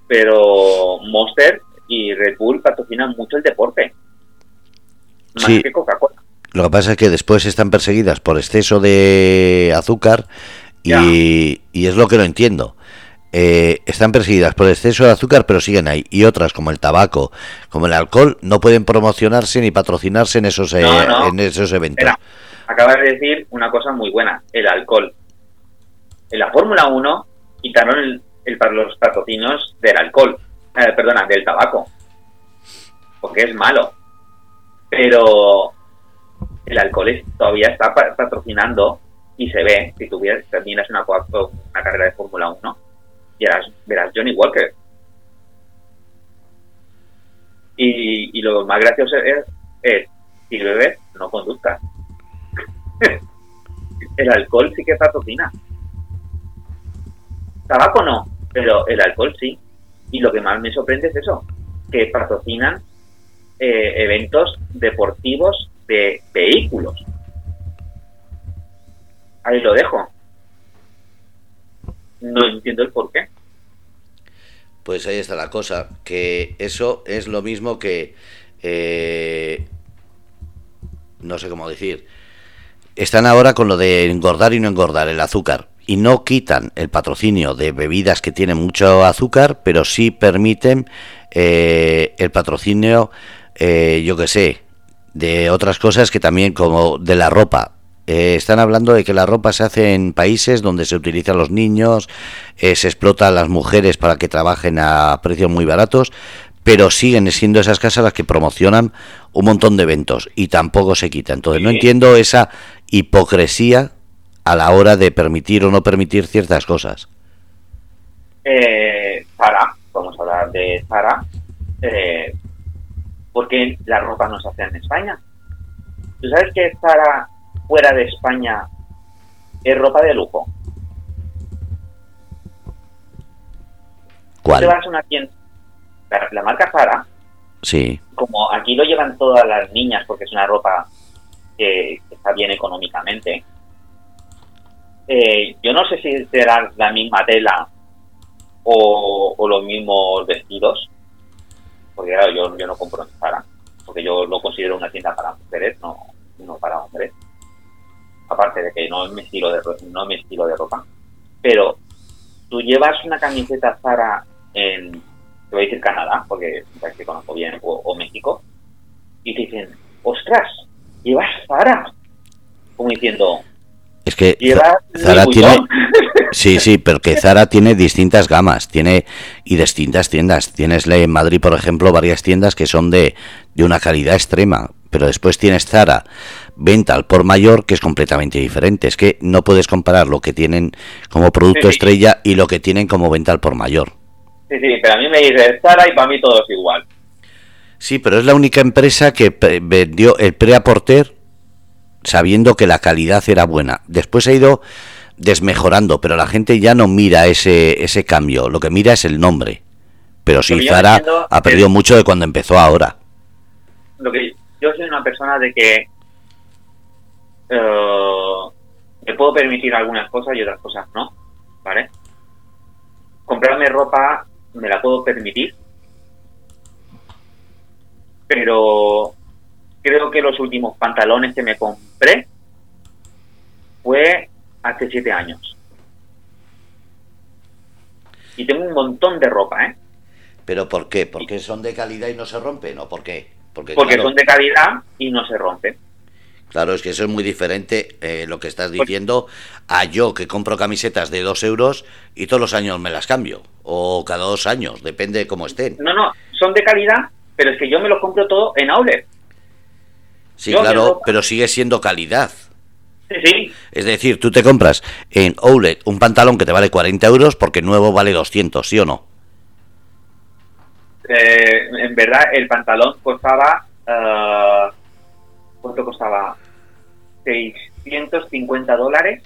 pero Monster y Red Bull patrocinan mucho el deporte. Más que Coca-Cola. Lo que pasa es que después están perseguidas por exceso de azúcar y, es lo que no entiendo. Eh, están perseguidas por exceso de azúcar, pero siguen ahí. Y otras, como el tabaco, como el alcohol, no pueden promocionarse ni patrocinarse en esos, eh, En esos eventos. acabas de decir una cosa muy buena, el alcohol. En la Fórmula 1 quitaron el, el, los patrocinios del alcohol, eh, perdona, del tabaco. porque es malo. Pero el alcohol todavía está patrocinando y se ve, si tuvieras, terminas una, carrera de Fórmula 1, y verás, verás Johnny Walker. Y, lo más gracioso es, es si bebes, no conduzcas. el alcohol sí que patrocina. Tabaco no, pero el alcohol sí. Y lo que más me sorprende es eso, que patrocinan eh, eventos deportivos de vehículos. Ahí lo dejo. No entiendo el por qué. Pues ahí está la cosa, que eso es lo mismo que... Eh, no sé cómo decir. Están ahora con lo de engordar y no engordar el azúcar. Y no quitan el patrocinio de bebidas que tienen mucho azúcar, pero sí permiten eh, el patrocinio, eh, yo que sé, de otras cosas que también como de la ropa. Eh, están hablando de que la ropa se hace en países donde se utilizan los niños, se explota a las mujeres para que trabajen a precios muy baratos, pero siguen siendo esas casas las que promocionan un montón de eventos y tampoco se quita. Entonces no entiendo esa hipocresía a la hora de permitir o no permitir ciertas cosas. Eh, Zara, vamos a hablar de Zara, eh, ¿por qué la ropa no se hace en España? ¿Tú sabes que Zara fuera de España es ropa de lujo? ¿Cuál? Te vas a una tienda, la, marca Zara, sí. como aquí lo llevan todas las niñas porque es una ropa que está bien económicamente, eh, yo no sé si será la misma tela o los mismos vestidos, porque yo, yo no compro en Zara, porque yo lo considero una tienda para mujeres, no, no para hombres. Aparte de que no es mi estilo de, no es mi estilo de ropa. Pero tú llevas una camiseta Zara en, te voy a decir Canadá, porque que conozco bien, o, México, y te dicen, ostras, llevas Zara. Como diciendo, es que Zara tiene, Sí, sí, pero que Zara tiene distintas gamas, tiene y distintas tiendas. Tienes en Madrid, por ejemplo, varias tiendas que son de, de una calidad extrema, pero después tienes Zara venta al por mayor que es completamente diferente. Es que no puedes comparar lo que tienen como producto estrella y lo que tienen como venta al por mayor. Sí, sí, pero a mí me dice Zara y para mí todo es igual. Sí, pero es la única empresa que vendió el pre-aporter sabiendo que la calidad era buena. Después ha ido desmejorando, pero la gente ya no mira ese, ese cambio, lo que mira es el nombre. Pero sí, Zara ha perdido mucho de cuando empezó ahora. Lo que yo soy una persona de que eh, me puedo permitir algunas cosas y otras cosas no, ¿vale? Comprarme ropa me la puedo permitir, pero creo que los últimos pantalones que me compré fue hace siete años. Y tengo un montón de ropa, ¿eh? ¿Pero por qué? ¿Porque son de calidad y no se rompen? ¿O por qué? Porque, Porque son de calidad y no se rompen. Claro, es que eso es muy diferente eh, lo que estás diciendo a yo que compro camisetas de dos euros y todos los años me las cambio. O cada dos años, depende de cómo estén. No, no, son de calidad, pero es que yo me los compro todo en outlet. Sí, claro, pero sigue siendo calidad. Sí, sí. Es decir, tú te compras en Outlet un pantalón que te vale 40 euros porque nuevo vale 200, ¿sí o no? Eh, en verdad, el pantalón costaba. Uh, ¿Cuánto costaba? 650 dólares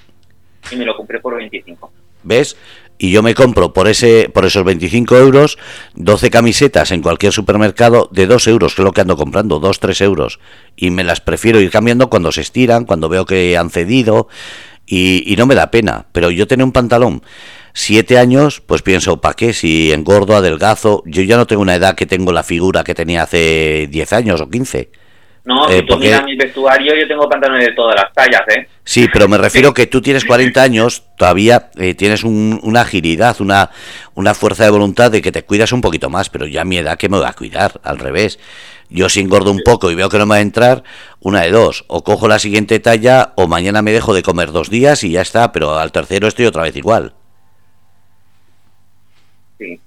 y me lo compré por 25. ¿Ves? Y yo me compro por ese por esos 25 euros 12 camisetas en cualquier supermercado de 2 euros, que es lo que ando comprando, 2, 3 euros. Y me las prefiero ir cambiando cuando se estiran, cuando veo que han cedido y, no me da pena. Pero yo tengo un pantalón 7 años, pues pienso, ¿para qué? Si engordo, adelgazo, yo ya no tengo una edad que tengo la figura que tenía hace 10 años o 15. No, si eh, tú miras mi vestuario, yo tengo pantalones de todas las tallas, ¿eh? Sí, pero me refiero que tú tienes 40 años, todavía eh, tienes una agilidad, una, una fuerza de voluntad de que te cuidas un poquito más, pero ya a mi edad, que me voy a cuidar? Al revés. Yo si engordo un poco y veo que no me va a entrar, una de dos, o cojo la siguiente talla o mañana me dejo de comer dos días y ya está, pero al tercero estoy otra vez igual. Sí.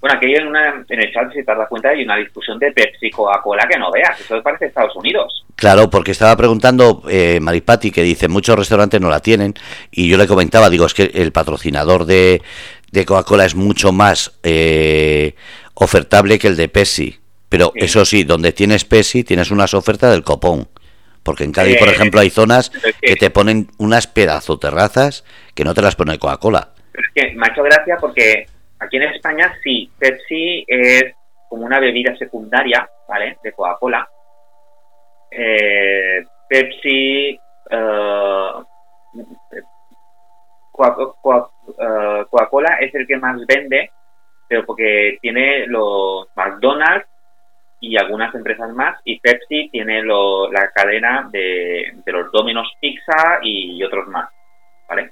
Bueno, aquí en, una, en el chat, si te das cuenta, hay una discusión de Pepsi Coca-Cola que no veas. Eso parece Estados Unidos. Claro, porque estaba preguntando eh, Maripati, que dice, muchos restaurantes no la tienen, y yo le comentaba, digo, es que el patrocinador de, de Coca-Cola es mucho más eh, ofertable que el de Pepsi. Pero eso sí, donde tienes Pepsi, tienes unas ofertas del copón. Porque en Cádiz, por ejemplo, hay zonas que te ponen unas pedazo terrazas que no te las pone Coca-Cola. es que me ha hecho gracia porque aquí en España sí, Pepsi es como una bebida secundaria, ¿vale? De Coca-Cola. Eh, Pepsi, eh, Coca-Cola es el que más vende, pero porque tiene los McDonald's y algunas empresas más, y Pepsi tiene la cadena de, los Domino's Pizza y otros más, ¿vale?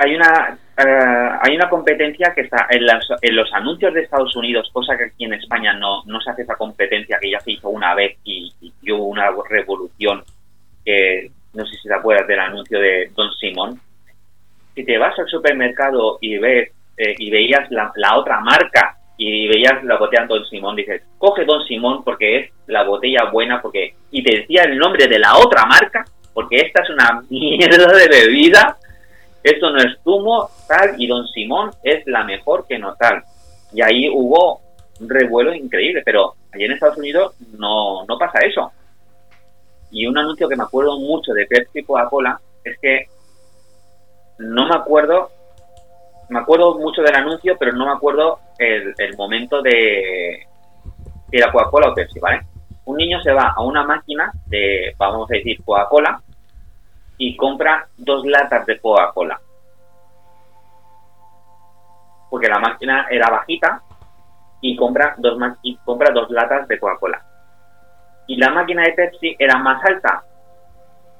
Hay una eh, hay una competencia que está en, en, los anuncios de Estados Unidos, cosa que aquí en España no, no se hace esa competencia que ya se hizo una vez y, dio una revolución que no sé si te acuerdas del anuncio de Don Simón. Si te vas al supermercado y ves eh, y veías la, la otra marca y veías la botella Don Simón, dices, coge Don Simón porque es la botella buena, porque y te decía el nombre de la otra marca, porque esta es una mierda de bebida, esto no es zumo, tal, y Don Simón es la mejor que no tal. Y ahí hubo un revuelo increíble, pero allí en Estados Unidos no, no pasa eso. Y un anuncio que me acuerdo mucho de Pepsi Coca-Cola es que no me acuerdo me acuerdo mucho del anuncio, pero no me acuerdo el, momento de si era Coca-Cola o Pepsi, ¿vale? Un niño se va a una máquina de, vamos a decir, Coca-Cola y compra dos latas de Coca-Cola. Porque la máquina era bajita y compra dos, y compra dos latas de Coca-Cola. Y la máquina de Pepsi era más alta.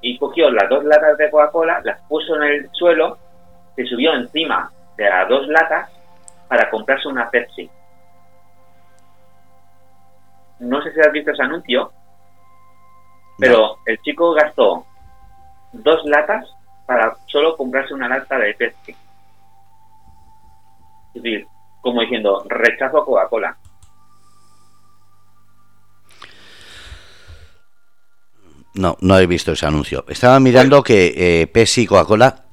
Y cogió las dos latas de Coca-Cola, las puso en el suelo, se subió encima a dos latas para comprarse una Pepsi. No sé si has visto ese anuncio, pero el chico gastó dos latas para solo comprarse una lata de Pepsi. Es decir, como diciendo, rechazo a Coca-Cola. No, no he visto ese anuncio. Estaba mirando que eh, Pepsi y Coca-Cola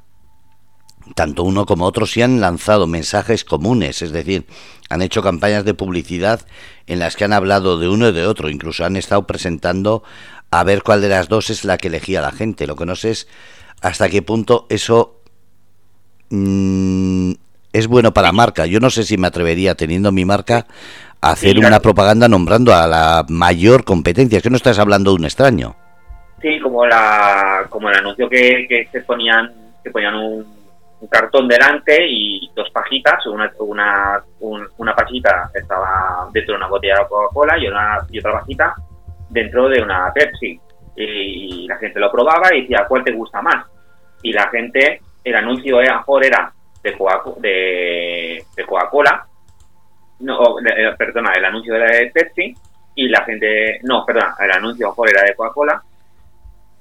tanto uno como otro sí han lanzado mensajes comunes, es decir, han hecho campañas de publicidad en las que han hablado de uno y de otro, incluso han estado presentando a ver cuál de las dos es la que elegía la gente. Lo que no sé es hasta qué punto eso mm, es bueno para marca. Yo no sé si me atrevería, teniendo mi marca, a hacer una propaganda nombrando a la mayor competencia. Es que no estás hablando de un extraño. Sí, como la como el anuncio que, que se ponían que ponían un un cartón delante y dos pajitas, una, una, una pajita estaba dentro de una botella de Coca-Cola y, una, y otra pajita dentro de una Pepsi. Y, la gente lo probaba y decía, ¿cuál te gusta más? Y la gente, el anuncio era, era de Coca-Cola, de, Coca-Cola no, eh, perdona, el anuncio era de Pepsi y la gente, no, perdona, el anuncio mejor era de Coca-Cola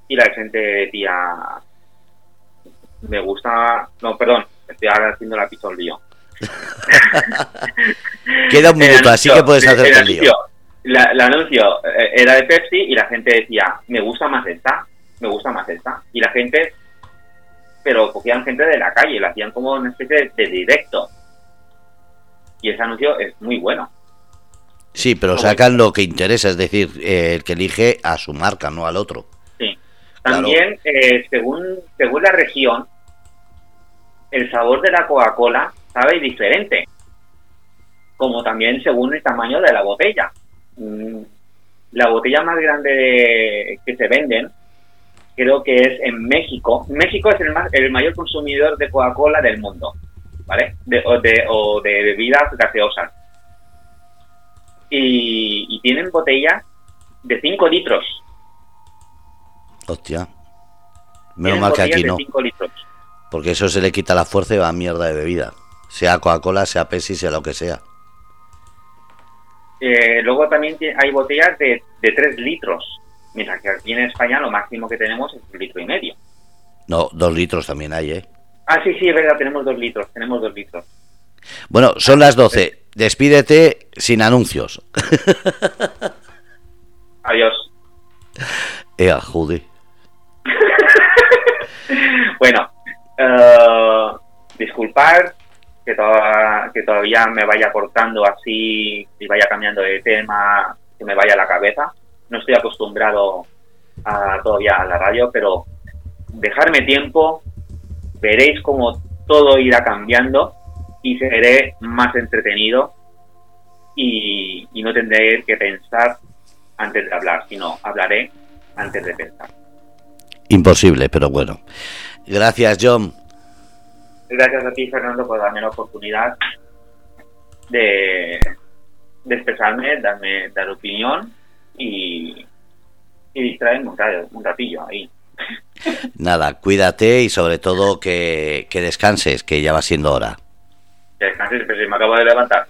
y la gente decía, me gusta, no, perdón, estoy ahora haciendo la al lío. Queda un minuto, así que puedes hacer el, lío. El anuncio eh, era de Pepsi y la gente decía, me gusta más esta, me gusta más esta. Y la gente, pero cogían gente de la calle, lo hacían como una especie de, directo. Y ese anuncio es muy bueno. Sí, pero sacan lo que interesa, es decir, eh, el que elige a su marca, no al otro. También, eh, según, según la región, el sabor de la Coca-Cola sabe diferente, como también según el tamaño de la botella. Mm, la botella más grande que se venden, creo que es en México. México es el, más, el mayor consumidor de Coca-Cola del mundo, ¿vale? De, o, de, o de bebidas gaseosas. Y, y tienen botellas de 5 litros Hostia. Menos mal que aquí no. Porque eso se le quita la fuerza y va a mierda de bebida. Sea Coca-Cola, sea Pepsi, sea lo que sea. Eh, luego también hay botellas de, de 3 litros. Mientras que aquí en España lo máximo que tenemos es un litro y medio. No, dos litros también hay, ¿eh? Ah, sí, sí, es verdad, tenemos dos litros, tenemos dos litros. Bueno, son las 12. Despídete sin anuncios. Adiós. Ea, jude. bueno, eh, disculpar que, que todavía me vaya cortando así y vaya cambiando de tema, que me vaya a la cabeza. No estoy acostumbrado a, todavía a la radio, pero dejarme tiempo, veréis cómo todo irá cambiando y seré más entretenido y, no tendré que pensar antes de hablar, sino hablaré antes de pensar. Imposible, pero bueno. Gracias, John. Gracias a ti, Fernando, por darme la oportunidad de, de expresarme, darme dar opinión y, y distraerme un ratillo ahí. Nada, cuídate y sobre todo que, que descanses, que ya va siendo hora. Que descanses, pero si me acabo de levantar.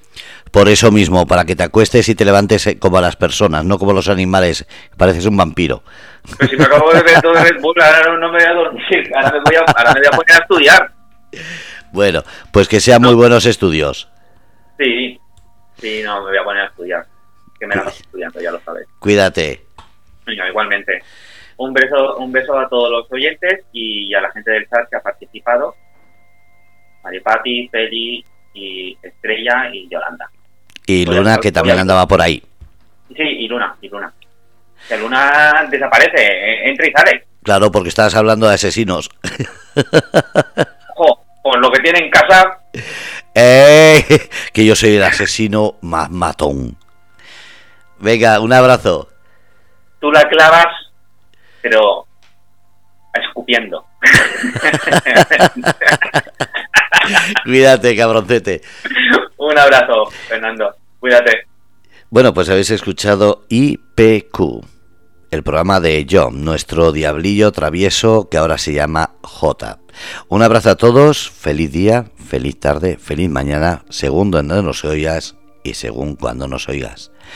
Por eso mismo, para que te acuestes y te levantes eh, como las personas, no como los animales. Pareces un vampiro. Pues si me acabo de ver todo el Bull, ahora no, me voy a dormir, ahora me voy a, ahora me voy a poner a estudiar. Bueno, pues que sean muy buenos estudios. Sí, sí, no, me voy a poner a estudiar. Que me la vas estudiando, ya lo sabes. Cuídate. igualmente. Un beso, un beso a todos los oyentes y a la gente del chat que ha participado. Maripati, Feli y Estrella y Yolanda. Y Luna, que también andaba por ahí. Sí, y Luna, y Luna. Que Luna desaparece, eh, entra y sale. Claro, porque estabas hablando de asesinos. Ojo, con lo que tiene en casa. Eh, que yo soy el asesino más matón. Venga, un abrazo. Tú la clavas, pero escupiendo. Cuídate, cabroncete. Un abrazo, Fernando. Cuídate. Bueno, pues habéis escuchado IPQ, el programa de John, nuestro diablillo travieso que ahora se llama J. Un abrazo a todos, feliz día, feliz tarde, feliz mañana, según donde nos oigas y según cuando nos oigas.